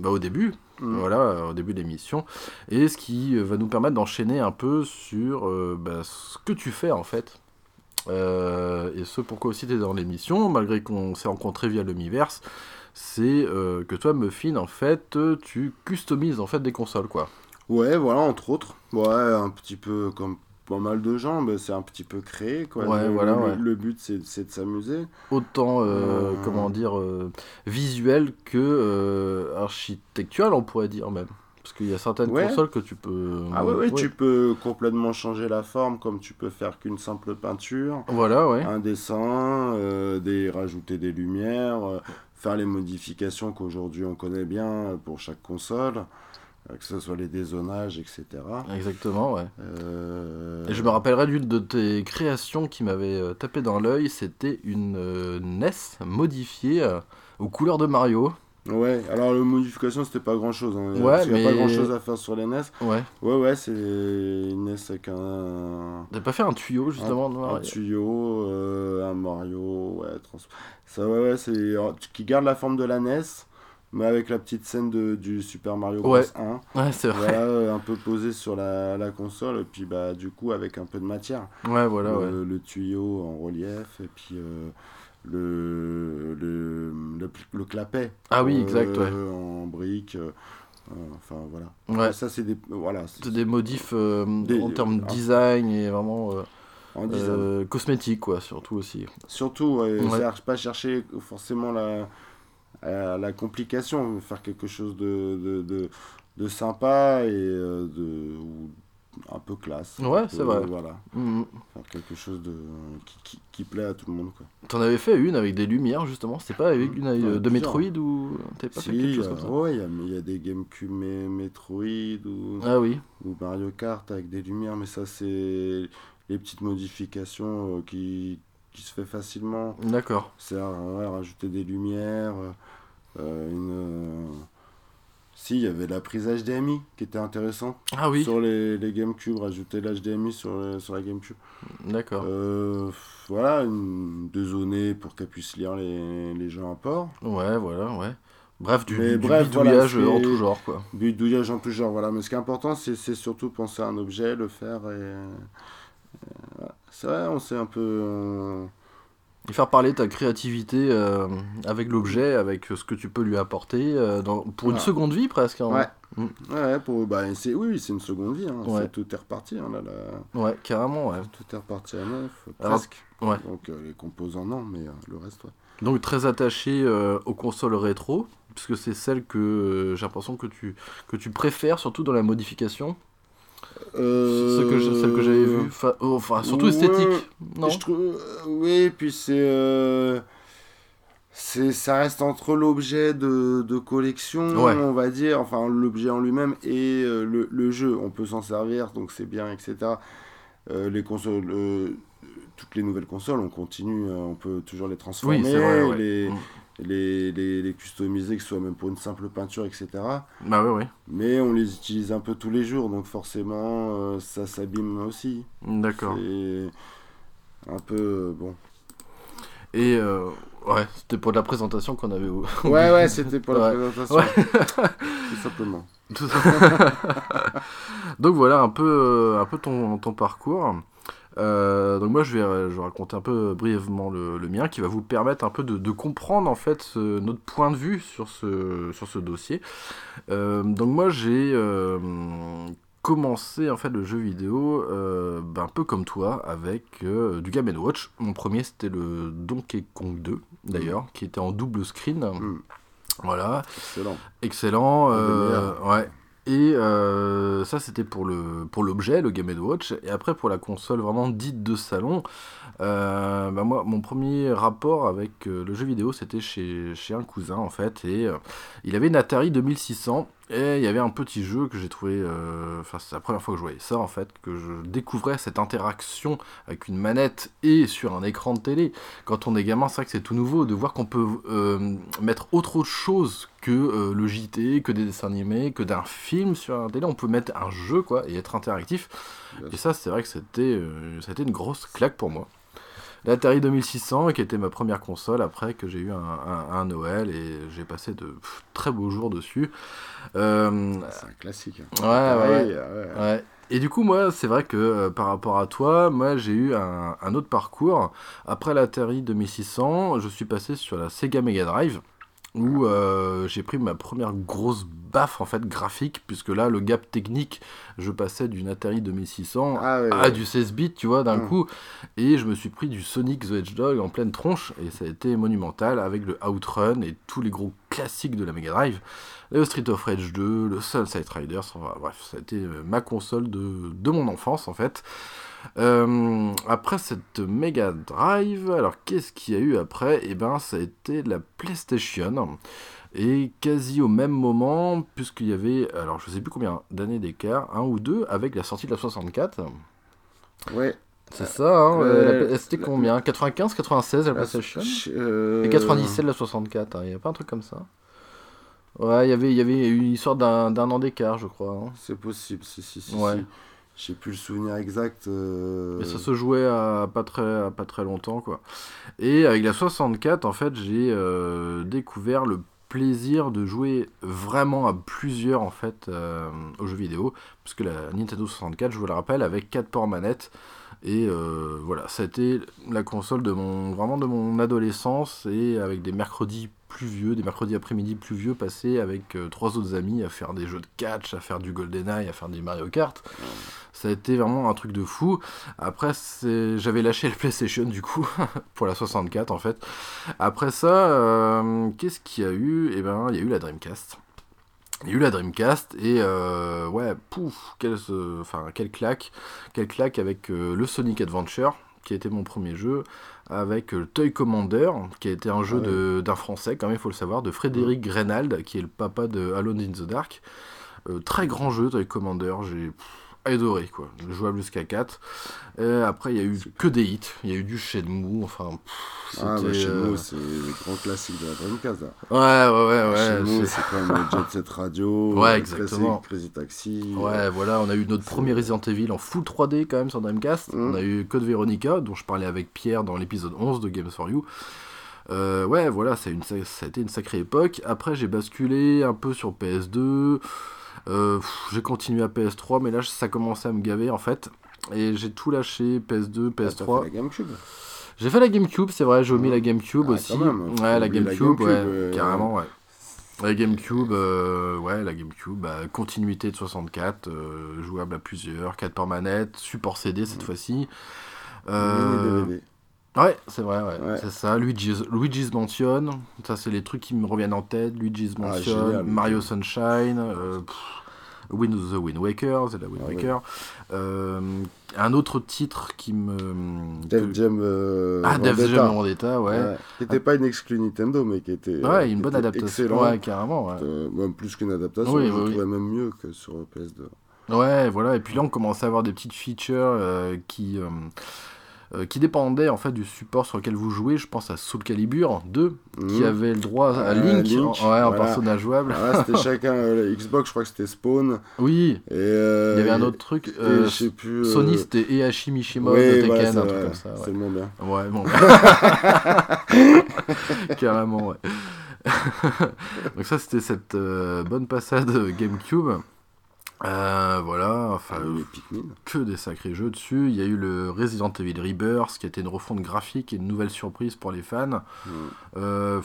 bah, au début, Mm. voilà, au début de l'émission, et ce qui euh, va nous permettre d'enchaîner un peu sur euh, bah, ce que tu fais en fait. Euh, et ce pourquoi aussi tu es dans l'émission, malgré qu'on s'est rencontrés via le c'est euh, que toi, Muffin, en fait, tu customises en fait des consoles, quoi. Ouais, voilà, entre autres. Ouais, un petit peu comme pas mal de gens, mais c'est un petit peu créé, quoi. Ouais, le, voilà, le- ouais. le but, c'est c'est de s'amuser. Autant, euh, Euh. comment dire, euh, visuel que euh, architectural, on pourrait dire même. Parce qu'il y a certaines Ouais. consoles que tu peux... Ah ouais, tu peux complètement changer la forme, comme tu peux faire qu'une simple peinture. Voilà, ouais. un dessin, des, rajouter des lumières, faire les modifications qu'aujourd'hui on connaît bien pour chaque console, que ce soit les dézonages, etc. Exactement, ouais. Euh, Et je me rappellerai d'une de tes créations qui m'avait euh, tapé dans l'œil, c'était une euh, NES modifiée euh, aux couleurs de Mario. Ouais, alors la modification c'était pas grand chose. Hein, Ouais, parce qu'il y a mais- pas grand chose à faire sur les NES. Ouais. Ouais, ouais, c'est une NES avec un, T'as pas fait un tuyau justement un Mario? tuyau, euh, un Mario, ouais, trans- ça, ouais, ouais, c'est qui garde la forme de la NES, mais avec la petite scène de, du Super Mario Bros Ouais. 1. Ouais, c'est vrai. voilà, euh, un peu posé sur la, la console, et puis bah, du coup avec un peu de matière. Ouais, voilà, ouais. le, le tuyau en relief, et puis euh, le, le, le, le clapet. Ah oui, euh, exact, ouais. En briques. euh, enfin voilà. Ouais. Ça, c'est des. Voilà. c'est- des modifs Des- en termes de ah. design et vraiment cosmétique, quoi, surtout aussi. Surtout, ouais, Ouais. pas chercher forcément la, la complication, faire quelque chose de, de, de, de sympa et euh, de, ou un peu classe. Ouais, c'est vrai. Voilà. Mhm. Faire quelque chose de, qui, qui, qui plaît à tout le monde. Quoi. T'en avais fait une avec des lumières justement, c'était pas avec une euh, de. Metroid ou t'avais pas fait quelque chose comme ça ouais, il y y a des GameCube mais Metroid ou, Ah oui, ou Mario Kart avec des lumières, mais ça, c'est les petites modifications euh, qui, qui se fait facilement. d'accord. C'est ouais, rajouter des lumières, euh, euh, une. euh, Si, il y avait la prise HDMI qui était intéressante. Ah oui, Sur les, les GameCube, rajouter l'HDMI sur, sur la GameCube. d'accord. Euh, voilà, une, deux zonées pour qu'elle puisse lire les, les jeux à port. Ouais, voilà, ouais. Bref, du, du bref, bidouillage en tout genre, quoi. Bidouillage en tout genre, voilà. Mais ce qui est important, c'est surtout penser à un objet, le faire et. voilà. C'est vrai, on s'est un peu. euh, Et faire parler ta créativité euh, avec l'objet, avec ce que tu peux lui apporter, euh, dans, pour une Ouais. seconde vie presque. hein. Ouais. Mm. Ouais, pour, bah, c'est, oui, c'est une seconde vie. Hein. Ouais. Tout est reparti. Hein, là, là. Ouais, carrément, ouais. Tout est reparti à neuf, Alors, presque. ouais. Donc euh, les composants, non, mais euh, le reste, ouais. Donc très attaché euh, aux consoles rétro, puisque c'est celle que euh, j'ai l'impression que tu, que tu préfères, surtout dans la modification. Euh, que je- celle que j'avais vue. Enfin, oh, enfin, surtout ouais. esthétique. Non Je trouve, euh, oui, puis c'est, euh, ça reste entre l'objet de, de collection, Ouais. on va dire, enfin l'objet en lui-même et euh, le, le jeu. On peut s'en servir, donc c'est bien, etc. Euh, les consoles, euh, toutes les nouvelles consoles, on continue, euh, on peut toujours les transformer, Oui, vrai, ouais. les, Mm. Les, les, les customiser, que ce soit même pour une simple peinture, etc. Bah. Mais on les utilise un peu tous les jours, donc forcément, euh, ça s'abîme aussi. D'accord. C'est un peu euh, bon. Et euh, ouais, c'était pour la présentation qu'on avait. au- Ouais, ouais, [LAUGHS] c'était pour la Ouais. présentation. [LAUGHS] Tout simplement. Tout ça. [LAUGHS] donc voilà un peu, un peu ton, ton parcours. Euh, donc moi je vais, euh, je vais raconter un peu brièvement le, le mien qui va vous permettre un peu de, de comprendre en fait ce- notre point de vue sur ce, sur ce dossier. Euh, donc moi j'ai euh, commencé en fait le jeu vidéo ben, un peu comme toi avec du Game Watch. Mon premier c'était le Donkey Kong 2 d'ailleurs qui était en double screen. Mm. Voilà. Excellent. Excellent. Ouais. Et euh, ça, c'était pour l'objet, le Game Watch. Et après, pour la console vraiment dite de salon, euh, bah moi, mon premier rapport avec euh, le jeu vidéo, c'était chez, chez un cousin, en fait. Et il avait une Atari 2600. Et il y avait un petit jeu que j'ai trouvé, euh, enfin c'est la première fois que je voyais ça en fait, que je découvrais cette interaction avec une manette et sur un écran de télé. Quand on est gamin, c'est vrai que c'est tout nouveau de voir qu'on peut euh, mettre autre chose que euh, le JT, que des dessins animés, que d'un film sur un télé. On peut mettre un jeu quoi et être interactif. Et ça, c'est vrai que c'était, été une grosse claque pour moi l'Atari 2600 qui était ma première console après que j'ai eu un, Noël et j'ai passé de très beaux jours dessus. Euh, c'est un classique. Ouais, ouais, ouais, Et du coup, moi, c'est vrai que euh, par rapport à toi, moi, j'ai eu un, un autre parcours. Après l'Atari 2600, je suis passé sur la Sega Mega Drive où euh, j'ai pris ma première grosse baffe en fait graphique puisque là le gap technique je passais d'une Atari 2600 ah à du 16 bits tu vois d'un hum. coup. Et je me suis pris du Sonic the Hedgehog en pleine tronche et ça a été monumental avec le Outrun et tous les gros classiques de la Mega Drive. Le Street of Rage 2 le Sunset Riders bref ça a été ma console de, de mon enfance en fait euh, après cette Mega Drive, alors qu'est-ce qu'il y a eu après? Eh ben, ça a été la PlayStation. Et quasi au même moment, puisqu'il y avait, alors je sais plus combien d'années d'écart, un ou deux, avec la sortie de la 64. Ouais. C'est ça, hein, euh, c'était combien? 95, 96 la PlayStation? euh, Et 97 la 64, hein, il n'y a pas un truc comme ça? Ouais, y il y avait une histoire d'un an d'écart, je crois. Hein. C'est possible, si, si, si. Ouais. J'ai plus le souvenir exact. Euh, Mais ça se jouait à pas très, longtemps, quoi. Et avec la 64, en fait, j'ai euh, découvert le plaisir de jouer vraiment à plusieurs, en fait, euh, aux jeux vidéo. Parce que la Nintendo 64, je vous le rappelle, avec 4 ports manettes. Et voilà, ça a été la console de mon, vraiment de mon adolescence et avec des mercredis pluvieux, des mercredis après-midi pluvieux passés avec euh, trois autres amis à faire des jeux de catch, à faire du GoldenEye, à faire des Mario Kart. Ça a été vraiment un truc de fou. Après, j'avais lâché le PlayStation du coup, [LAUGHS] pour la 64 en fait. Après ça, euh, qu'est-ce qu'il y a eu? Eh ben, il y a eu la Dreamcast. Il y a eu la Dreamcast et euh, ouais, pouf, quelle, claque, quelle claque avec le Sonic Adventure qui a été mon premier jeu, avec euh, Toy Commander, qui a été un jeu ah d'un français, quand même, il faut le savoir, de Frédéric Grenald, qui est le papa de Alone in the Dark. Euh, très grand jeu, Toy Commander, j'ai adoré, quoi. Jouable jusqu'à 4. après, il y a eu que des hits. Il y a eu du Shenmue, enfin. ah, mais Shenmue, euh, c'est le grand classique de la Dreamcast. Ouais, ouais, ouais. ouais Shenmue, c'est quand même Jet Set Radio. [LAUGHS] Ouais, exactement. Crazy Taxi. Ouais, voilà, on a eu notre premier Resident Evil en full 3D quand même sur Dreamcast. Mmh. On a eu Code Veronica, dont je parlais avec Pierre dans l'épisode 11 de Games for You. Euh, ouais, voilà, ça a été une sacrée époque. Après, j'ai basculé un peu sur PS2. Euh, j'ai continué à PS3, mais là ça commençait à me gaver en fait. Et j'ai tout lâché, PS2, PS3. fait la GameCube J'ai fait la GameCube, c'est vrai, j'ai omis la GameCube ah, aussi. Ouais, la GameCube, ouais, euh, carrément, ouais. La GameCube, euh, ouais, la GameCube, bah, continuité de 64, jouable à plusieurs, 4 par manette, support CD cette fois-ci. Ouais, c'est vrai, ouais. c'est ça. Luigi's, Luigi's Mansion, ça c'est les trucs qui me reviennent en tête. Luigi's ah, Mansion, Mario Sunshine, euh, Wind the Wind Waker, c'est la Wind ah, Waker. Euh, un autre titre qui me. Def Jam euh, Ah, Def Jam Vendetta, ouais. Qui n'était pas une exclue Nintendo, mais qui était. Ouais, une bonne adaptation. Ouais, carrément. Ouais. même plus qu'une adaptation, je trouvais même mieux que sur PS2. Ouais, voilà. Et puis là, on commençait à avoir des petites features qui euh, qui dépendait en fait du support sur lequel vous jouez. Je pense à Soul Calibur 2, qui mmh. avait le droit à Link, en, personnage jouable. c'était [LAUGHS] chacun, euh, Xbox, je crois que c'était Spawn. Oui. Et euh, Il y avait un autre truc. je sais plus. Sony, c'était Eashi Mishima de Tekken, un truc comme ça. C'est monde bien. Ouais, bon. [LAUGHS] [LAUGHS] Carrément, ouais. Donc ça, c'était cette bonne passade GameCube. Euh, voilà, enfin, que des sacrés jeux dessus. Il y a eu le Resident Evil Rebirth, qui a été une refonte graphique et une nouvelle surprise pour les fans. Euh,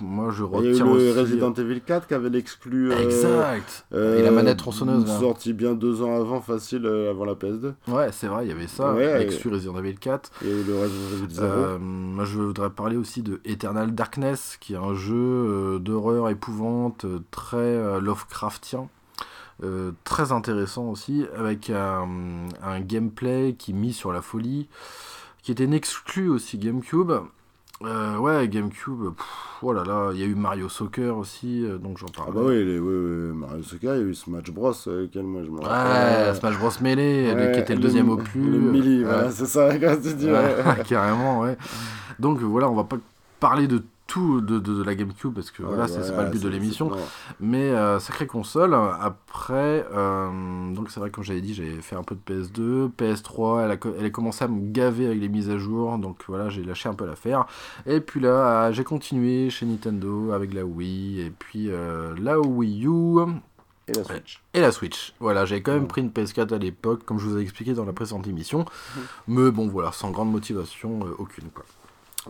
moi, je retiens Il y a eu le Resident Evil 4 qui avait l'exclu. Euh, exact. et la manette tronçonneuse. Sorti bien deux ans avant, facile, avant la PS2. Ouais, c'est vrai, il y avait ça. Ouais, exclu Resident Evil 4. Et le Resident Evil 0. moi, je voudrais parler aussi de Eternal Darkness, qui est un jeu d'horreur épouvante, très Lovecraftien. Euh, très intéressant aussi, avec un, gameplay qui mis sur la folie, qui était exclu aussi GameCube. Euh, ouais, GameCube, pff, oh là là, il y a eu Mario Soccer aussi, euh, donc j'en Ah parle. bah oui, les, oui, oui, Mario Soccer, il y a eu Smash Bros, lequel moi je me Ouais. Smash Bros Melee, Ouais, qui était le deuxième opus. Le Melee, Ouais. voilà, c'est ça, quand tu dis. Ouais, ouais. [LAUGHS] carrément, ouais. Donc voilà, on va pas parler de tout de, de- de la GameCube parce que voilà, c'est pas le but de l'émission. Mais euh, sacrée console. Après, euh, donc c'est vrai, comme j'avais dit, j'avais fait un peu de PS2, PS3. Elle a, elle a commencé à me gaver avec les mises à jour. Donc voilà, j'ai lâché un peu l'affaire. Et puis là, j'ai continué chez Nintendo avec la Wii. Et puis euh, la Wii U. Et la Switch. Et la Switch. Voilà, j'avais quand même pris une PS4 à l'époque, comme je vous ai expliqué dans la précédente émission. Mm. Mais bon, voilà, sans grande motivation, euh, aucune. Quoi.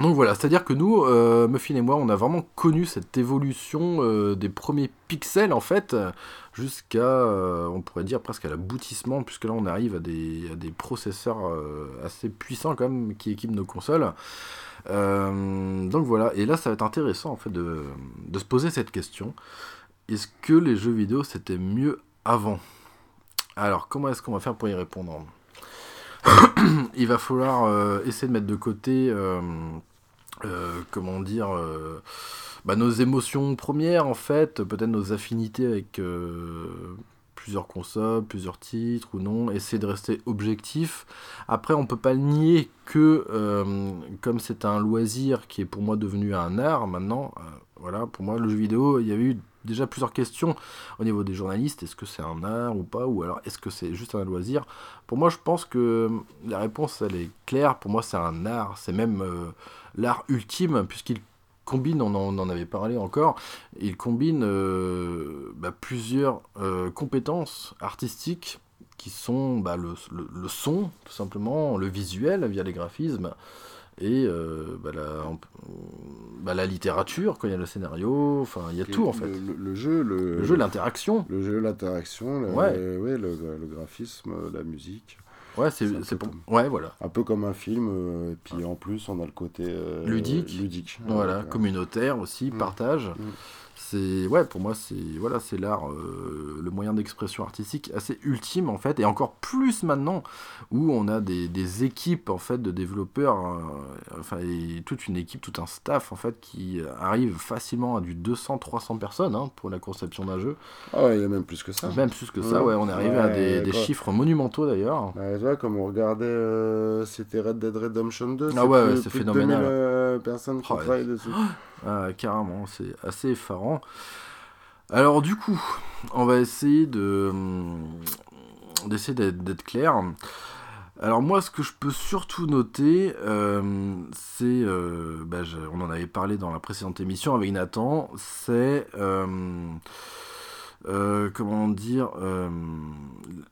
Donc voilà, c'est-à-dire que nous, euh, Muffin et moi, on a vraiment connu cette évolution euh, des premiers pixels, en fait, jusqu'à, euh, on pourrait dire, presque à l'aboutissement, puisque là, on arrive à des, processeurs assez puissants, quand même, qui équipent nos consoles. Donc voilà, et là, ça va être intéressant, en fait, de se poser cette question. Est-ce que les jeux vidéo, c'était mieux avant? Alors, comment est-ce qu'on va faire pour y répondre? [COUGHS] Il va falloir euh, essayer de mettre de côté, euh, euh, comment dire, bah, nos émotions premières, en fait, peut-être nos affinités avec plusieurs consoles, plusieurs titres ou non, essayer de rester objectif. Après, on peut pas nier que, comme c'est un loisir qui est pour moi devenu un art maintenant, voilà, pour moi, le jeu vidéo, il y avait eu déjà plusieurs questions au niveau des journalistes. Est-ce que c'est un art ou pas? Ou alors est-ce que c'est juste un loisir? Pour moi, je pense que la réponse, elle est claire. Pour moi, c'est un art. C'est même euh, l'art ultime, puisqu'il combine, on en, avait parlé encore, il combine euh, bah, plusieurs euh, compétences artistiques qui sont bah, le son, tout simplement, le visuel via les graphismes, et euh, bah, la, bah, la littérature, quand il y a le scénario, enfin, il y a tout en fait. Le, jeu, le, Le jeu, l'interaction. le jeu, l'interaction, le, Ouais. ouais, le, graphisme, la musique. Ouais, C'est pour... comme- Ouais, voilà. Un peu comme un film, euh, et puis en plus, on a le côté euh, Ludique. ludique. Voilà, communautaire aussi, Mm. partage. Mm. C'est ouais, pour moi c'est voilà, c'est l'art, euh, le moyen d'expression artistique assez ultime en fait, et encore plus maintenant où on a des, des équipes en fait de développeurs, euh, enfin et toute une équipe, tout un staff en fait qui arrive facilement à du 200-300 personnes hein, pour la conception d'un jeu, Ah ouais, il y a même plus que ça. même plus que ça. Ouais. Ouais, on est arrivé à des, chiffres monumentaux d'ailleurs. Bah, tu vois, comme on regardait, euh, c'était Red Dead Redemption 2. Ah ouais, c'est phénoménal. 2000 euh, personnes qui Oh, travaillent dessus. Ah, carrément, c'est assez effarant. Alors du coup, on va essayer de d'essayer d'être clair. Alors moi, ce que je peux surtout noter, euh, c'est, euh, bah, on en avait parlé dans la précédente émission avec Nathan, c'est euh, comment dire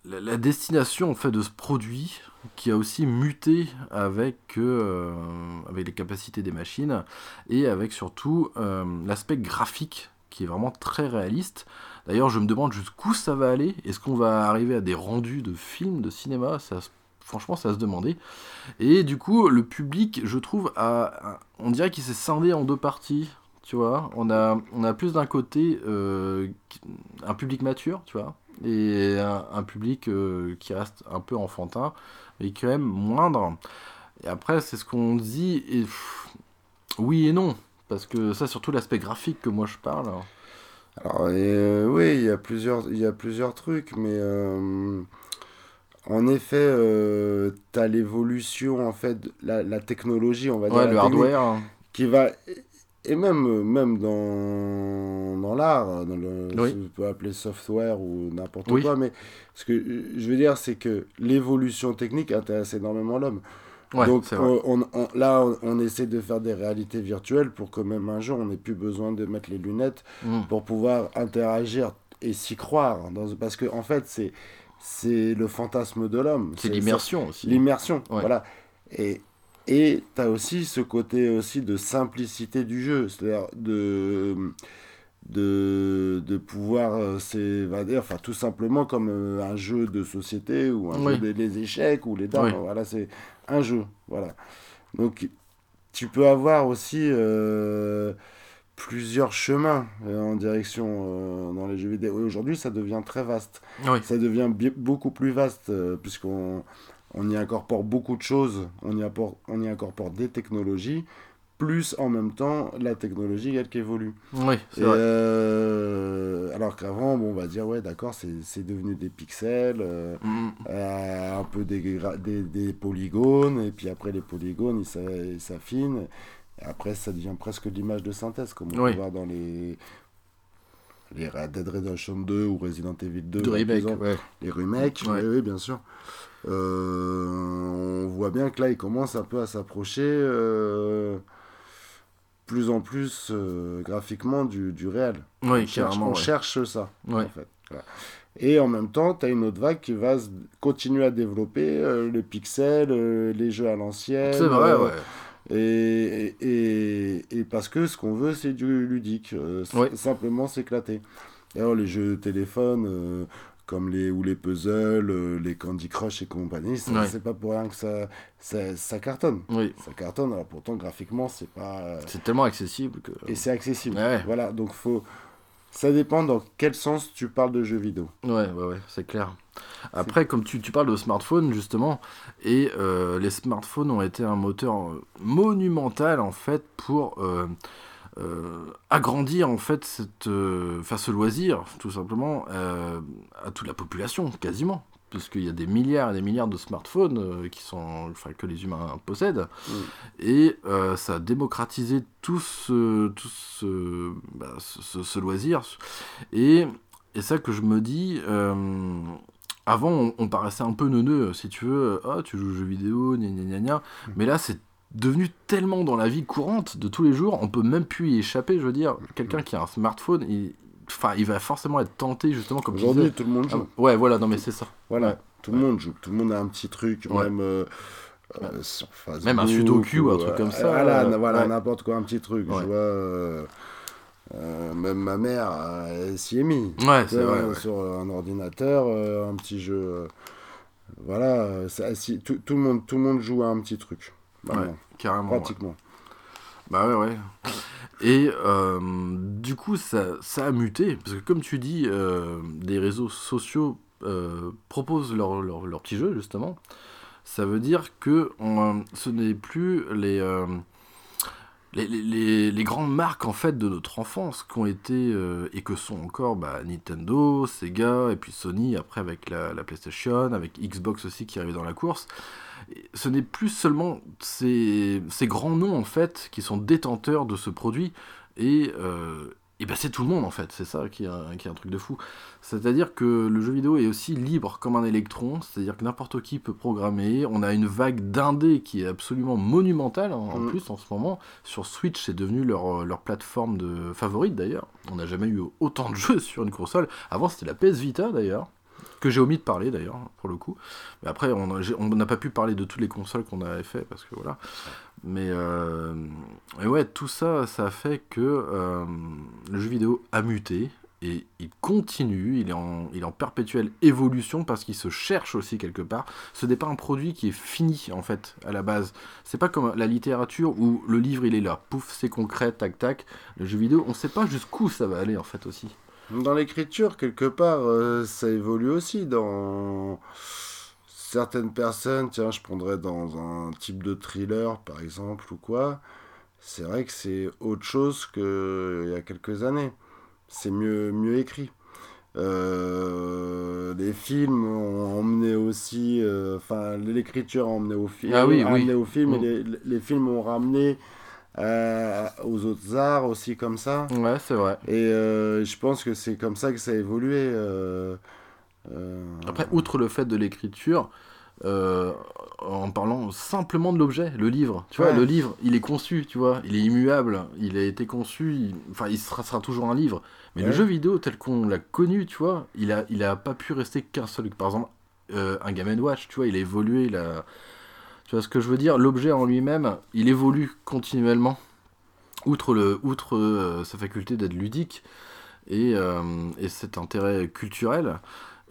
la, destination en fait de ce produit qui a aussi muté avec les capacités des machines et avec surtout l'aspect graphique qui est vraiment très réaliste. D'ailleurs, je me demande jusqu'où ça va aller. Est-ce qu'on va arriver à des rendus de films, de cinéma? Ça, Franchement, ça se demander. Et du coup, le public, je trouve, on dirait qu'il s'est scindé en deux parties. Tu vois, on a, on a plus d'un côté euh, un public mature, tu vois, et un, public euh, qui reste un peu enfantin, mais quand même moindre. Et après, c'est ce qu'on dit, et oui et non, parce que ça, surtout l'aspect graphique que moi je parle. Alors, euh, oui, il y a plusieurs, il y a plusieurs trucs, mais euh, en effet, euh, tu as l'évolution, en fait, la, la technologie, on va dire, Ouais, la le hardware. qui va, et même, même dans, dans l'art, dans le, Oui. qu'on peut appeler software ou n'importe Oui. quoi, mais ce que je veux dire, c'est que l'évolution technique intéresse énormément l'homme. Ouais, Donc on, on- là, on, on essaie de faire des réalités virtuelles pour que même un jour, on n'ait plus besoin de mettre les lunettes Mm. pour pouvoir interagir et s'y croire. Dans, parce que en fait, c'est c'est le fantasme de l'homme. C'est l'immersion aussi. L'immersion, Ouais. voilà. Et et tu as aussi ce côté aussi de simplicité du jeu, c'est-à-dire de de, de pouvoir euh, s'évader, enfin tout simplement comme euh, un jeu de société ou un Oui. jeu des échecs ou les dames, Oui. voilà, c'est un jeu, voilà. Donc tu peux avoir aussi euh, plusieurs chemins euh, en direction euh, dans les jeux vidéo. Et Aujourd'hui, ça devient très vaste. Oui. Ça devient beaucoup plus vaste puisqu'on on y incorpore beaucoup de choses, on y, apporte, on y incorpore des technologies, plus en même temps la technologie elle qui évolue. Oui, c'est vrai. euh, alors qu'avant, bon, on va dire, ouais, d'accord, c'est devenu des pixels, euh, Mm. euh, un peu des, des, des polygones, et puis après les polygones, ils s'a- ils s'affinent. Après, ça devient presque de l'image de synthèse, comme on Oui. peut voir dans les, les Red Dead Redemption 2 ou Resident Evil 2. De remake, ouais. Les remakes, Ouais. oui, oui, bien sûr. On voit bien que là, il commence un peu à s'approcher plus en plus euh, graphiquement du, du réel. Oui, on cherche, on ouais. cherche ça, Ouais. en fait. Voilà. Et en même temps, tu as une autre vague qui va continuer à développer euh, le pixel, euh, les jeux à l'ancienne. C'est vrai, euh, ouais. et, et, et parce que ce qu'on veut, c'est du ludique. Simplement s'éclater. Alors, les jeux de téléphone, comme les, ou les puzzles, euh, les Candy Crush et compagnie, Ouais. c'est pas pour rien que ça, ça, ça cartonne. Oui, Ça cartonne, alors pourtant, graphiquement, c'est pas. c'est tellement accessible que. Et c'est accessible. Ouais. Voilà, donc faut. Ça dépend dans quel sens tu parles de jeux vidéo. Ouais, ouais, ouais, c'est clair. Après, comme tu, tu parles de smartphone, justement, et euh, les smartphones ont été un moteur euh, monumental, en fait, pour euh, euh, agrandir, en fait, cette, euh, ce loisir, tout simplement, euh, à toute la population, quasiment. Puisqu'il y a des milliards et des milliards de smartphones euh, qui sont, enfin, que les humains possèdent. Mm. Et euh, ça a démocratisé tout ce, tout ce, bah, ce, loisir. Et, et ça que je me dis, euh, avant on, on paraissait un peu neuneux, si tu veux, ah tu joues aux jeux vidéo, gna gna gna gna. Mm. Mais là c'est devenu tellement dans la vie courante de tous les jours, on peut même plus y échapper, je veux dire. Quelqu'un qui a un smartphone, il, enfin, il va forcément être tenté justement comme Aujourd'hui, tout le monde Ah, joue. ouais, voilà, non mais c'est ça. Voilà, ouais. tout le monde joue. Tout le monde a un petit truc, Ouais. même euh, euh, sur Facebook. Même un sudoku ou un truc comme ça, Voilà, euh, voilà n'importe quoi, un petit truc. Je vois. euh, même ma mère, euh, s'y est mise. Ouais, c'est vrai. ouais. Sur un ordinateur, euh, un petit jeu. voilà, ça, si, tout, tout le monde, tout le monde joue à un petit truc. Vraiment, Ouais, carrément. ouais. pratiquement. Bah ouais, ouais. Et euh, du coup, ça, ça a muté, parce que comme tu dis, euh, des réseaux sociaux euh, proposent leurs leur, leur petits jeux, justement. Ça veut dire que on, ce n'est plus les, les, les, les- grandes marques en fait de notre enfance qui ont été et que sont encore bah, Nintendo, Sega et puis Sony après avec la, la PlayStation, avec Xbox aussi qui arrive dans la course. Ce n'est plus seulement ces, ces grands noms en fait qui sont détenteurs de ce produit et, euh, et ben c'est tout le monde en fait, c'est ça qui est, un, qui est un truc de fou. C'est-à-dire que le jeu vidéo est aussi libre comme un électron, c'est-à-dire que n'importe qui peut programmer. On a une vague d'indés qui est absolument monumentale hein, en Mm. plus en ce moment. Sur Switch, c'est devenu leur, leur plateforme de favorite d'ailleurs. On n'a jamais eu autant de [LAUGHS] jeux sur une console. Avant, c'était la PS Vita d'ailleurs. Que j'ai omis de parler d'ailleurs, pour le coup. Mais après, on n'a pas pu parler de toutes les consoles qu'on avait fait, parce que voilà. Mais euh, et ouais, tout ça, ça a fait que euh, le jeu vidéo a muté. Et il continue, il est en, il est en perpétuelle évolution parce qu'il se cherche aussi quelque part. Ce n'est pas un produit qui est fini en fait à la base. C'est pas comme la littérature où le livre il est là, pouf, c'est concret, tac tac. Le jeu vidéo, on sait pas jusqu'où ça va aller en fait aussi. Dans l'écriture, quelque part, euh, ça évolue aussi. Dans certaines personnes, tiens, je prendrais dans un type de thriller, par exemple, ou quoi. C'est vrai que c'est autre chose qu'il y a quelques années. C'est mieux, mieux écrit. Euh, les films ont emmené aussi, euh, enfin l'écriture a emmené au film, Ah oui, oui. au film, Mm. et les, les films ont ramené euh, aux autres arts aussi comme ça. Ouais, c'est vrai. Et euh, je pense que c'est comme ça que ça a évolué. euh, Après, outre le fait de l'écriture, en parlant simplement de l'objet, le livre, tu vois, le livre, il est conçu, tu vois, il est immuable, il a été conçu, il- enfin, il sera, sera toujours un livre. Mais le jeu vidéo tel qu'on l'a connu, tu vois, il a, il a pas pu rester qu'un seul. Par exemple, un Game Watch, tu vois, il a évolué, il a... Tu vois ce que je veux dire? L'objet en lui-même, il évolue continuellement, outre, le, outre euh, sa faculté d'être ludique et, euh, et cet intérêt culturel.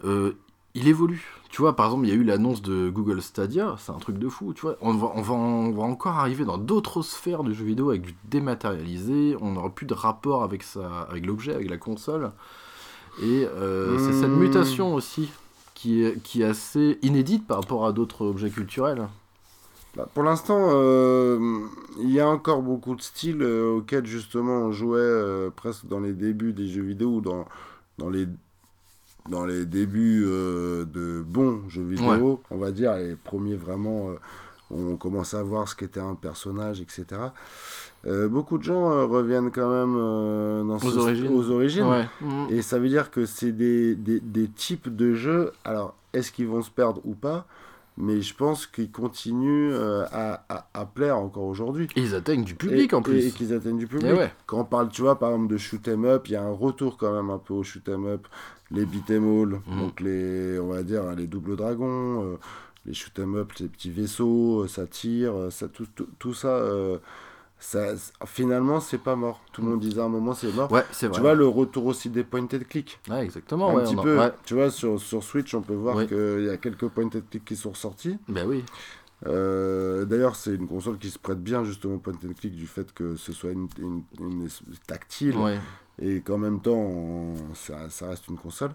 euh, il évolue. Tu vois, par exemple, il y a eu l'annonce de Google Stadia, c'est un truc de fou, tu vois. On va, on va, on va encore arriver dans d'autres sphères du jeu vidéo avec du dématérialisé, on n'aura plus de rapport avec, sa, avec l'objet, avec la console. Et c'est cette Hmm. mutation aussi qui est, qui est assez inédite par rapport à d'autres objets culturels. Bah, pour l'instant, euh, il y a encore beaucoup de styles euh, auxquels justement on jouait euh, presque dans les débuts des jeux vidéo ou dans, dans, les, dans les débuts de bons jeux vidéo, on va dire, les premiers vraiment, on commençait à voir ce qu'était un personnage, etc. Euh, beaucoup de gens euh, reviennent quand même euh, dans Aux origines. aux origines. Ouais. Mhm. Et ça veut dire que c'est des, des, des types de jeux. Alors, est-ce qu'ils vont se perdre ou pas? Mais je pense qu'ils continuent euh, à, à, à plaire encore aujourd'hui. Et ils atteignent du public Et- en plus. Et, et qu'ils atteignent du public. Eh ouais. Quand on parle, tu vois, par exemple, de shoot 'em up, il y a un retour quand même un peu au shoot 'em up. Les beat 'em all, Mhm. donc les, on va dire, les doubles dragons, euh, les shoot 'em up, les petits vaisseaux, euh, ça tire, ça, tout, tout, tout ça, euh, ça, finalement, c'est pas mort. Tout le monde disait à un moment, c'est mort. Ouais, c'est vrai. Tu vois, le retour aussi des point and click. Ouais, exactement. un ouais, petit peu. ouais. Tu vois, sur, sur Switch, on peut voir Oui. qu'il y a quelques point and click qui sont ressortis. Bah oui. Euh, D'ailleurs, c'est une console qui se prête bien justement au point and click du fait que ce soit une, une- tactile Ouais. et qu'en même temps, on- ça, ça reste une console.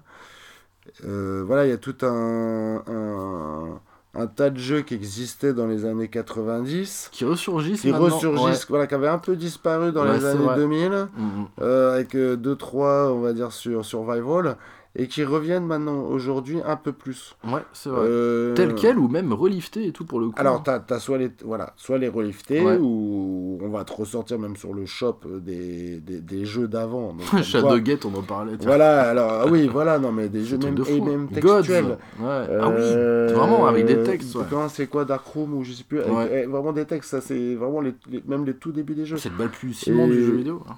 Euh, voilà, il y a tout un, un, un tas de jeux qui existaient dans les années 90 Qui ressurgissent qui maintenant. ressurgissent, voilà, qui avaient un peu disparu dans Ouais, les années vrai. 2000 Ouais. Mhm. euh, avec 2-3, on va dire, sur Survival, et qui reviennent maintenant aujourd'hui un peu plus. Ouais, c'est vrai. Euh, Tel quel ou même relifté et tout pour le coup. Alors, t'as as soit les, voilà, soit les reliftés, Ouais. ou on va te ressortir même sur le shop euh, des, des, des jeux d'avant. [LAUGHS] Shadowgate, on en parlait. Voilà, alors, ah oui, voilà, non, mais des [LAUGHS] jeux même, de et même textuels. Ouais. Euh, Ah oui, vraiment avec des textes. ouais. Comment c'est quoi Dark Room ou je sais plus avec- eh, Vraiment des textes, ça c'est vraiment les, les- même les tout débuts des jeux. C'est le balbutiement Et- du jeu vidéo. hein.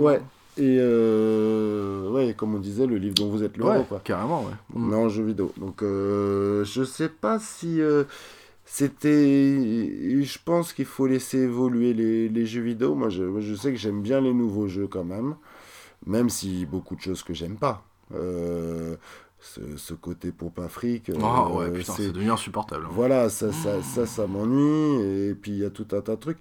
Ouais. Et euh, ouais, comme on disait, le livre dont vous êtes le Ouais, héros, quoi. carrément, ouais. Mm. Mais en jeu vidéo. Donc euh, je sais pas si euh, c'était. Je pense qu'il faut laisser évoluer les, les jeux vidéo. Moi je, je sais que j'aime bien les nouveaux jeux quand même. Même si beaucoup de choses que j'aime pas. Euh, ce, ce côté pompe afrique. Ah euh, ouais, putain, c'est- devenu insupportable. hein. voilà, ça, ça, ça, ça m'ennuie. Et puis, il y a tout un tas de trucs.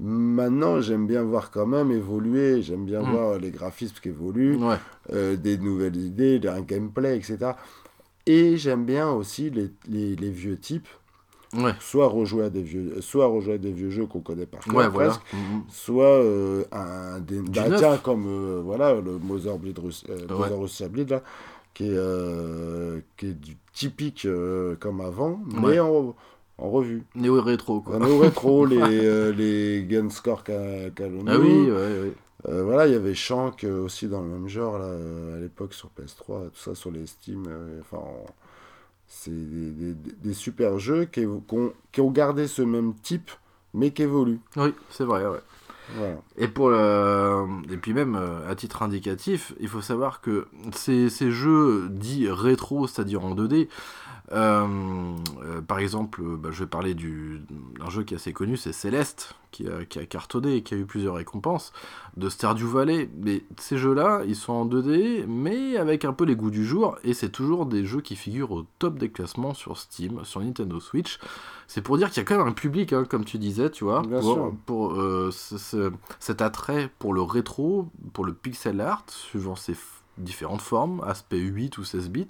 Maintenant, j'aime bien voir quand même évoluer. J'aime bien Mm. voir les graphismes qui évoluent, Ouais, euh, des nouvelles idées, un gameplay, etc. Et j'aime bien aussi les, les, les vieux types, ouais, soit rejouer à des vieux, soit rejouer à des vieux jeux qu'on connaît par cœur, ouais, voilà. presque, Mhm. soit euh, un des, bah, tiens, comme euh, voilà le Mother Bleed Russia Bleed là, qui est qui est du typique comme avant, mais en, en revue. Néo rétro, quoi. On est au rétro, [LAUGHS] les, euh, les Gunscore Ca- Calomnie. Ah oui, ouais, ouais. Euh, voilà, il y avait Shank euh, aussi dans le même genre là, euh, à l'époque sur PS3, tout ça sur les Steam. Enfin, on- c'est des, des- des- des super jeux qui, ont, qui ont gardé ce même type, mais qui évoluent. Oui, c'est vrai, ouais. Voilà. Et pour le... et puis même à titre indicatif, il faut savoir que ces, ces jeux dits rétro, c'est-à-dire en 2D, euh, euh, par exemple, euh, bah, je vais parler du- d'un jeu qui est assez connu, c'est Céleste, qui a, qui a cartonné et qui a eu plusieurs récompenses, de Stardew Valley. Mais ces jeux-là, ils sont en 2D, mais avec un peu les goûts du jour, et c'est toujours des jeux qui figurent au top des classements sur Steam, sur Nintendo Switch. C'est pour dire qu'il y a quand même un public, hein, comme tu disais, tu vois, Bien pour, sûr. pour, euh, ce- ce- cet attrait pour le rétro, pour le pixel art, suivant ses différentes formes, aspect 8 ou 16 bits.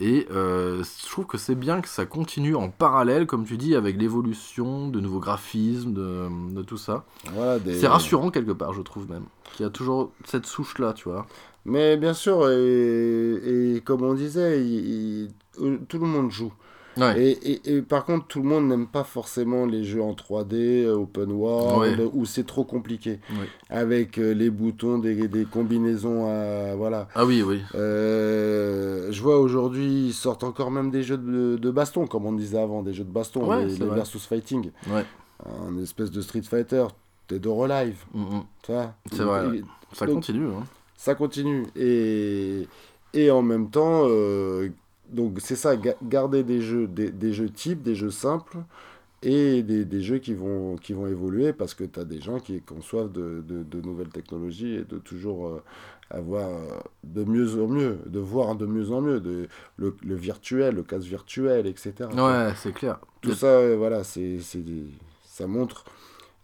Et euh, je trouve que c'est bien que ça continue en parallèle, comme tu dis, avec l'évolution de nouveaux graphismes, de, de tout ça. Voilà, des- C'est rassurant quelque part, je trouve même. Qu'il y a toujours cette souche-là, tu vois. Mais bien sûr, et, et comme on disait, il- il- tout le monde joue. Ouais. Et, et- et par contre, tout le monde n'aime pas forcément les jeux en 3D, euh, open world, Ouais. où c'est trop compliqué. Avec euh, les boutons, des, des combinaisons à. Voilà. Ah oui, oui. Euh, je vois aujourd'hui, ils sortent encore même des jeux de, de baston, comme on disait avant, des jeux de baston, Ouais, les, versus fighting. Un espèce de Street Fighter, t'es de relive, Mm, mm. vois? C'est vrai, Et-. Ça Donc- continue. Hein. ça continue. Et, et en même temps, euh, donc c'est ça, ga- garder des jeux, des, des jeux types, des jeux simples, et des, des jeux qui vont, qui vont évoluer parce que tu as des gens qui conçoivent de, de, de nouvelles technologies et de toujours euh, avoir euh, de mieux en mieux, de voir de mieux en mieux, de, le, le virtuel, le casque virtuel, etc. Ouais, c'est clair. Tout ça, voilà, c'est, ça montre.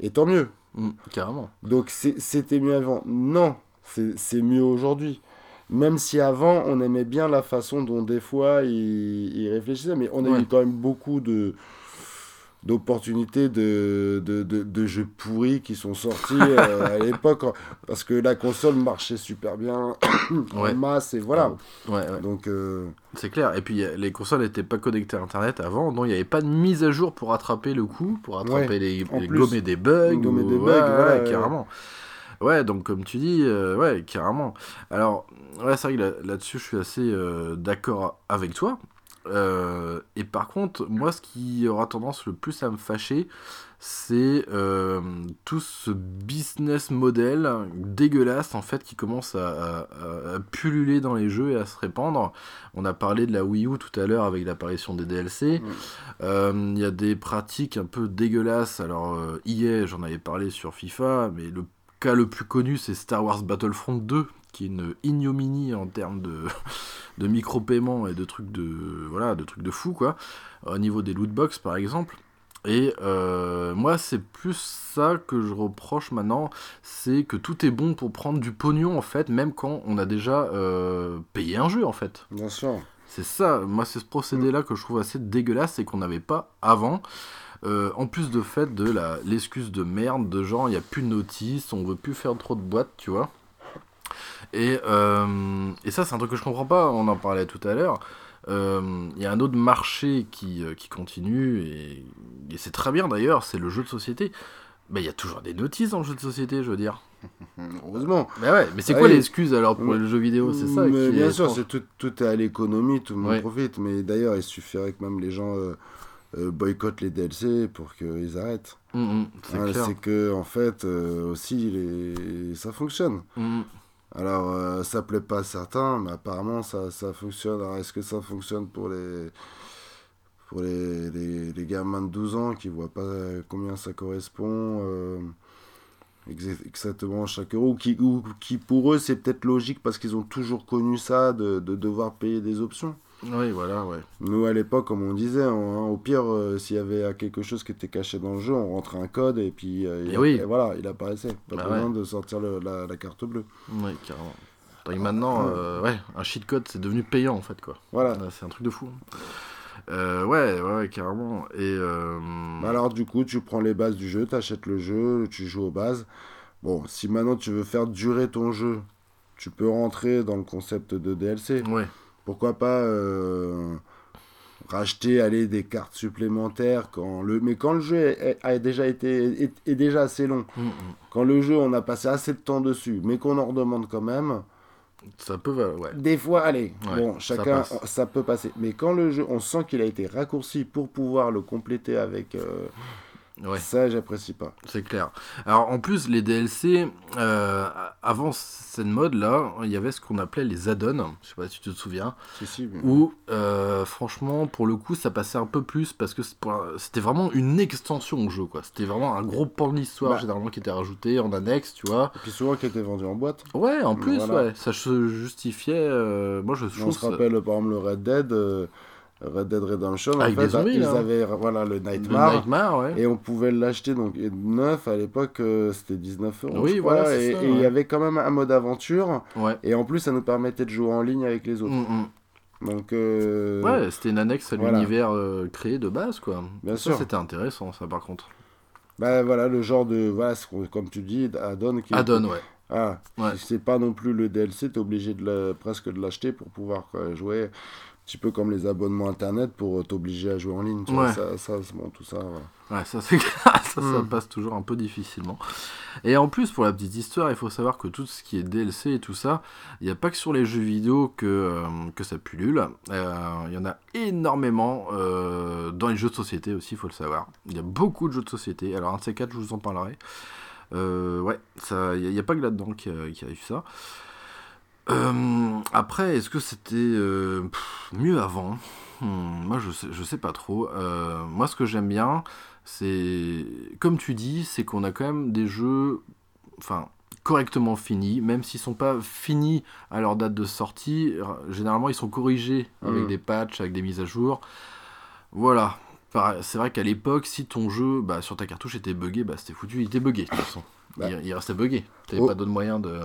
Et tant mieux. Mm, carrément. Donc c'était mieux avant. Non, c'est c'est mieux aujourd'hui. Même si avant, on aimait bien la façon dont des fois ils il réfléchissaient, mais on a Ouais. eu quand même beaucoup de, d'opportunités de, de, de, de jeux pourris qui sont sortis [LAUGHS] euh, à l'époque parce que la console marchait super bien Ouais. en masse et voilà. Ouais, ouais. Donc euh, C'est clair. Et puis, les consoles n'étaient pas connectées à Internet avant, donc il n'y avait pas de mise à jour pour rattraper le coup, pour rattraper Ouais, les, en les plus. gommer des bugs. Gommer ou- des bugs, voilà, carrément. Ouais, donc comme tu dis, euh, ouais, carrément. Alors, ouais, c'est vrai que là- là-dessus, je suis assez euh, d'accord avec toi. Euh, et par contre, moi, ce qui aura tendance le plus à me fâcher, c'est euh, tout ce business model dégueulasse en fait qui commence à, à- pulluler dans les jeux et à se répandre. On a parlé de la Wii U tout à l'heure avec l'apparition des DLC. Euh, Il y a des pratiques un peu dégueulasses. Alors, EA, j'en avais parlé sur FIFA, mais le cas le plus connu, c'est Star Wars Battlefront 2, qui est une ignominie en termes de, [LAUGHS] de micro-paiements et de trucs de, voilà, de trucs de fou, quoi. Au niveau des loot box, par exemple. Et euh, moi, c'est plus ça que je reproche maintenant, c'est que tout est bon pour prendre du pognon, en fait, même quand on a déjà euh, payé un jeu, en fait. bien sûr. C'est ça, moi c'est ce procédé-là que je trouve assez dégueulasse et qu'on n'avait pas avant. Euh, en plus de fait de la l'excuse de merde de genre il n'y a plus de notice, on veut plus faire trop de boîtes, tu vois. Et, euh, et ça c'est un truc que je comprends pas, on en parlait tout à l'heure. Euh, Il y a un autre marché qui, euh, qui continue et, et c'est très bien d'ailleurs, c'est le jeu de société. Mais il y a toujours des notices dans le jeu de société, je veux dire. [LAUGHS] Heureusement. Mais ouais, mais c'est quoi et- l'excuse alors pour le jeu vidéo C'est ça Mais qui bien est sûr, c'est tout, tout est à l'économie, tout le monde Ouais. profite. Mais d'ailleurs, il suffirait que même les gens euh, euh, boycottent les DLC pour qu'ils arrêtent. Mm, mm, c'est Hein, clair. c'est que en fait euh, aussi les... ça fonctionne. Mm, Alors euh, ça plaît pas à certains, mais apparemment ça, ça fonctionne. Alors est-ce que ça fonctionne pour les pour les, les, les gamins de 12 ans qui voient pas combien ça correspond euh, exa- exactement chaque euro ou qui, ou qui pour eux c'est peut-être logique parce qu'ils ont toujours connu ça de, de devoir payer des options? Oui, voilà, ouais. Nous, à l'époque, comme on disait, on- hein, au pire, euh, s'il y avait quelque chose qui était caché dans le jeu, on rentrait un code et puis euh, il, Et oui. et voilà, il apparaissait. Pas Bah besoin de sortir le- la, la carte bleue. Oui, carrément. Et maintenant, euh, ouais, un cheat code, c'est devenu payant en fait, quoi. Voilà. C'est un truc de fou. Euh, ouais, ouais, carrément. Et euh, Bah Alors, du coup, tu prends les bases du jeu, tu achètes le jeu, tu joues aux bases. Bon, si maintenant tu veux faire durer ton jeu, tu peux rentrer dans le concept de DLC. ouais, Pourquoi pas euh, racheter aller des cartes supplémentaires quand le mais quand le jeu est- a déjà été est, est déjà assez long Mm, mm. quand le jeu on a passé assez de temps dessus mais qu'on en redemande quand même ça peut, ouais. des fois allez Ouais, bon chacun ça, peut passer mais quand le jeu on sent qu'il a été raccourci pour pouvoir le compléter avec euh, Ouais, ça j'apprécie pas c'est clair. Alors en plus, les DLC, euh, avant cette mode-là, il y avait ce qu'on appelait les add-ons. Je sais pas si tu te souviens. si si mais- Où, euh, franchement, pour le coup, ça passait un peu plus parce que c'était vraiment une extension au jeu, quoi. C'était vraiment un gros pan de l'histoire, Bah. généralement, qui était rajouté en annexe, tu vois. et puis souvent qui était vendu en boîte Ouais, en plus, Voilà. ouais, ça se justifiait. euh, moi, je on se rappelle par exemple le Red Dead Red Dead Redemption en Avec fait des zombies, ils là. avaient voilà le le Nightmare ouais. Et on pouvait l'acheter donc et neuf à l'époque, euh, c'était 19 euros. Oui, voilà, et ça, et il y avait quand même un mode aventure. Ouais. Et en plus, ça nous permettait de jouer en ligne avec les autres. Mm, mm. Donc, euh, Ouais, c'était une annexe à voilà. l'univers euh, créé de base, quoi. Bien ça, sûr. c'était intéressant, ça, par contre. bah voilà, le genre de. Voilà, comme tu dis, add-on. Qui Add-on, ouais. Ah, Ouais. c'est pas non plus le DLC, t'es obligé de la- presque de l'acheter pour pouvoir quoi, jouer. Un petit peu comme les abonnements internet pour euh, t'obliger à jouer en ligne. Tu vois, Ouais. ça, ça, c'est bon, tout ça. voilà. Ouais, ça, c'est [LAUGHS] ça, ça Mm. passe toujours un peu difficilement. Et en plus, pour la petite histoire, il faut savoir que tout ce qui est DLC et tout ça, il n'y a pas que sur les jeux vidéo que, euh, que ça pullule. Euh, Il y en a énormément euh, dans les jeux de société aussi, il faut le savoir. Il y a beaucoup de jeux de société. Alors, un de ces quatre, je vous en parlerai. Euh, ouais, ça- il n'y a, pas que là-dedans qui, a- qui arrive ça. Euh, après, est-ce que c'était euh, mieux avant? Hmm, Moi, je sais, je sais pas trop. Euh, moi, ce que j'aime bien, c'est, comme tu dis, c'est qu'on a quand même des jeux, enfin, correctement finis, même s'ils sont pas finis à leur date de sortie. Généralement, ils sont corrigés avec Mm. des patchs, avec des mises à jour. Voilà. C'est vrai qu'à l'époque, si ton jeu, bah, sur ta cartouche était buggé, bah, c'était foutu. Il était buggé, de toute façon. Bah. Il, il restait buggé. T'avais Oh. pas d'autre moyen de.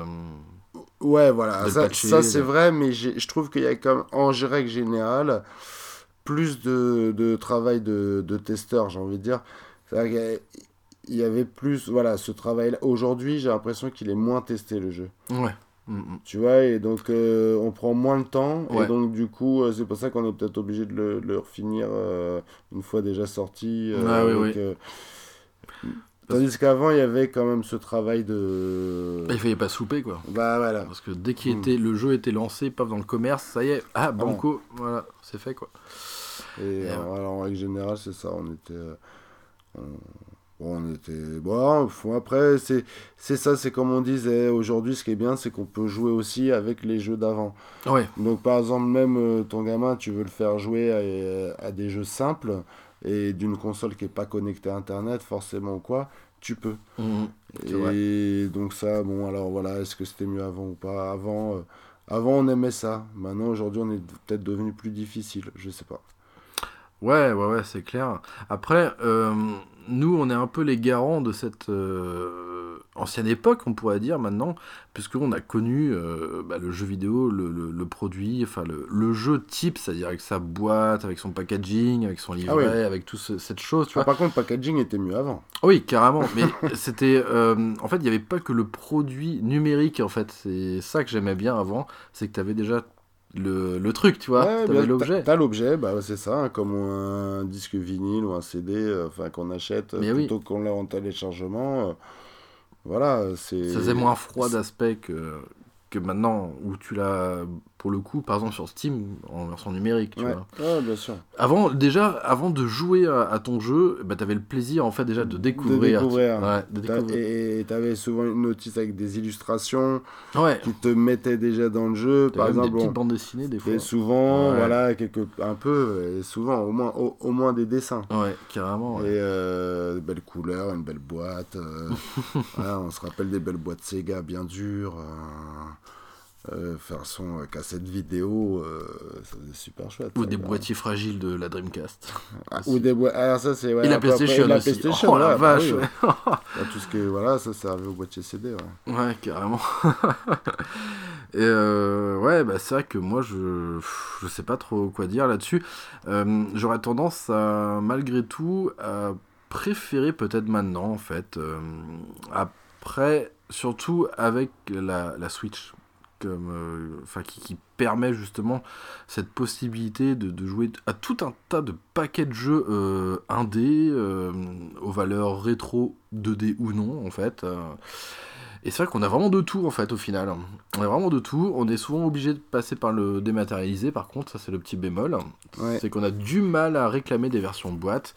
Ouais, voilà, De ça, c'est de- vrai, mais je trouve qu'il y a comme, en règle générale, plus de, de travail de, de testeur, j'ai envie de dire. Qu'il y avait plus, voilà, ce travail-là. Aujourd'hui, j'ai l'impression qu'il est moins testé le jeu. Ouais. Mm, mm. Tu vois, et donc euh, on prend moins le temps, Ouais. et donc du coup, euh, c'est pour ça qu'on est peut-être obligé de le, le refinir euh, une fois déjà sorti. Ah oui, oui. Tandis qu'avant, il y avait quand même ce travail de. Il fallait pas se louper quoi. Bah voilà. Parce que dès qu'il Mm. était, le jeu était lancé, paf dans le commerce, ça y est, ah banco, voilà, c'est fait quoi. Et Et euh, alors, en règle générale, c'est ça. On était. euh, on... bon, on était. Bon, faut- après, c'est c'est ça, c'est comme on disait. Aujourd'hui, ce qui est bien, c'est qu'on peut jouer aussi avec les jeux d'avant. Ouais, Donc, par exemple, même euh, ton gamin, tu veux le faire jouer à, à des jeux simples et d'une console qui n'est pas connectée à Internet, forcément ou quoi, tu peux. C'est Et donc, ça, bon, alors voilà, est-ce que c'était mieux avant ou pas Avant, euh, avant, on aimait ça. Maintenant, aujourd'hui, on est peut-être devenu plus difficile. Je sais pas. ouais, ouais, ouais, c'est clair. Après, euh, nous, on est un peu les garants de cette euh, ancienne époque, on pourrait dire maintenant, puisqu'on a connu euh, bah, le jeu vidéo, le, le- le produit, enfin le, le jeu type, c'est-à-dire avec sa boîte, avec son packaging, avec son livret, oui. avec toute cette chose, tu Ah, vois. par contre, le packaging était mieux avant. Oui, carrément. Mais [LAUGHS] c'était. euh, en fait, il n'y avait pas que le produit numérique, en fait. C'est ça que j'aimais bien avant. C'est que tu avais déjà le, le truc, tu vois. Ouais, l'objet. t'as- l'objet, bah, c'est ça, hein, comme un disque vinyle ou un CD euh, qu'on achète euh, oui. plutôt qu'on l'a en téléchargement. euh, voilà, c'est. Ça faisait moins froid d'aspect que, que maintenant, où tu l'as, pour le coup, par exemple sur Steam, en version numérique, tu Ouais, vois. bien sûr. Avant, déjà, avant de jouer à, à ton jeu, bah, tu avais le plaisir, en fait, déjà de découvrir. découvrir. Ouais, de découvrir. Et t'avais souvent une notice avec des illustrations Ouais. qui te mettaient déjà dans le jeu. Par même exemple, des petites bon, bandes dessinées, des fois. et souvent, voilà, quelque, un peu, et souvent, au moins, au, au moins des dessins. Ouais, carrément. Et euh, de belles couleurs, une belle boîte. euh, [LAUGHS] voilà, on se rappelle des belles boîtes Sega bien dures. euh, faire son euh, cassette vidéo, euh, ça faisait super chouette. Ou des boîtiers fragiles de la Dreamcast. Ah, ou des ça c'est ouais, Et la après- PlayStation la aussi. PlayStation, oh la ouais, bah vache, oui, ouais. ouais. Bah, tout ce que voilà, ça servait au boîtier CD. Ouais. Ouais, carrément. [LAUGHS] Et euh, ouais, bah c'est vrai que moi, je, je sais pas trop quoi dire là-dessus. Euh, J'aurais tendance à, malgré tout, à préférer peut-être maintenant, en fait. euh, après, surtout avec la, la Switch. Comme, euh, enfin, qui, qui permet justement cette possibilité de, de jouer à tout un tas de paquets de jeux euh, indés, euh, aux valeurs rétro 2D ou non, en fait. euh. Et c'est vrai qu'on a vraiment de tout en fait au final. On a vraiment de tout. On est souvent obligé de passer par le dématérialisé par contre, ça c'est le petit bémol. Ouais. C'est qu'on a du mal à réclamer des versions boîte.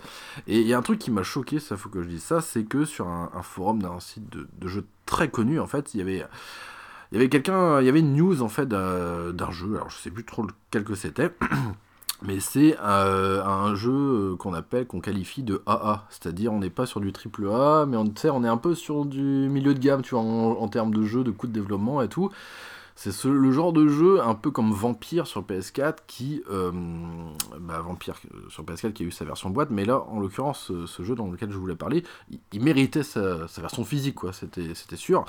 Et il y a un truc qui m'a choqué, ça faut que je dise ça, c'est que sur un, un forum d'un site de, de jeux très connu en fait, il y avait... Il y avait quelqu'un, il y avait une news en fait d'un jeu, alors je sais plus trop lequel que c'était, [CLEARS THROAT] mais c'est euh, un jeu euh, qu'on appelle, qu'on qualifie de AA, c'est-à-dire on n'est pas sur du triple A, mais on, on est un peu sur du milieu de gamme, tu vois, en, en termes de jeu, de coût de développement et tout. C'est ce- le genre de jeu un peu comme Vampire sur PS4 qui, euh, bah, Vampire euh, sur PS4 qui a eu sa version boîte, mais là en l'occurrence ce, jeu dans lequel je voulais parler, il, méritait sa, version physique quoi, c'était sûr.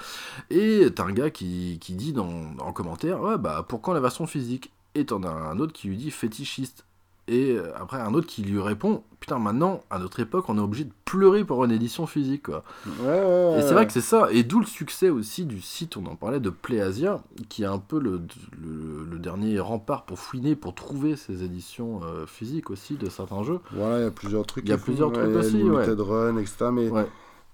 Et t'as un gars qui, dit dans, en commentaire, ouais bah pourquoi la version physique? Et t'en as un autre qui lui dit fétichiste. Et euh, après un autre qui lui répond, putain maintenant à notre époque on est obligé de pleurer pour une édition physique quoi. Ouais, ouais, ouais, Et c'est vrai que c'est ça, et d'où le succès aussi du site, on en parlait, de PlayAsia, qui est un peu le, le, le dernier rempart pour fouiner, pour trouver ces éditions euh, physiques aussi de certains jeux. Voilà, il y a plusieurs trucs. Il y a qui font, plusieurs trucs il y a aussi, Limited Run, etc. Mais,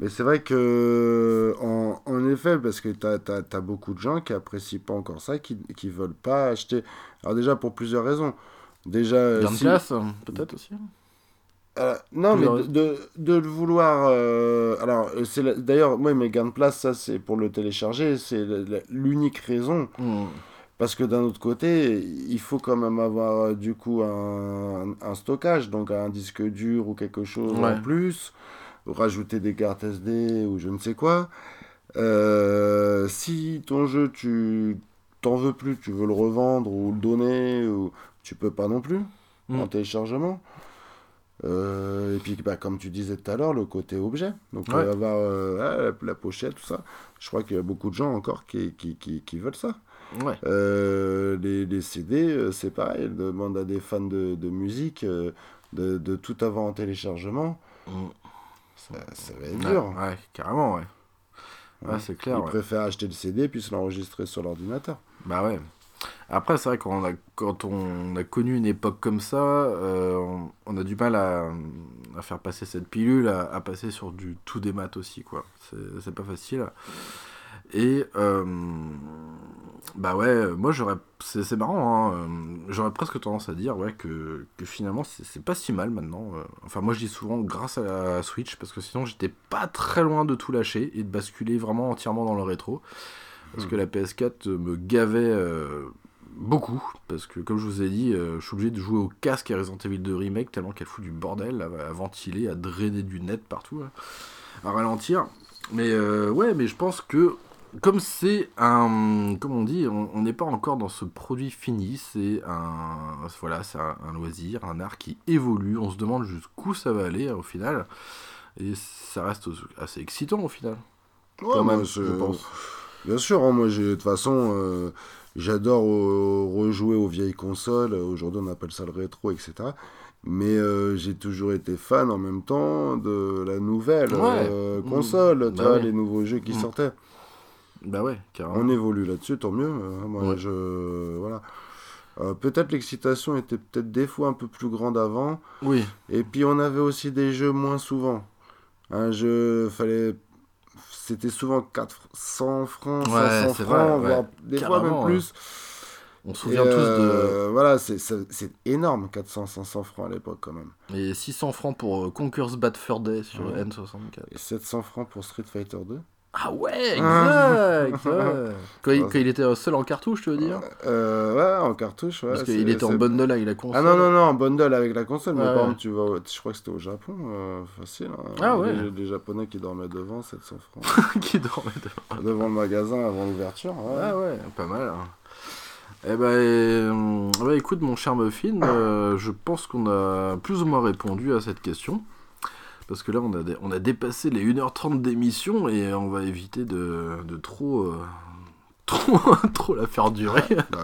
mais c'est vrai que, en, en effet, parce que tu as, beaucoup de gens qui apprécient pas encore ça, qui, qui veulent pas acheter. Alors, déjà, pour plusieurs raisons. Déjà, euh, Gain de si- classe, peut-être aussi. Euh, non, mais de, de, de le vouloir. euh, alors, euh, c'est d'ailleurs, moi, mes gains de place, ça, c'est pour le télécharger, c'est l'unique raison. Hmm. Parce que d'un autre côté, il faut quand même avoir euh, du coup un, un stockage, donc un disque dur ou quelque chose Ouais. en plus, ou rajouter des cartes SD ou je ne sais quoi. Euh, si ton jeu, tu t'en veux plus, tu veux le revendre ou le donner, ou tu peux pas non plus Mm. en téléchargement. Euh, et puis, bah, comme tu disais tout à l'heure, le côté objet. Donc, Ouais. euh, avoir euh, la, la pochette, tout ça. Je crois qu'il y a beaucoup de gens encore qui, qui, qui, qui veulent ça. Ouais. Euh, les, les CD, c'est pareil, elles demandent à des fans de, de musique de, de tout avoir en téléchargement. Mm. Ça, ça va être Ouais, dur. ouais, carrément, ouais. Ouais, Ouais. c'est clair. Ils préfèrent acheter le CD puis se l'enregistrer sur l'ordinateur. Bah ouais. Après, c'est vrai quand on a, quand on a connu une époque comme ça, euh, on, a du mal à, à faire passer cette pilule, à, passer sur du tout des maths aussi, quoi. C'est pas facile. Et euh, bah ouais, moi j'aurais, c'est marrant, hein, euh, j'aurais presque tendance à dire ouais que, que finalement c'est pas si mal maintenant. Enfin moi je dis souvent grâce à la Switch parce que sinon j'étais pas très loin de tout lâcher et de basculer vraiment entièrement dans le rétro. Parce que la PS4 me gavait euh, beaucoup. Parce que, comme je vous ai dit, euh, je suis obligé de jouer au casque à Resident Evil 2 Remake tellement qu'elle fout du bordel, à, à ventiler, à drainer du net partout, là, à ralentir. Mais euh, ouais, mais je pense que, comme c'est un. Comme on dit, on n'est pas encore dans ce produit fini. C'est un. Voilà, c'est un, un loisir, un art qui évolue. On se demande jusqu'où ça va aller au final. Et ça reste assez excitant au final. Ouais, Quand même, je- je pense. Bien sûr, hein, moi j'ai de toute façon, euh, j'adore euh, rejouer aux vieilles consoles. Aujourd'hui, on appelle ça le rétro, etc. Mais euh, j'ai toujours été fan en même temps de la nouvelle Ouais. euh, Mmh. console, tu Bah vois, ouais. les nouveaux jeux qui Mmh. sortaient. Bah ouais, carrément. On évolue là-dessus, tant mieux. euh, moi, Ouais. je voilà. Euh, peut-être l'excitation était peut-être des fois un peu plus grande avant. Oui, Et puis on avait aussi des jeux moins souvent. Un jeu, fallait. C'était souvent 400 francs, Ouais, 500 c'est francs, vrai, voire ouais. des fois même plus. on se Et, souvient tous euh, Voilà, c'est- énorme, 400, 500 francs à l'époque quand même. de. Et 600 francs pour euh, Conquer's Bad Fur Day sur Ouais. N64. Et 700 francs pour Street Fighter 2. Ah ouais, Ah. exact [LAUGHS] ouais. quand, il, quand il était seul en cartouche, tu veux dire? Euh, ouais, en cartouche, ouais. Parce qu'il était en bundle avec la console. Ah non, non, non, en bundle avec la console, mais Ouais, par exemple, tu vas, au- je crois que c'était au Japon, euh, facile. hein. Ah ouais. Les, les Japonais qui dormaient devant, 700 francs. [LAUGHS] qui dormait devant. devant le magasin avant l'ouverture. ouais. Ah ouais, pas mal. hein. Eh ben, euh, bah, écoute, mon cher Muffin, euh, je pense qu'on a plus ou moins répondu à cette question. Parce que là, on a, on a dépassé les 1h30 d'émission et on va éviter de, de trop, euh, [LAUGHS] trop, trop la faire durer. Bah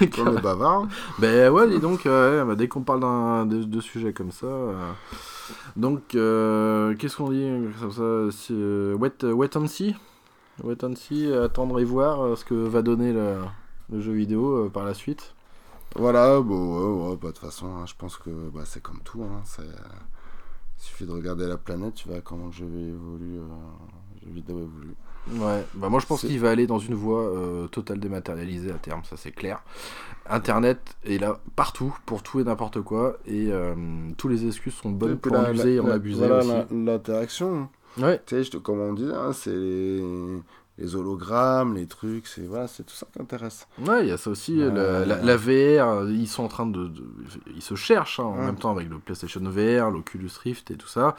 ouais, [LAUGHS] on est bavard. Ben ouais, dis donc, euh, bah, dès qu'on parle de, de sujets comme ça. euh, Donc, euh, qu'est-ce qu'on dit comme ça euh, wait and see? Wait and see, attendre et voir euh, ce que va donner le, le jeu vidéo euh, par la suite. Voilà, bon, ouais, ouais, bah, de toute façon, hein, je pense que bah, c'est comme tout. Hein, c'est, euh, il suffit de regarder la planète, tu vois comment le jeu évolue, euh, vidéo évolue. Ouais, bah moi je pense qu'il va aller dans une voie euh, totale dématérialisée à terme, ça c'est clair. Internet est là partout pour tout et n'importe quoi et euh, tous les excuses sont bonnes pour en user et en abuser voilà, l'interaction. Ouais, Tu sais, je te- comme on disait, hein, c'est les, les hologrammes, les trucs, c'est voilà, c'est tout ça qui intéresse. Ouais, il y a ça aussi. Ouais. la, la- la VR, ils sont en train de. de- ils se cherchent hein, en Ouais. même temps avec le PlayStation VR, l'Oculus Rift et tout ça.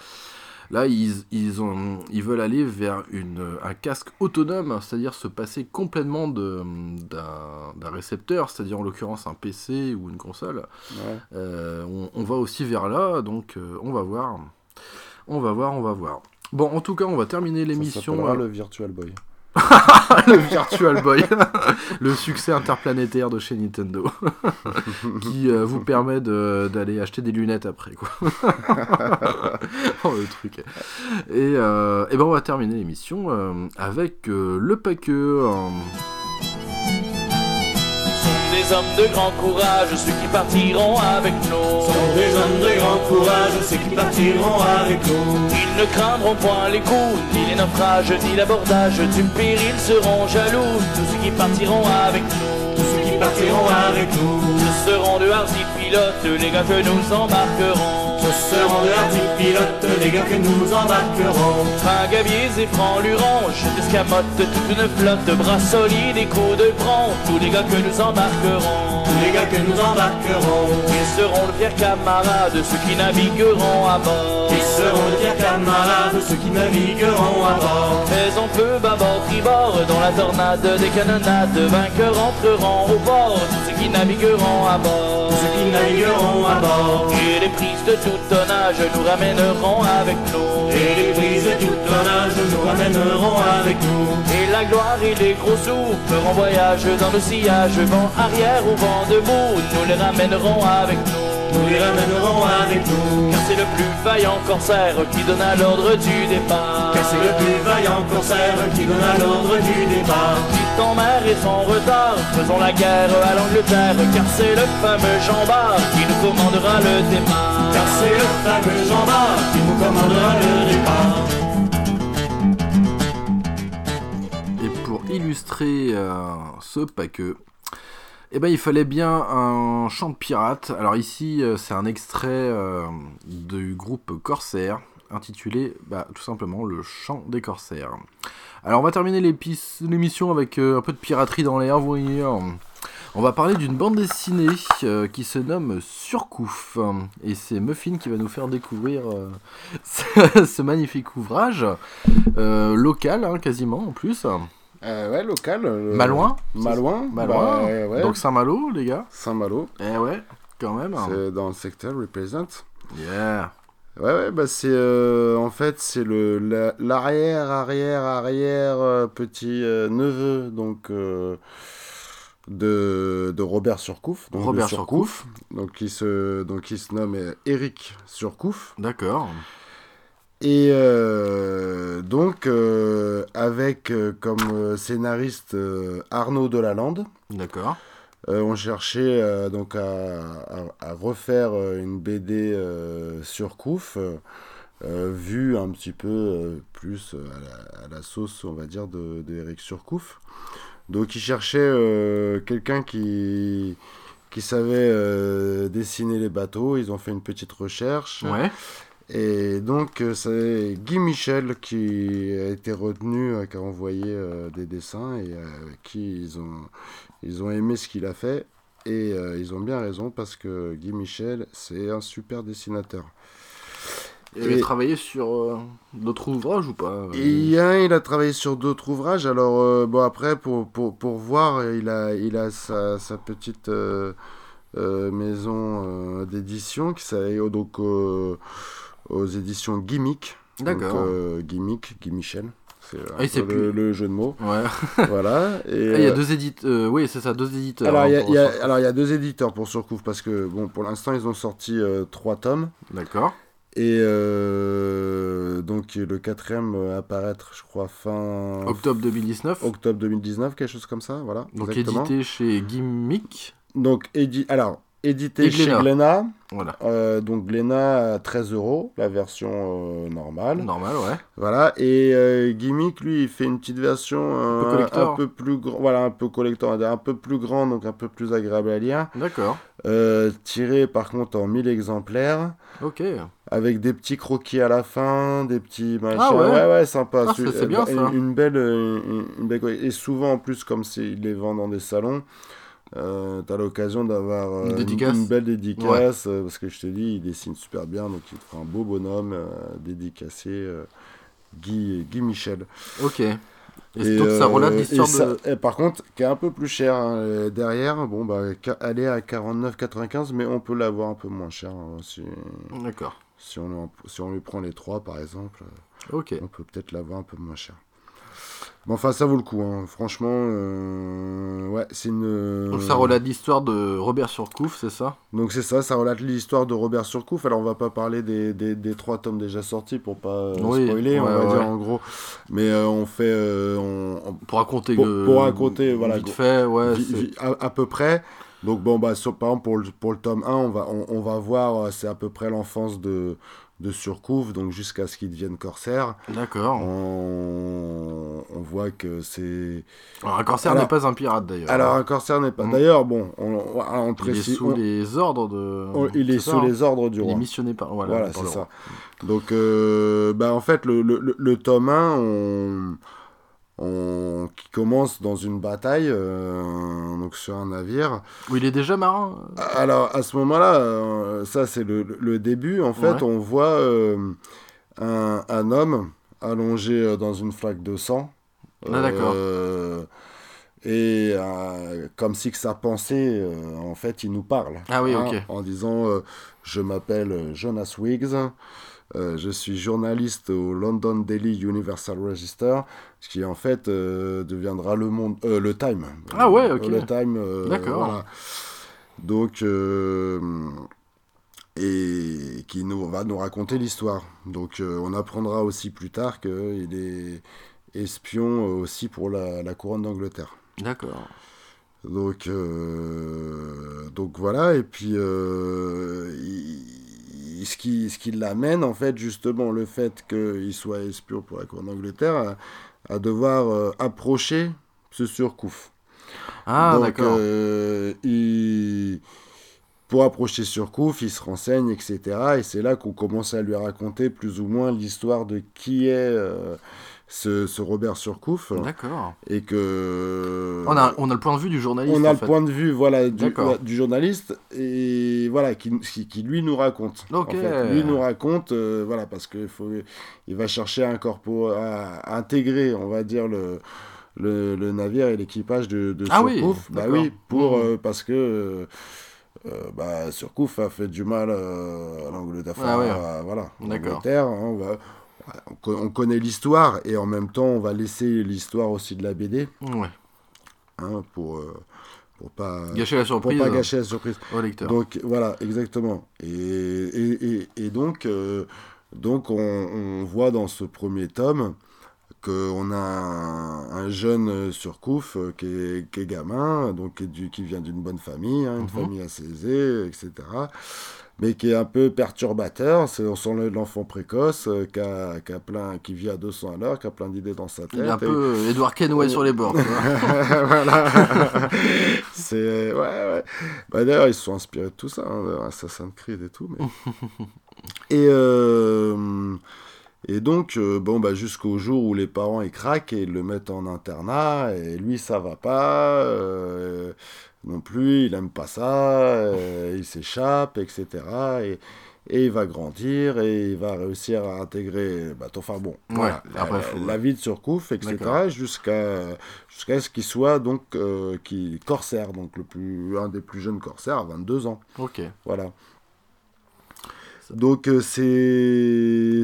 Là, ils, ils, ont, ils veulent aller vers une, un casque autonome, c'est-à-dire se passer complètement d'un récepteur, c'est-à-dire en l'occurrence un PC ou une console. Ouais. Euh, on, on va aussi vers là, donc euh, on va voir. On va voir, on va voir. Bon, en tout cas, on va terminer Ça l'émission. euh, le Virtual Boy. [LAUGHS] le Virtual Boy, [LAUGHS] le succès interplanétaire de chez Nintendo, [LAUGHS] qui euh, vous permet de- d'aller acheter des lunettes après, quoi. oh, le truc. Et, euh, et ben on va terminer l'émission euh, avec le paqueux. Sont des hommes de grand courage, ceux qui partiront avec nous. Sont des hommes de grand courage, ceux qui partiront avec nous. Ils ne craindront point les coups, ni les naufrages, ni l'abordage du péril seront jaloux. Tous ceux qui partiront avec nous. Tous ceux qui partiront avec nous. Seront de hardis pilotes, les gars que nous embarquerons. Ce seront de hardis pilotes, les gars que nous embarquerons. Tringaviers et francs-lurons, jeux d'escamotes, toute une flotte, bras solides et coups de bronze, tous les gars que nous embarquerons. Tous les gars que nous embarquerons. Ils seront de fiers camarades, ceux qui navigueront à bord. Ils seront de fiers camarades, ceux qui navigueront à bord. Mais on peut bâbord tribord dans la tornade des canonnades Vainqueurs entreront au port Tous ceux qui navigueront à bord Ceux qui navigueront à bord. Et les prises de tout tonnage nous ramèneront avec nous Et les brises de tout tonnage nous ramèneront avec nous. Et la gloire et les gros sous feront voyage dans le sillage Vent arrière ou vent debout Nous les ramènerons avec nous Nous les ramènerons avec nous. Car c'est le plus vaillant corsaire qui donna l'ordre du départ Car c'est le plus vaillant corsaire qui donna l'ordre du départ. Quitte en mer et son retard, faisons la guerre à l'Angleterre, car c'est le fameux Jean Bart qui nous commandera le départ. Car c'est le fameux Jean Bart qui nous commandera le départ. Et pour illustrer euh, ce paqueux, eh ben, il fallait bien un chant de pirate. Alors ici, euh, c'est un extrait euh, du groupe Corsair, intitulé bah, tout simplement Le chant des Corsaires. Alors on va terminer l'émission avec euh, un peu de piraterie dans l'air, vous voyez. On va parler d'une bande dessinée qui se nomme Surcouf. Et c'est Muffin qui va nous faire découvrir [LAUGHS] ce, magnifique ouvrage, local hein, quasiment en plus. Euh, ouais, local. euh, Malouin Malouin. Malouin. bah, ouais, ouais. Donc Saint-Malo, les gars. Saint-Malo. Eh ouais, quand même. C'est dans le secteur represent. Yeah. Ouais, ouais, bah c'est euh, en fait c'est le la- l'arrière arrière arrière euh, petit neveu donc de, de Robert Surcouf. Donc Robert Surcouf. Donc qui se donc il se nomme Eric Surcouf. D'accord. Et euh, donc euh, avec euh, comme scénariste Arnaud Delalande. D'accord. On cherchait donc à, à- à refaire une BD sur Kouf, euh, vue un petit peu plus à la, à la sauce, on va dire, de, de Eric Surcouf. Donc il cherchait quelqu'un qui, qui savait dessiner les bateaux. Ils ont fait une petite recherche. Ouais. Et donc, euh, c'est Guy Michel qui a été retenu, euh, qui a envoyé euh, des dessins et qui ils ont, ils ont aimé ce qu'il a fait. Et ils ont bien raison parce que Guy Michel, c'est un super dessinateur. Il Et- travaillé sur euh, d'autres ouvrages ou pas? Et hein, il a travaillé sur d'autres ouvrages. Alors, euh, bon, après, pour, pour, pour voir, il a, il a sa, sa petite euh, maison d'édition qui s'appelle donc aux éditions Gimmick. D'accord. Euh, Gimmick, Guy Michel. C'est Ah, le, plus. le jeu de mots. Ouais. [LAUGHS] voilà. Et, Ah, il y a euh, deux éditeurs. oui, c'est ça, deux éditeurs. alors, hein, il y a- alors, il y a deux éditeurs pour Surcouf parce que, bon, pour l'instant, ils ont sorti euh, trois tomes. D'accord. Et euh, donc, le quatrième euh, apparaître, je crois, fin Octobre 2019. octobre 2019, quelque chose comme ça, voilà. Donc exactement. édité chez Gimmick. Donc, édi- alors, édité chez Glénat. Voilà. Euh, donc, Glénat à 13 euros, la version euh, normale. Normal, ouais. Voilà, et euh, Gimmick, lui, il fait une petite version euh, peu collector. un peu plus grand, voilà, un peu collector, un peu plus grand, donc un peu plus agréable à lire. D'accord. Euh, tiré par contre en 1000 exemplaires, Ok. avec des petits croquis à la fin, des petits machins. Ah ouais ouais, ouais, sympa. Ah, c'est bien, ça. Une belle, euh, une, une belle. Et souvent, en plus, comme c'est- ils les vendent dans des salons. Euh, t'as l'occasion d'avoir euh, Une une belle dédicace euh, parce que je te dis il dessine super bien donc il te fera un beau bonhomme euh, dédicacé euh, Guy, Guy Michel Ok. Et, Et, donc ça euh, relate l'histoire ça- et par contre, qui est un peu plus cher hein, euh, derrière, bon bah elle est à 49,95, mais on peut l'avoir un peu moins cher hein, si, D'accord. si, on, si on lui prend les trois par exemple, euh, Ok. on peut peut-être l'avoir un peu moins cher. Mais enfin, ça vaut le coup, hein. franchement, euh, ouais, c'est une. Donc ça relate l'histoire de Robert Surcouf, c'est ça? Donc c'est ça, ça relate l'histoire de Robert Surcouf. Alors on va pas parler des, des, des trois tomes déjà sortis pour pas euh, Oui, spoiler, on va ouais. dire en gros. Mais euh, on fait, euh, on, on- Pour raconter. Pour- raconter, voilà, Vite fait, ouais. À, à peu près. Donc bon, bah, sur- par exemple, pour le, pour le tome 1, on va, on, on va voir, c'est à peu près l'enfance de, de Surcouf, donc jusqu'à ce qu'il devienne corsaire. D'accord. On, on voit que c'est... Alors un corsaire Alors- n'est pas un pirate d'ailleurs. Alors, un corsaire n'est pas... Mm. D'ailleurs, bon, on, on, on le il est précise... sous on- les ordres de. il est sous hein les ordres du Il est roi. missionné par. Voilà, Voilà, c'est ça. roi. Donc, euh, bah, en fait, le, le, le- le tome 1, on, on- qui commence dans une bataille, euh, donc sur un navire. Où il est déjà marin Alors, à ce moment-là, euh, ça, c'est le, le début. En fait, Ouais. on voit euh, un, un homme allongé dans une flaque de sang. Ah, d'accord. Et comme si que sa pensée, en fait, il nous parle. Ah oui, Hein, ok. En disant Je m'appelle Jonas Wiggs, euh, je suis journaliste au London Daily Universal Register, ce qui en fait euh, deviendra le, monde, euh, le Time. Ah ouais, ok. Le Time. D'accord. voilà. Donc. et qui nous va nous raconter l'histoire. Donc on apprendra aussi plus tard qu'il est espion aussi pour la, la couronne d'Angleterre. D'accord. Donc, donc voilà, et puis il- ce qui, ce qui l'amène, en fait, justement, le fait qu'il soit espion pour la couronne d'Angleterre, à, à devoir euh, approcher ce surcouf. Ah, Donc, d'accord. euh, il- pour approcher Surcouf, il se renseigne, etc. Et c'est là qu'on commence à lui raconter plus ou moins l'histoire de qui est euh, ce, ce Robert Surcouf. D'accord. Et que. On a, on a le point de vue du journaliste. on a en le fait. point de vue voilà, du, ouais, du journaliste et voilà qui, qui, qui, lui nous raconte. Ok. En fait, lui nous raconte euh, voilà parce qu'il faut il va chercher à, incorporer, à, intégrer on va dire le le, le navire et l'équipage de, de Ah oui, Surcouf. bah d'accord. oui pour euh, parce que euh, euh, bah, Surcouf a fait du mal euh, à l'Angleterre Ah ouais. voilà D'accord. l'Angleterre, hein, va on co- on connaît l'histoire et en même temps on va laisser l'histoire aussi de la BD Ouais. hein, pour euh, pour pas Gâcher la pour surprise pas gâcher la surprise. au lecteur. Donc voilà, exactement. Et, et, et, et donc, euh, donc on, on voit dans ce premier tome qu'on a un, un jeune euh, surcouf euh, qui, est, qui est gamin, donc qui, est du- qui vient d'une bonne famille, hein, une Mhm. famille assez aisée, etc. Mais qui est un peu perturbateur, c'est on sent l'enfant précoce, euh, qui, a, qui, a plein, qui vit à 200 à l'heure, qui a plein d'idées dans sa tête. Il est un peu euh, Edward Kenway sur les bords. [LAUGHS] voilà. [LAUGHS] c'est ouais ouais. Bah d'ailleurs ils se sont inspirés de tout ça, hein, Assassin's Creed et tout. Mais... [LAUGHS] et euh, et donc euh, bon bah jusqu'au jour où les parents ils craquent et ils le mettent en internat et lui ça va pas euh, non plus, il aime pas ça, euh, il s'échappe etc. Et et il va grandir et il va réussir à intégrer bah, enfin bon voilà, après, la, faut- la vie de Surcouf etc jusqu'à jusqu'à ce qu'il soit donc euh, qui corsaire donc le plus un des plus jeunes corsaires à 22 ans. Ok. voilà. Donc euh,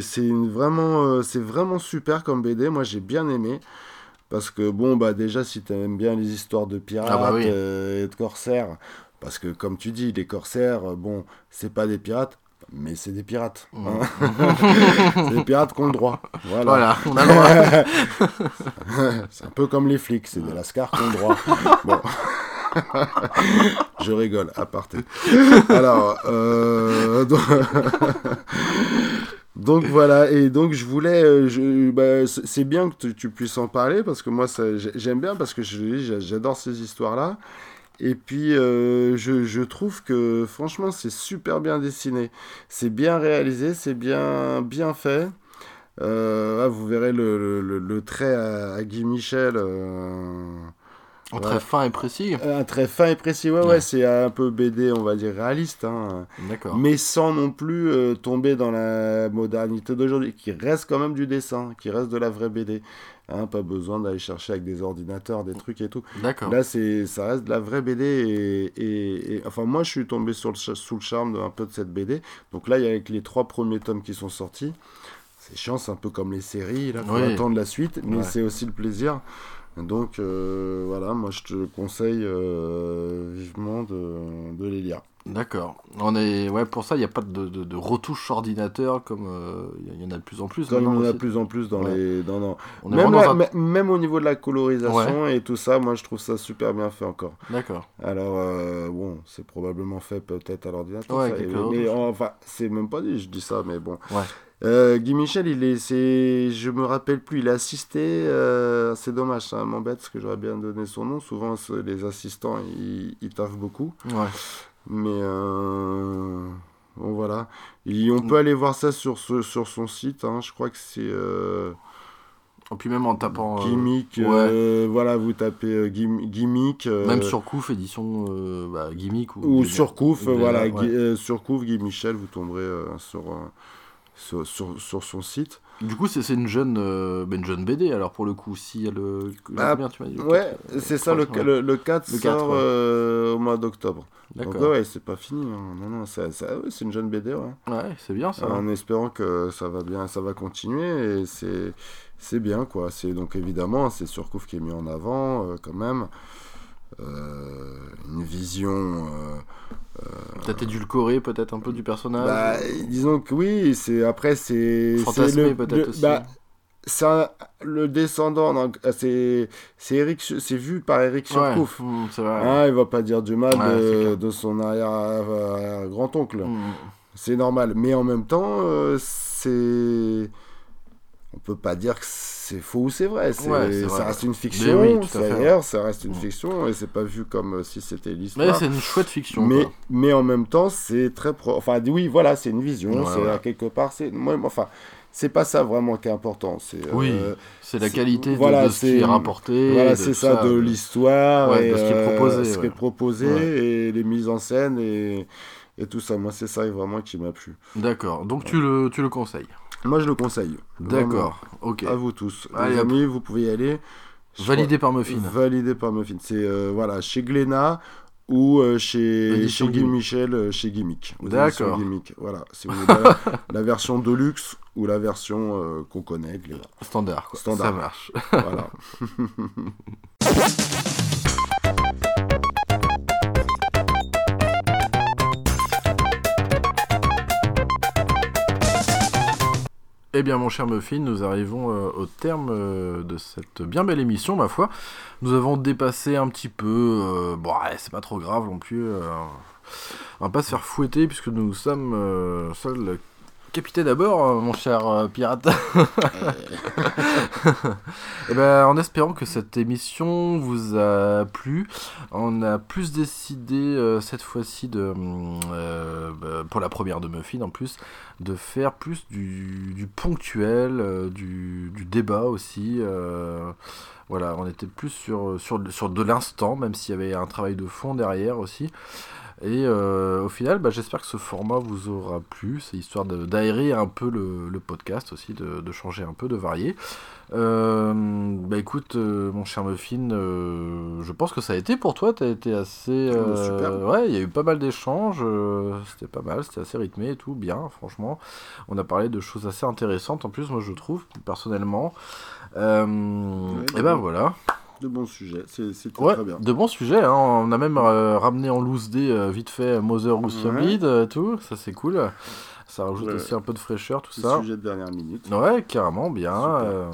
c'est vraiment euh, c'est vraiment super comme BD moi j'ai bien aimé parce que bon bah déjà si tu aimes bien les histoires de pirates Ah bah oui. euh, et de corsaires parce que comme tu dis les corsaires euh, bon c'est pas des pirates mais c'est des pirates Mmh. hein. [LAUGHS] c'est des pirates qui ont le droit voilà, Voilà, on a le droit. [LAUGHS] c'est un peu comme les flics, c'est des lascars qui ont le droit. Bon. Je rigole, à parté. Alors, euh, donc... voilà, et donc je voulais, euh, bah, c'est bien que tu, puisses en parler parce que moi j'aime bien parce que j'adore ces histoires-là. Et puis euh, je, trouve que franchement c'est super bien dessiné, c'est bien réalisé, c'est bien bien fait. Euh, ah, vous verrez le, le- trait à, Guy Michel. En Très fin et précis. un trait fin et précis, ouais, ouais, Ouais. c'est un peu BD, on va dire réaliste, hein, D'accord. mais sans non plus euh, tomber dans la modernité d'aujourd'hui, qui reste quand même du dessin, qui reste de la vraie BD. Hein, pas besoin d'aller chercher avec des ordinateurs, des trucs et tout. D'accord. Là, c'est, ça reste de la vraie BD et, et- et- enfin, moi, je suis tombé sur le, sous le charme d'un peu de cette BD. Donc là, il y a avec les trois premiers tomes qui sont sortis. C'est chiant, c'est un peu comme les séries, là, faut Oui. attendre la suite, mais Ouais. c'est aussi le plaisir. Donc euh, voilà, moi je te conseille euh, vivement de, de les lire. D'accord. On est ouais pour ça il n'y a pas de, de, de retouche ordinateur comme euh, il y en a de plus en plus. Comme il y en a de plus en plus dans Ouais. les. Dans, dans- On Même, un- même au niveau de la colorisation et tout ça, moi je trouve ça super bien fait encore. D'accord. Alors, euh, bon, c'est probablement fait peut-être à l'ordinateur. Ouais, mais enfin, c'est même pas dit, je dis ça, mais bon. Euh, Guy Michel, il est, c'est, je me rappelle plus, il a assisté, euh, c'est dommage, ça m'embête parce que j'aurais bien donné son nom. Souvent, les assistants, ils, ils taffent beaucoup. Ouais. Mais euh, bon, voilà. Et on peut aller voir ça sur, ce- sur son site, hein, je crois que c'est Et puis même en tapant. euh, Gimmick. ouais. voilà, vous tapez euh, Gim- Gimmick. euh, Même sur Couf édition bah, gimmick ou. Ou sur Couf, ou- voilà, ouais. Guy- euh, sur Couf, Guy Michel, vous tomberez sur, sur, sur, sur son site. Du coup, c'est une jeune, euh, bah, une jeune BD, alors pour le coup, si elle. euh, Ah, combien tu dit le Ouais, quatre, c'est euh, ça, le, ouais. le, le 4 Le sort 4, ouais. euh, au mois d'octobre. Donc ouais, c'est pas fini. hein. Non, non, ça, ça- ouais, c'est une jeune BD, ouais. Ouais, c'est bien ça. En espérant que ça va bien, ça va continuer et c'est c'est bien quoi. C'est donc évidemment c'est Surcouf qui est mis en avant euh, quand même. Euh, une vision. euh, Peut-être édulcoré, peut-être un peu du personnage. bah, disons que oui, c'est après c'est Fantasmé le- peut-être le- aussi. bah, le descendant, donc, c'est c'est Eric, c'est vu par Eric Ouais, Surcouf. mm, c'est vrai. Hein, il va pas dire du mal Ouais, de, son arrière grand oncle. Mm. C'est normal, mais en même temps, euh, c'est. On peut pas dire que c'est faux ou c'est vrai. Ouais, c'est ça vrai. reste une fiction. oui, tout à ça reste une fiction et c'est pas vu comme euh, si c'était Mais l'histoire. c'est une chouette fiction. Mais, quoi. mais en même temps, c'est très pro. Enfin, oui, voilà, c'est une vision. C'est quelque part, c'est. Moi, enfin, c'est pas ça vraiment qui est important. C'est. Oui, euh, c'est la qualité de- voilà, de, ce qui est rapporté. voilà, c'est ça, de l'histoire, Ouais, de ce qui est euh, proposé, ce qui ouais. est proposé Ouais. et les mises en scène et, et tout ça. Moi, c'est ça vraiment qui m'a plu. D'accord, donc tu le, tu le conseilles. Moi, je le conseille. D'accord, ok. À vous tous. Allez, les amis, vous pouvez y aller. Je Validé par Muffin. Validé par Muffin. C'est euh, voilà, chez Glénat ou euh, chez, chez Guy. Michel, euh, chez Gimmick. D'accord. Gimmick. Voilà, si vous [LAUGHS] voulez la, la version Deluxe ou la version qu'on connaît, Glénat. Standard, quoi. Standard. Ça marche. voilà. [LAUGHS] Eh bien, mon cher Muffin, nous arrivons euh, au terme euh, de cette bien belle émission, ma foi. Nous avons dépassé un petit peu. euh, bon, c'est pas trop grave non plus. on va pas se faire fouetter puisque nous sommes seuls. Capitaine d'abord, euh, mon cher euh, pirate. [LAUGHS] Eh ben, en espérant que cette émission vous a plu, on a plus décidé euh, cette fois-ci de, euh, bah, pour la première de Muffin en plus, de faire plus du, du ponctuel, euh, du, du débat aussi. voilà, on était plus sur, sur, sur de l'instant, même s'il y avait un travail de fond derrière aussi. Et euh, au final, bah, j'espère que ce format vous aura plu. C'est histoire d'aérer un peu le, le podcast aussi, de, de changer un peu, de varier. Euh, bah écoute, euh, mon cher Muffin, je pense que ça a été pour toi. T'as été assez. euh, Oh, super. Ouais, il y a eu pas mal d'échanges. c'était pas mal, c'était assez rythmé et tout, bien, franchement. On a parlé de choses assez intéressantes en plus, moi je trouve, personnellement. Et ben voilà. De bons sujets, c'est Ouais, très bien. de bons sujets. hein. On a même euh, ramené en loose day euh, vite fait Mother ou euh, tout. Ça c'est cool. Ça rajoute Ouais. aussi un peu de fraîcheur, tout Petit ça. sujet de dernière minute. Ouais, carrément, bien. Euh,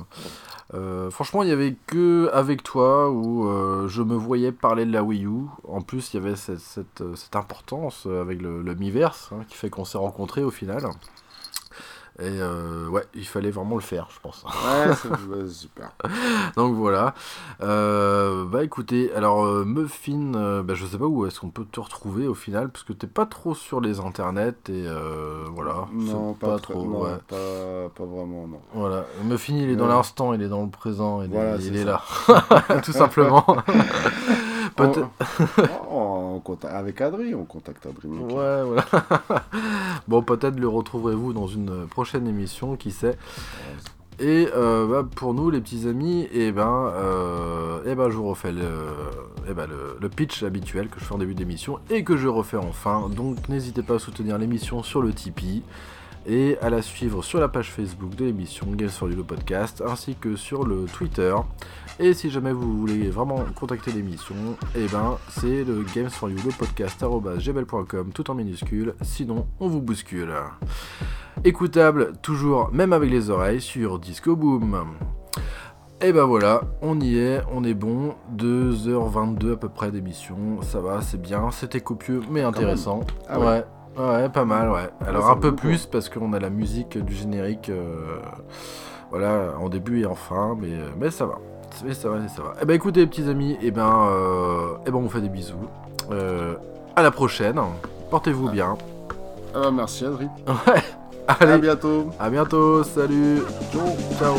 euh, franchement, il y avait que avec toi où euh, je me voyais parler de la Wii U. En plus, il y avait cette, cette, euh, cette importance euh, avec le, le Miiverse hein, qui fait qu'on s'est rencontrés au final. Et euh, ouais, il fallait vraiment le faire, je pense. Ouais, super. [LAUGHS] Donc voilà. Euh, bah écoutez, alors euh, Muffin, euh, bah, je sais pas où est-ce qu'on peut te retrouver au final, parce que t'es pas trop sur les internets et voilà. Non, pas, trop. non, ouais. pas, pas vraiment, non. Voilà, Muffin il est dans l'instant, il est dans le présent, il, Voilà, est, il là, [LAUGHS] tout simplement. [LAUGHS] Peut-être. En- en [LAUGHS] contact- avec Adri, on contacte Adri. Ouais, voilà. [LAUGHS] bon, peut-être le retrouverez-vous dans une prochaine émission, qui sait. Et euh, bah, pour nous, les petits amis, et ben, euh, eh ben, je vous refais le, eh ben, le, le pitch habituel que je fais en début d'émission et que je refais en fin. Donc, n'hésitez pas à soutenir l'émission sur le Tipeee et à la suivre sur la page Facebook de l'émission Games for You le podcast ainsi que sur le Twitter. Et si jamais vous voulez vraiment contacter l'émission, et ben c'est le Games for You le podcast gmail.com tout en minuscule, sinon on vous bouscule. Écoutable toujours même avec les oreilles sur Disco Boom. Et ben voilà, on y est, on est bon, 2h22 à peu près d'émission, ça va, c'est bien, c'était copieux mais intéressant. Ah ouais. ouais. Ouais, pas mal, ouais. Alors un peu plus parce qu'on a la musique du générique, euh, voilà, en début et en fin, mais, mais ça va. Mais ça va, ça va. Eh ben écoutez, les petits amis, et ben, euh, eh ben on vous fait des bisous. Euh, à la prochaine. Portez-vous bien. Ah bah, merci Adri. Ouais. À Allez, bientôt. à bientôt. Salut. Ciao.